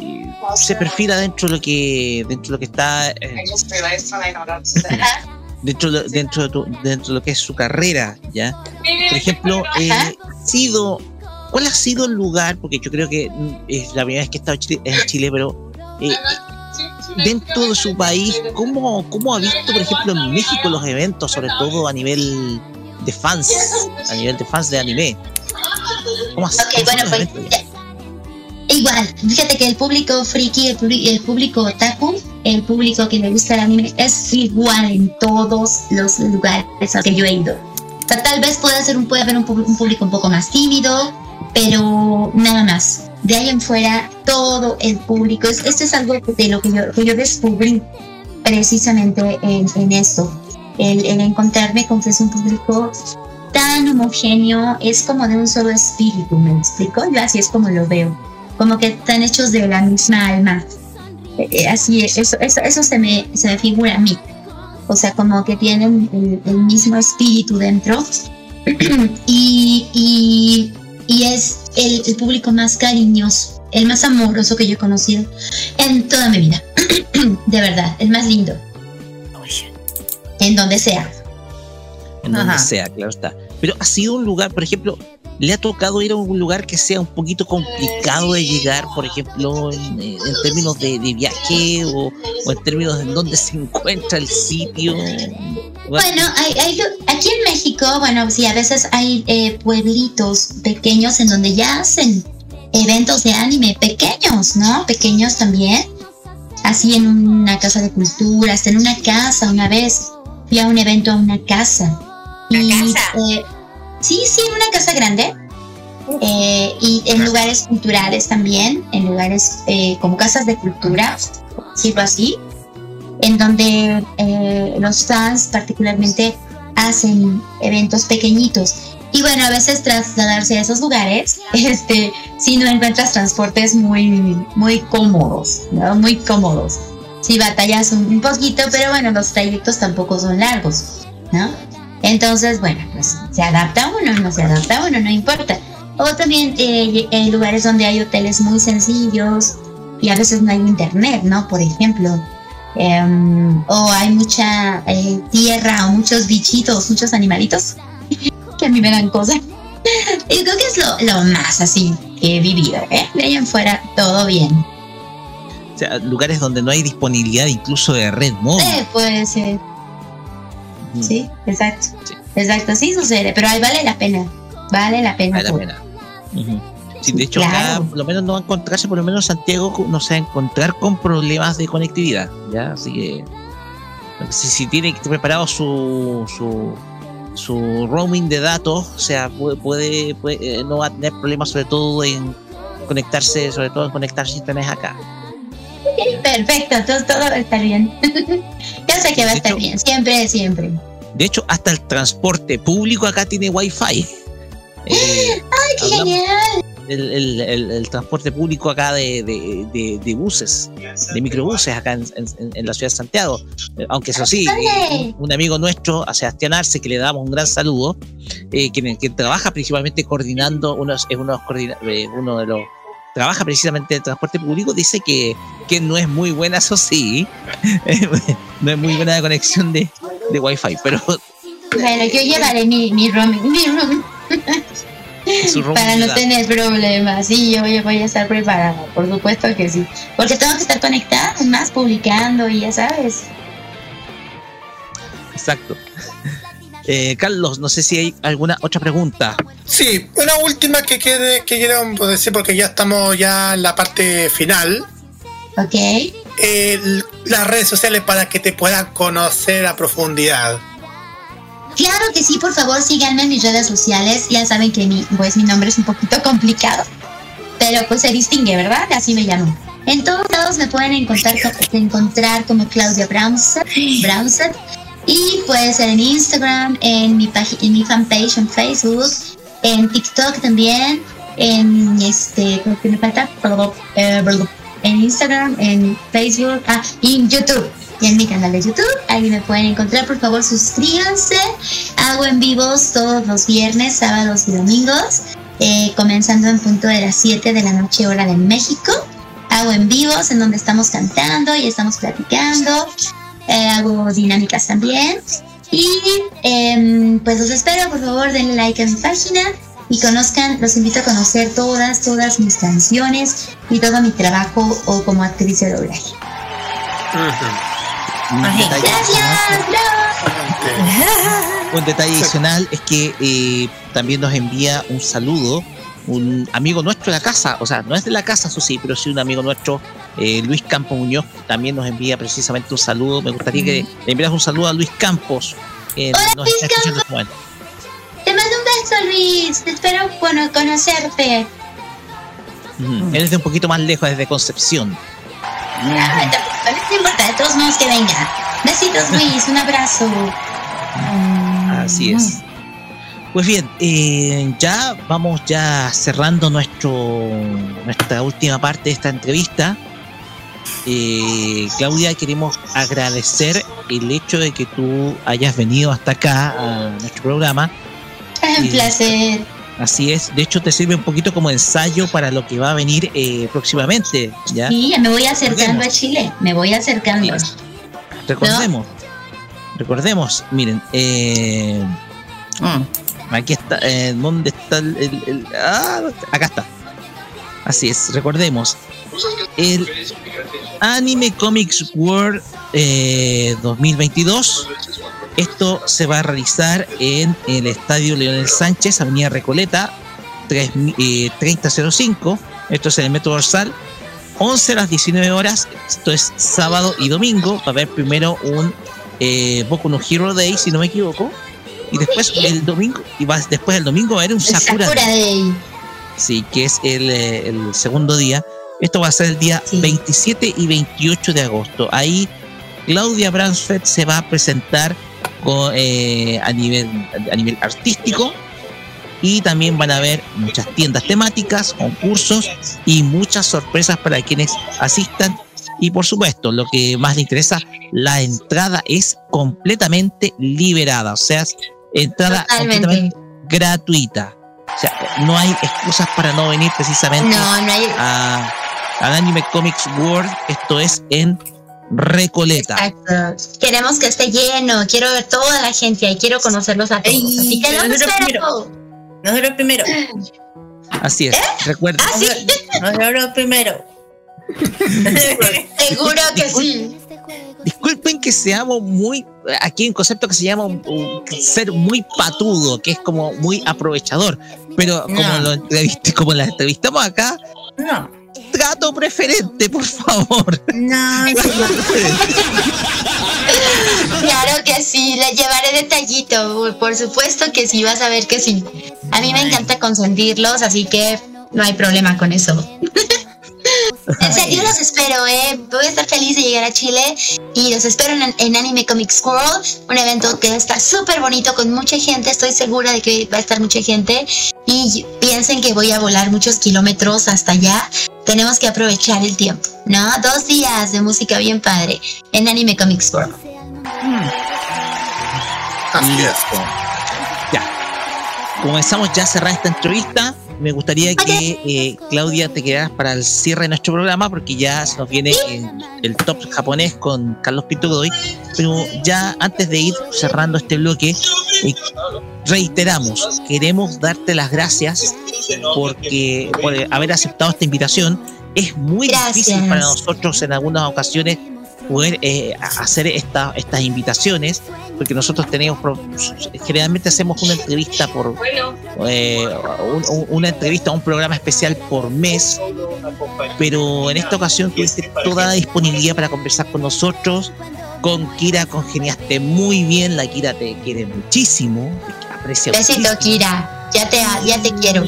eh, se perfila dentro de lo que dentro de lo que está eh, dentro de, dentro de tu- dentro de lo que es su carrera ya por ejemplo eh, sido cuál ha sido el lugar porque yo creo que es la primera vez que he estado en Chile, en Chile, pero eh, dentro de su país cómo cómo ha visto por ejemplo en México los eventos sobre todo a nivel de fans a nivel de fans de anime ¿Cómo ha- Ok, cómo bueno, pues? Igual, fíjate que el público friki, el, el público otaku, el público que le gusta el anime es igual en todos los lugares a que yo he ido. O sea, tal vez pueda ser un, puede haber un, un público un poco más tímido, pero nada más. De ahí en fuera, todo el público. Es, esto es algo de lo que yo, que yo descubrí precisamente en, en esto. El, el encontrarme con que es un público tan homogéneo, es como de un solo espíritu, ¿me explico? Yo así es como lo veo, como que están hechos de la misma alma. Eh, eh, Así es, eso, eso, eso se, me, se me figura a mí. O sea, como que tienen el, el mismo espíritu dentro. y, y, y es el, el público más cariñoso, el más amoroso que yo he conocido en toda mi vida. de verdad, el más lindo. En donde sea. en donde sea, claro está. Pero ha sido un lugar, por ejemplo, ¿le ha tocado ir a un lugar que sea un poquito complicado de llegar, por ejemplo, en, eh, en términos de, de viaje o, o en términos de dónde se encuentra el sitio? Bueno, hay, hay- aquí en México, bueno, sí, a veces hay eh, pueblitos pequeños en donde ya hacen eventos de anime pequeños, ¿no? Pequeños también. Así en una casa de cultura, hasta en una casa una vez. Fui a un evento a una casa. ¿Una casa? Sí, sí, una casa grande. Eh, y en lugares culturales también, en lugares eh, como casas de cultura, por decirlo así en donde eh, los fans particularmente hacen eventos pequeñitos. Y bueno, a veces trasladarse a esos lugares, este, si no encuentras transportes muy, muy cómodos, ¿no? Muy cómodos. Si batallas un, un poquito, pero bueno, los trayectos tampoco son largos, ¿no? Entonces, bueno, pues se adapta uno, no se adapta uno, no importa. O también eh, en lugares donde hay hoteles muy sencillos y a veces no hay internet, ¿no? Por ejemplo. Em, o hay mucha eh, tierra o muchos bichitos, muchos animalitos que a mí me dan cosas. Y creo que es lo, lo más así que he vivido, ¿eh? De ahí en fuera, todo bien. O sea, lugares donde no hay disponibilidad incluso de red móvil. Eh, puede ser. Sí, exacto. Exacto, sí sucede, pero ahí vale la pena. Vale la pena. Vale la pena. Sí, de hecho, Claro. acá por lo menos no va a encontrarse, por lo menos Santiago no se va a encontrar con problemas de conectividad, ¿ya? Así que si, si tiene preparado su, su, su roaming de datos, o sea, puede, puede, puede- eh, no va a tener problemas sobre todo en conectarse, sobre todo en conectarse a internet acá. Ok, Perfecto, todo, todo va a estar bien. ya sé que va a estar bien, siempre, siempre. De hecho, hasta el transporte público acá tiene wifi. Eh, ¡Ay, qué genial! el, el- el- el transporte público acá de, de- de- de buses, de microbuses acá en, en- en la ciudad de Santiago. Eh, Aunque eso sí, ¡Ándale! un, amigo nuestro, a Sebastián Arce, que le damos un gran saludo, eh, quien, quien trabaja principalmente coordinando, uno, es uno, de los eh, uno de los trabaja precisamente el transporte público, dice que, que no es muy buena, eso sí, no es muy buena la conexión de, de wifi, pero Bueno, yo llevaré mi, mi roaming, mi roaming para no tener problemas. Sí, yo voy, voy a estar preparada, por supuesto que sí. Porque tengo que estar conectada, más publicando y ya sabes. Exacto. Eh, Carlos, no sé si hay alguna otra pregunta. Sí, una última que, quiere, que quiero decir porque ya estamos ya en la parte final. Ok. El- las redes sociales para que te puedan conocer a profundidad. Claro que sí, por favor síganme en mis redes sociales. Ya saben que mi, pues, mi nombre es un poquito complicado, pero pues se distingue, ¿verdad? Así me llamo. En todos lados me pueden encontrar, co- encontrar como Claudia Brownset. Y puede ser en Instagram, en mi, en mi fanpage en Facebook, en TikTok también, en este, ¿cómo que me falta? Eh, En Instagram, en Facebook, ah, en YouTube. Y en mi canal de YouTube, ahí me pueden encontrar, por favor suscríbanse. Hago en vivos todos los viernes, sábados y domingos. eh, comenzando en punto de las 7 de la noche hora de México. Hago en vivos en donde estamos cantando y estamos platicando. Eh, hago dinámicas también. Y em, pues los espero, por favor, denle like a mi página y conozcan, los invito a conocer todas, todas mis canciones y todo mi trabajo o como actriz de doblaje. Un detalle, un detalle adicional es que eh, también nos envía un saludo un amigo nuestro de la casa, o sea, no es de la casa, eso sí, pero sí un amigo nuestro, eh, Luis Campos Muñoz, también nos envía precisamente un saludo. Me gustaría que le enviaras un saludo a Luis Campos. Que Hola, nos Luis está escuchando Campos. Te mando un beso, Luis. Espero bueno, conocerte. Ujú. Él es de un poquito más lejos, desde Concepción. Tampoco, no importa, de todos modos que venga. Besitos, Luis. Un abrazo. Así es. Pues bien, eh, ya vamos ya cerrando nuestro nuestra última parte de esta entrevista. Eh, Claudia, queremos agradecer el hecho de que tú hayas venido hasta acá a nuestro programa. Un Sí. placer. Así es, de hecho te sirve un poquito como ensayo para lo que va a venir eh, próximamente. ¿ya? Sí, me voy acercando a Chile. Me voy acercando. Recordemos, recordemos, miren, eh, aquí está, eh, ¿dónde está el, ah, acá está. Así es, recordemos, el Anime Comics World eh, 2022. Esto se va a realizar en el Estadio Leonel Sánchez, Avenida Recoleta, 3, eh, 3005. Esto es en el Metro Dorsal. 11 a las 19 horas, esto es sábado y domingo, va a haber primero un eh, Boku Hero Day, si no me equivoco, y después el domingo, y va, después el domingo va a haber un Sakura, Sakura Day. Sí, que es el, eh, el segundo día. Esto va a ser el día 27 y 28 de agosto. Ahí Claudia Bransfeld se va a presentar con, eh, a, nivel, a nivel artístico y también van a haber muchas tiendas temáticas, concursos y muchas sorpresas para quienes asistan. Y por supuesto, lo que más le interesa, la entrada es completamente liberada, o sea, entrada Totalmente. completamente gratuita. O sea, no hay excusas para no venir precisamente No, no hay- a, al Anime Comics World. Esto es en Recoleta. Exacto. Queremos que esté lleno. Quiero ver toda la gente ahí. Quiero conocerlos a todos. Así que nosotros espero. Nosotros primero. Así es. Recuerda. Nosotros primero. Seguro que sí. Disculpen que seamos muy. Aquí hay un concepto que se llama un- un ser muy patudo, que es como muy aprovechador. Pero como, No. lo entrevist- como la entrevistamos acá, No. trato preferente, por favor. No, Claro que sí, le llevaré detallito. Por supuesto que sí, vas a ver que sí. A mí me encanta consentirlos, así que no hay problema con eso. En serio los espero, eh. Voy a estar feliz de llegar a Chile y los espero en, en Anime Comics World, un evento que va a estar súper bonito con mucha gente. Estoy segura de que va a estar mucha gente y piensen que voy a volar muchos kilómetros hasta allá. Tenemos que aprovechar el tiempo, ¿no? Dos días de música bien padre en Anime Comics World. Listo. Ya. Comenzamos ya a cerrar esta entrevista. Me gustaría que eh, Claudia te quedaras para el cierre de nuestro programa porque ya se nos viene el, el top japonés con Carlos Pinto Godoy. Pero ya antes de ir cerrando este bloque, eh, reiteramos, queremos darte las gracias porque por haber aceptado esta invitación. Es muy difícil para nosotros en algunas ocasiones poder eh, hacer esta- estas invitaciones, porque nosotros tenemos, generalmente hacemos una entrevista por, eh, un- un- una entrevista, un programa especial por mes, pero en esta ocasión tuviste toda la disponibilidad para conversar con nosotros. Con Kira congeniaste muy bien, la Kira te quiere muchísimo, te aprecia Besito, muchísimo. Kira. Ya te, ya te quiero.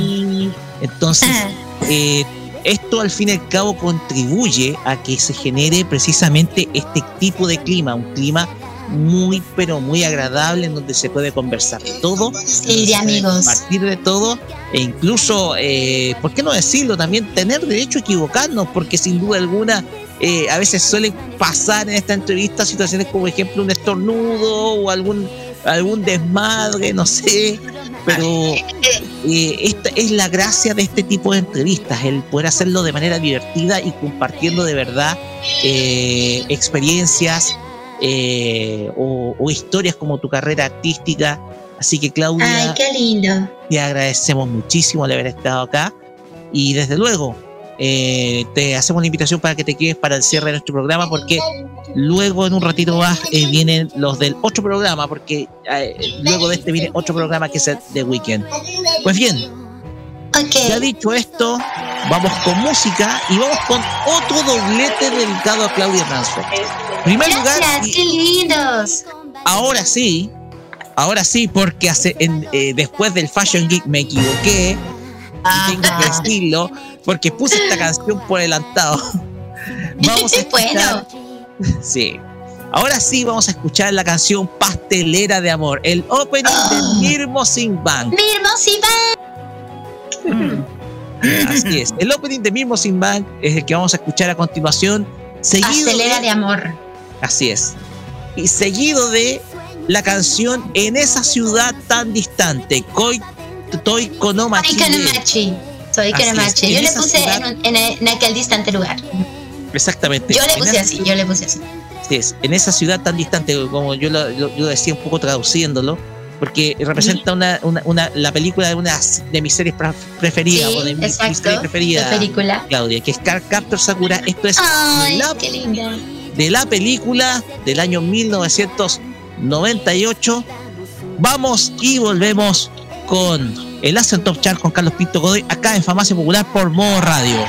Entonces, eh, esto al fin y al cabo contribuye a que se genere precisamente este tipo de clima, un clima muy, pero muy agradable en donde se puede conversar de todo. Sí, de amigos. Compartir de todo e incluso, eh, ¿por qué no decirlo? También tener derecho a equivocarnos, porque sin duda alguna eh, a veces suelen pasar en esta entrevista situaciones como, por ejemplo, un estornudo o algún, algún desmadre, no sé. pero eh, esta es la gracia de este tipo de entrevistas, el poder hacerlo de manera divertida y compartiendo de verdad eh, experiencias eh, o, o historias como tu carrera artística. Así que Claudia, Ay, qué lindo. te agradecemos muchísimo el haber estado acá y desde luego eh, te hacemos la invitación para que te quedes para el cierre de nuestro programa porque luego en un ratito más eh, vienen los del otro programa porque eh, luego de este viene otro programa que es el The Weekend. Pues bien, ya dicho esto, vamos con música y vamos con otro doblete dedicado a Claudia Ransford. Primer lugar, Gracias, qué lindos. ahora sí, ahora sí, porque hace, en- eh, después del Fashion Geek me equivoqué. y Tengo que decirlo, porque puse esta canción por adelantado. Vamos a escuchar. Sí. Ahora sí vamos a escuchar la canción Pastelera de Amor, el opening de Mirmo Sing Bang. Mirmo Así es. El opening de Mirmo Sing Bang es el que vamos a escuchar a continuación. Seguido Pastelera de amor. Así es. Y seguido de la canción En esa ciudad tan distante, Koi Toi Konomachi. Soy en Yo le puse en, un- en, en aquel distante lugar. Exactamente. Yo le puse así, yo le puse así. Es, en esa ciudad tan distante, como yo lo, lo- yo decía un poco traduciéndolo, porque representa una, una, una- la película de una de mis series pre- preferidas, Sí, o de mi, mi exacto, serie preferida, película. Claudia, que es Car Captor Sakura. Esto es Ay, la- qué linda. de la película del año 1998. Vamos y volvemos con el Ascent Top Chart con Carlos Pinto Godoy, acá en Farmacia Popular por Modo Radio.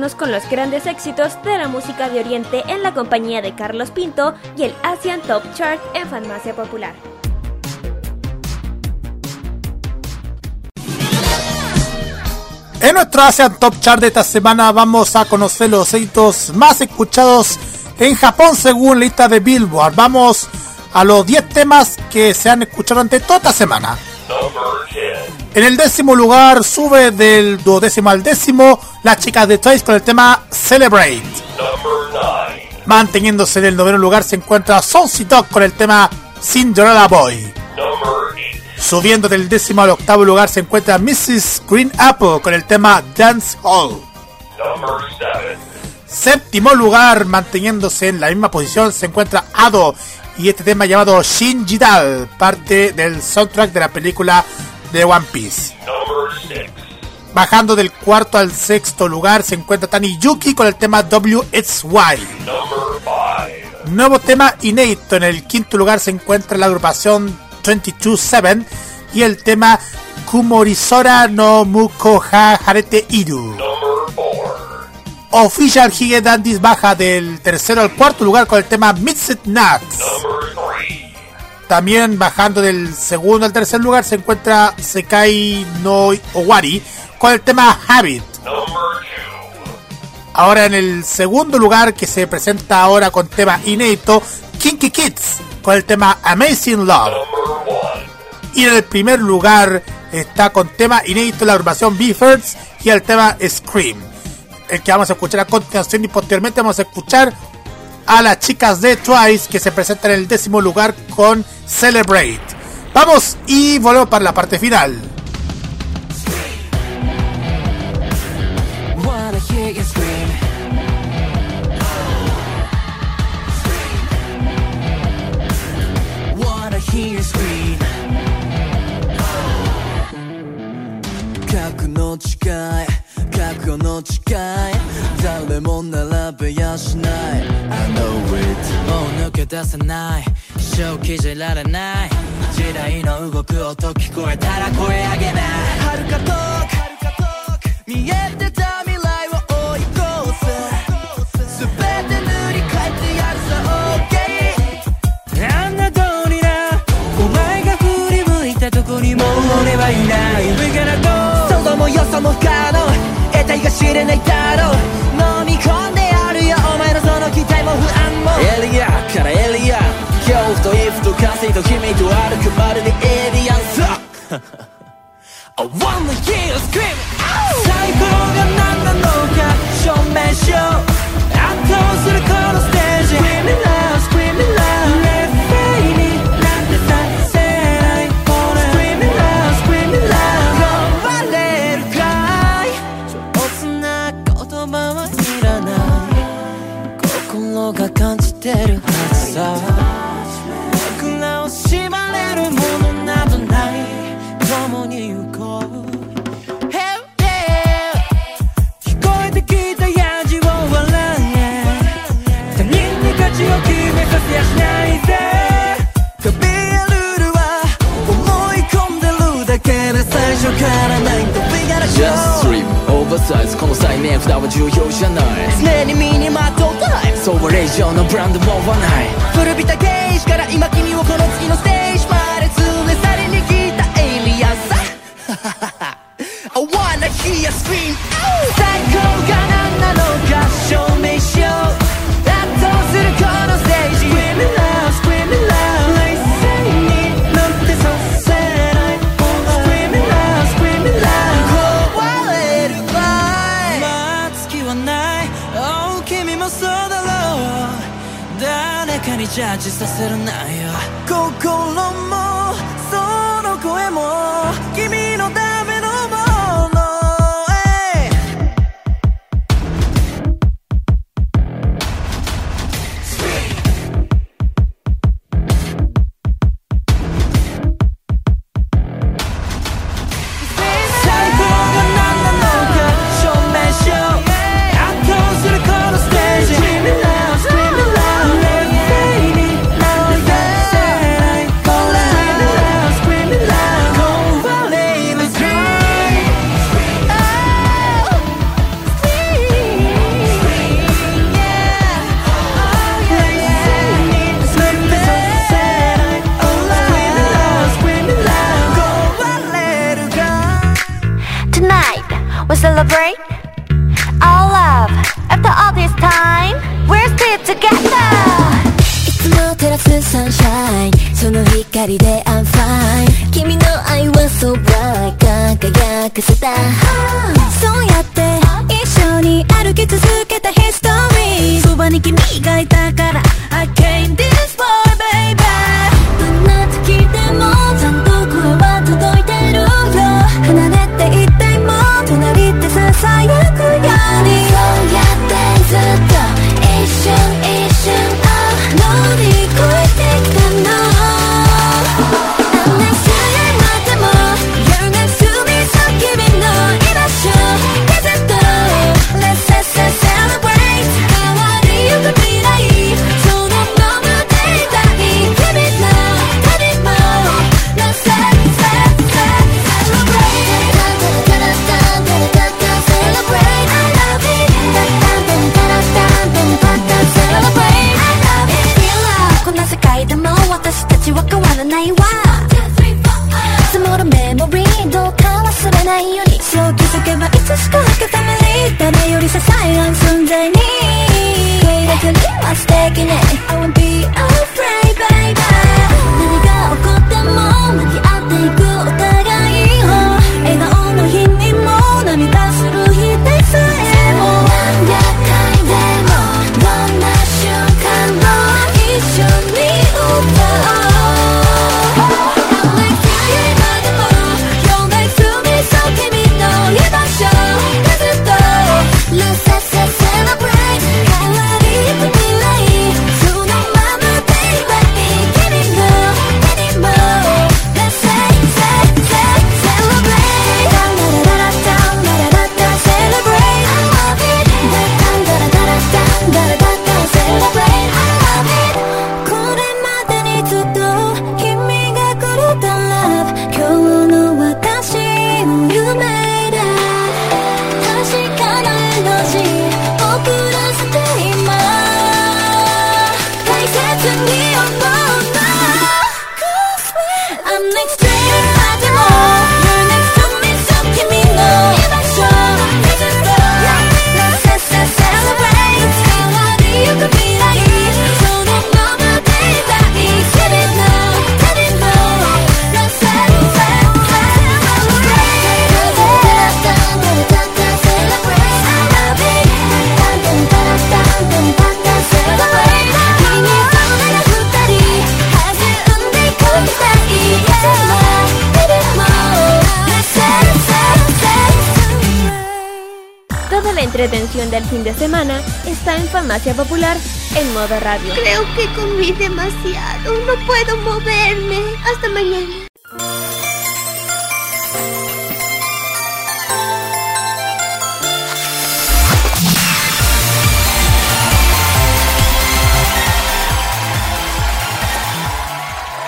quedarnos con los grandes éxitos de la música de Oriente en la compañía de Carlos Pinto y el Asian Top Chart en Farmacia Popular. En nuestro Asian Top Chart de esta semana vamos a conocer los éxitos más escuchados en Japón según lista de Billboard. Vamos a los 10 temas que se han escuchado durante toda esta semana. En el décimo lugar sube del duodécimo al décimo las chicas de Twice con el tema Celebrate. Manteniéndose en el noveno lugar se encuentra Sonsi Dog con el tema Cinderella Boy. Subiendo del décimo al octavo lugar se encuentra Mrs. Green Apple con el tema Dance Hall. Séptimo lugar, manteniéndose en la misma posición, se encuentra Ado y este tema llamado Shinjidal, parte del soundtrack de la película de One Piece. Bajando del cuarto al sexto lugar se encuentra Tani Yuki con el tema WXY. Nuevo tema inédito. En el quinto lugar se encuentra la agrupación 22-7 y el tema Kumorisora no Mukoha Harete Iru. Official Hige Dandis baja del tercero al cuarto lugar con el tema Mixed Nuts. También bajando del segundo al tercer lugar se encuentra Sekai no Owari con el tema Habit. Ahora en el segundo lugar que se presenta ahora con tema inédito, Kinky Kids con el tema Amazing Love. Y en el primer lugar está con tema inédito la agrupación Beefers y el tema Scream. El que vamos a escuchar a continuación y posteriormente vamos a escuchar a las chicas de Twice que se presentan en el décimo lugar con Celebrate. Vamos y volvemos para la parte final. hear scream 核の誓い覚悟の誓い誰も並べやしない け出せない。正気じられない。時代の動く音聞こえたら声上げない。遥か遠く見えてた未来を追い越す。全て塗り替えてやるさ OK あんな通りな。お前が振り向いたとこにもう俺はいない。We gonna go 外もよそも不可能。得体が知れないだろうの期待も不安も。エリアからエリア恐怖とイフと稼いと君と歩くまるでエイリアンさ I wanna hear you scream 最高が何なのか証明しようで最初からないと We gotta Just go イズこの際名札は重要じゃない。常に身にまとうタイムそれ以上のブランドもはない。古びたゲージから今君をこの次のステージまで連れ去りに来たエイリアンさ。I wanna hear you scream させるなよ。I'm was taking it. I won't be fin de semana está en Farmacia Popular en modo radio. Creo que comí demasiado. No puedo moverme. Hasta mañana.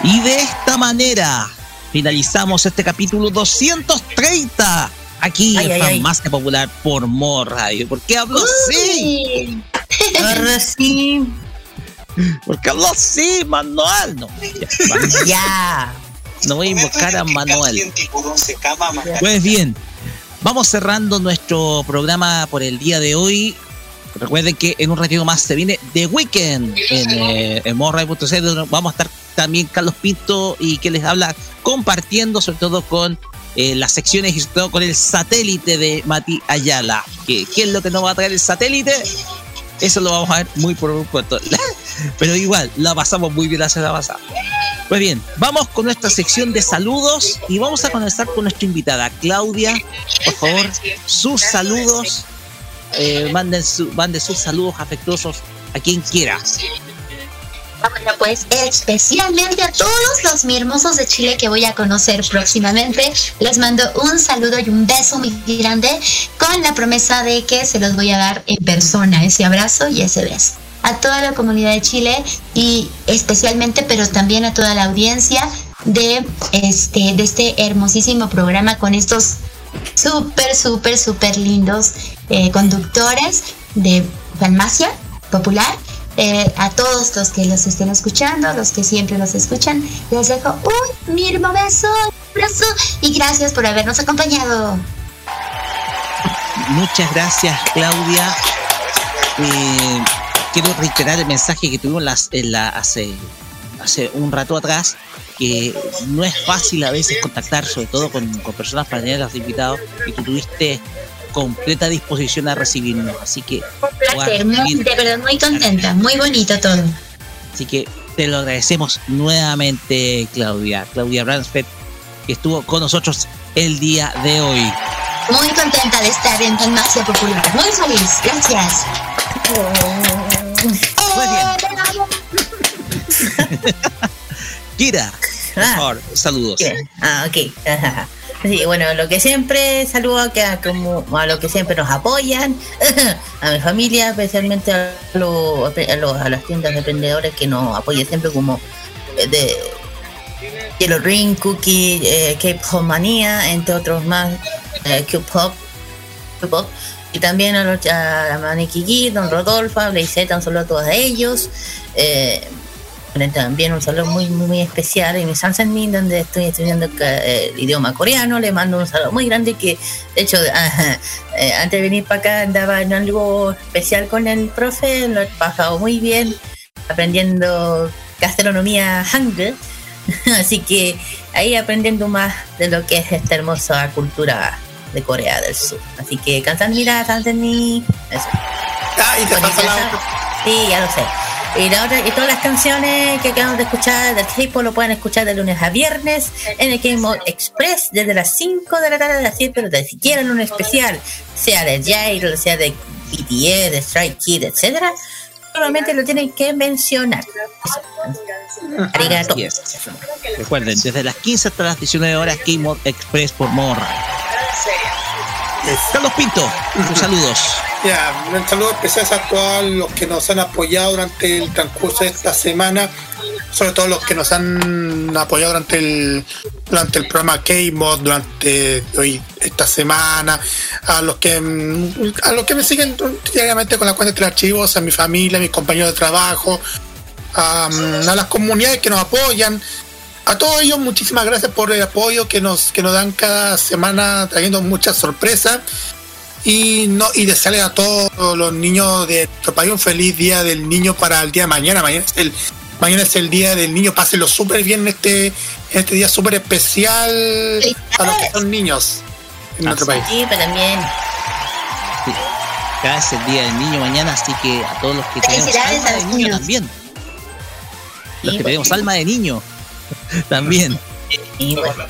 Y de esta manera finalizamos este capítulo 230 aquí Ay, en ay, ay. Farmacia Popular por More Radio. ¿Por qué hablo así? Ahora sí. ¿Por qué hablo así, Manuel? No, ya. Ya. No voy a invocar a Manuel. Pues bien, vamos cerrando nuestro programa por el día de hoy. Recuerden que en un ratito más se viene The Weekend en, eh, en Vamos a estar también Carlos Pinto y que les habla compartiendo sobre todo con eh, las secciones y todo con el satélite de Mati Ayala. ¿Qué, ¿Qué es lo que nos va a traer el satélite? Eso lo vamos a ver muy por pronto. Pero igual, la pasamos muy bien la semana pasada. Pues bien, vamos con nuestra sección de saludos y vamos a comenzar con nuestra invitada, Claudia. Por favor, sus saludos. eh, manden, su, manden sus saludos afectuosos a quien quiera. Bueno, pues especialmente a todos los hermosos de Chile que voy a conocer próximamente, les mando un saludo y un beso muy grande con la promesa de que se los voy a dar en persona, ese abrazo y ese beso. A toda la comunidad de Chile y especialmente, pero también a toda la audiencia de este, de este hermosísimo programa con estos súper, súper, súper lindos eh, conductores de farmacia popular. Eh, a todos los que los estén escuchando, los que siempre los escuchan, les dejo un mismo beso, abrazo y gracias por habernos acompañado. Muchas gracias, Claudia. Eh, quiero reiterar el mensaje que tuvimos las, en la, hace, hace un rato atrás, que no es fácil a veces contactar, sobre todo con, personas para tener los invitados, y tú tuviste completa disposición a recibirnos. Así que, Un placer, muy- de verdad muy contenta, muy bonito todo. así que te lo agradecemos nuevamente, Claudia. Claudia Bransfeld, que estuvo con nosotros el día de hoy. Muy contenta de estar en Farmacia Popular, muy feliz, gracias. Muy bien. Kira, por favor, saludos. Ah, ok. Sí, bueno, lo que siempre saludo a, que- a como, a lo que siempre nos apoyan, a mi familia, especialmente a, lo- a, lo- a las tiendas de emprendedores que nos apoyan siempre como de Yellow Ring, Cookie, eh, K-Pop Manía, entre otros más, eh, Q-Pop, Q-Pop, y también a, los, a G, Don Rodolfo, Blaze, un saludo a todos ellos. eh, también un saludo muy, muy, muy especial en mi Sansanin, donde estoy estudiando eh, el idioma coreano. Le mando un saludo muy grande que, de hecho, eh, antes de venir para acá andaba en algo especial con el profe, lo he pasado muy bien, aprendiendo gastronomía hangul. Así que ahí aprendiendo más de lo que es esta hermosa cultura de Corea del Sur. Así que mira Sansanin. Eso. Ah, y te pasa la Sí, ya lo sé. Y, la otra, y todas las canciones que acabamos de escuchar del K-pop lo pueden escuchar de lunes a viernes en el Game Mode Express desde las 5 de la tarde a las 7, pero si quieren un especial, sea de Jail, sea de BTS, de Strike Kid, etcétera, solamente lo tienen que mencionar. Arigato. Recuerden, desde las 15 hasta las 19 horas, Game Mode Express por Morra. Carlos Pinto, tus saludos. Ya, un saludo especial a todos los que nos han apoyado durante el transcurso de esta semana, sobre todo los que nos han apoyado durante el durante el programa K-Mod, durante hoy esta semana, a los que a los que me siguen diariamente con la cuenta de archivos, a mi familia, a mis compañeros de trabajo, a, a las comunidades que nos apoyan, a todos ellos muchísimas gracias por el apoyo que nos que nos dan cada semana trayendo muchas sorpresas y no y desearle a todos los niños de nuestro país un feliz día del niño para el día de mañana. Mañana es el mañana es el día del niño. Pásenlo súper bien en este en este día súper especial para los que son niños en nuestro país. Sí, pero también. Acá es el día del niño mañana, así que a todos los que tenemos alma de niño niños. también. Los Sí, que tenemos alma de niño también. Y bueno,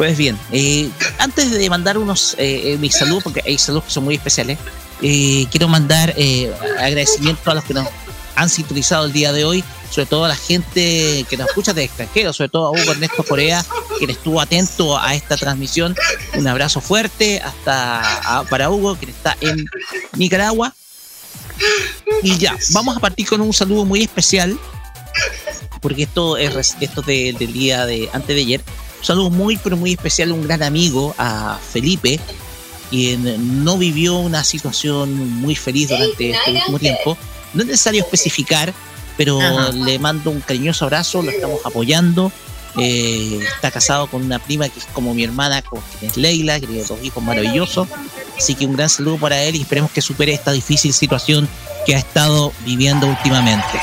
Pues bien, eh, antes de mandar unos eh, eh, mis saludos, porque hay saludos que son muy especiales, eh, quiero mandar eh, agradecimiento a los que nos han sintonizado el día de hoy, sobre todo a la gente que nos escucha de extranjero, sobre todo a Hugo Ernesto Corea, quien estuvo atento a esta transmisión. Un abrazo fuerte hasta para Hugo, quien está en Nicaragua. Y ya, vamos a partir con un saludo muy especial, porque esto es esto de- del día de antes de ayer. Un saludo muy, pero muy especial, un gran amigo, a Felipe, quien no vivió una situación muy feliz durante este último tiempo. No es necesario especificar, pero Ajá. le mando un cariñoso abrazo, lo estamos apoyando. Eh, está casado con una prima que es como mi hermana, con quien es Leila, que tiene dos hijos maravillosos. Así que un gran saludo para él y esperemos que supere esta difícil situación que ha estado viviendo últimamente.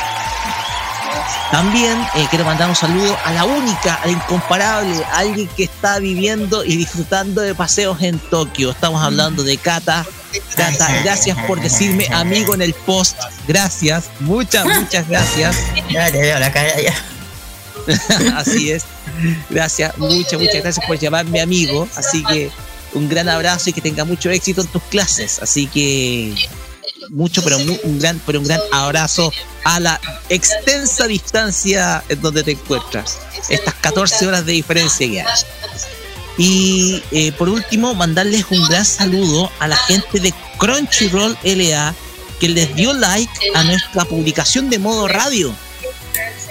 También eh, quiero mandar un saludo a la única, a la incomparable, a alguien que está viviendo y disfrutando de paseos en Tokio. Estamos hablando de Kata. Kata, gracias por decirme amigo en el post. Gracias, muchas, muchas gracias. Ya te veo la cara ya. Así es. Gracias, muchas, muchas gracias por llamarme amigo. Así que un gran abrazo y que tenga mucho éxito en tus clases. Así que mucho, pero mu- un gran, pero un gran abrazo a la extensa distancia en donde te encuentras. Estas 14 horas de diferencia que hay. Y eh, por último, mandarles un gran saludo a la gente de Crunchyroll LA que les dio like a nuestra publicación de modo radio.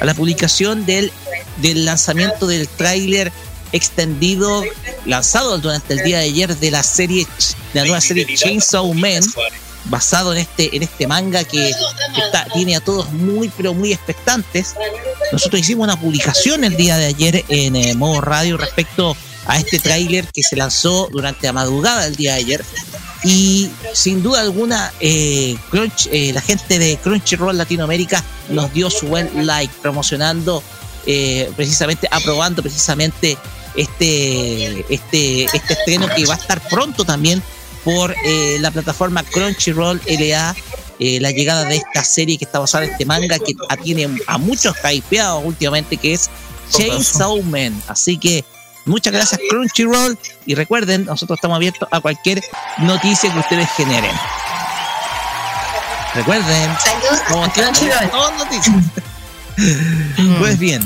A la publicación del, del lanzamiento del tráiler extendido lanzado durante el día de ayer de la serie de la nueva serie Chainsaw Man basado en este en este manga que está, tiene a todos muy pero muy expectantes. Nosotros hicimos una publicación el día de ayer en eh, modo radio respecto a este tráiler que se lanzó durante la madrugada del día de ayer. Y sin duda alguna eh, Crunch, eh, la gente de Crunchyroll Latinoamérica nos dio su buen like promocionando eh, precisamente aprobando precisamente este este este estreno que va a estar pronto también por eh, la plataforma Crunchyroll LA eh, la llegada de esta serie que está basada en este manga que a- tiene a muchos hypeados últimamente que es Chainsaw Man. Así que muchas gracias Crunchyroll. Y recuerden nosotros estamos abiertos a cualquier noticia que ustedes generen. Recuerden como Crunchyroll. todas noticias. Pues bien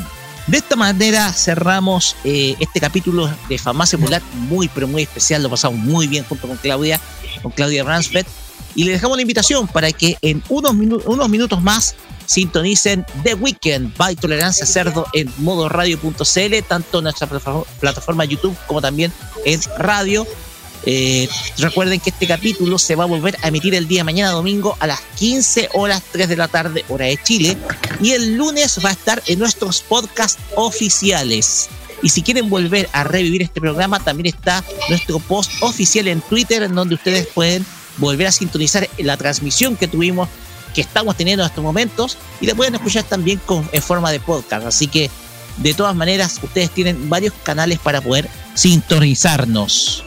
de esta manera cerramos eh, este capítulo de Farmacia Popular muy pero muy especial, lo pasamos muy bien junto con Claudia, con Claudia Ransfeld y le dejamos la invitación para que en unos, minu- unos minutos más sintonicen The Weekend by Tolerancia Cerdo en modo radio.cl, tanto en nuestra plataforma YouTube como también en radio. Eh, recuerden que este capítulo se va a volver a emitir el día mañana domingo a las 15 horas 3 de la tarde, hora de Chile. Y el lunes va a estar en nuestros podcasts oficiales. Y si quieren volver a revivir este programa, también está nuestro post oficial en Twitter, en donde ustedes pueden volver a sintonizar la transmisión que tuvimos, que estamos teniendo en estos momentos, y la pueden escuchar también con, en forma de podcast. Así que, de todas maneras, ustedes tienen varios canales para poder sintonizarnos.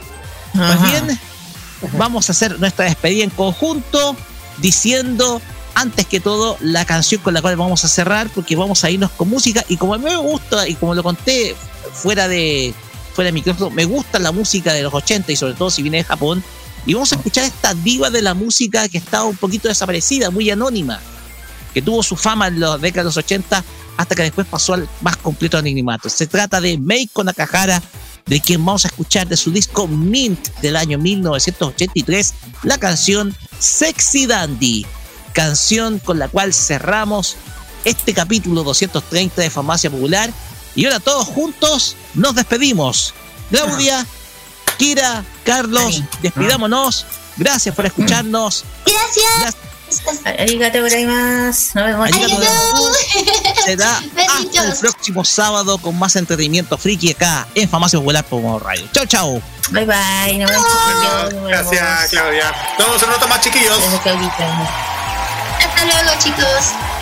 Pues bien, vamos a hacer nuestra despedida en conjunto, diciendo antes que todo la canción con la cual vamos a cerrar, porque vamos a irnos con música. Y como a mí me gusta, y como lo conté fuera de, fuera de micrófono, me gusta la música de los 80 y sobre todo si viene de Japón. Y vamos a escuchar esta diva de la música que estaba un poquito desaparecida, muy anónima, que tuvo su fama en la década de los 80 hasta que después pasó al más completo anonimato. Se trata de Meiko Nakahara, de quien vamos a escuchar de su disco Mint del año 1983, la canción Sexy Dandy, canción con la cual cerramos este capítulo 230 de Farmacia Popular. Y ahora todos juntos nos despedimos. Claudia, Kira, Carlos, despidámonos. Gracias por escucharnos. Gracias. Arigato más. Nos vemos. Será hasta el próximo sábado con más entretenimiento friki acá en Farmacia Popular por Modo Radio. Chao, chao. Bye bye. Nos vemos. Gracias, Claudia. Vemos en otro más chiquillos. Hasta luego, chicos.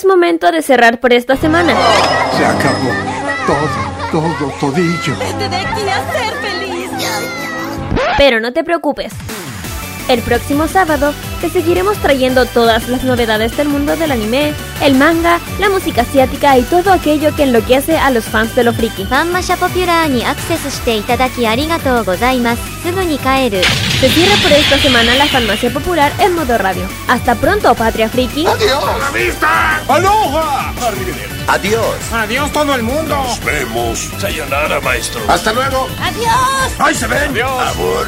Es momento de cerrar por esta semana. Se acabó. Todo, todo, todillo. Vete de aquí a ser feliz. Pero no te preocupes. El próximo sábado te seguiremos trayendo todas las novedades del mundo del anime, el manga, la música asiática y todo aquello que enloquece a los fans de lo friki. ファンマシャポピュラーにアクセスしていただきありがとうございますすぐに帰る Se cierra por esta semana la farmacia popular en modo radio. Hasta pronto, Patria Friki. ¡Adiós! ¡A la vista! ¡Aloha! Adiós. ¡Adiós todo el mundo! Nos vemos. Sayonara, maestro. ¡Hasta luego! ¡Adiós! ¡Ahí se ven! Adiós. Amor.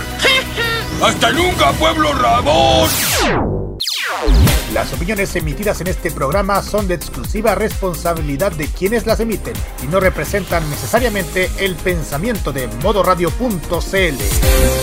¡Hasta nunca, pueblo Ramón! Las opiniones emitidas en este programa son de exclusiva responsabilidad de quienes las emiten y no representan necesariamente el pensamiento de modoradio.cl.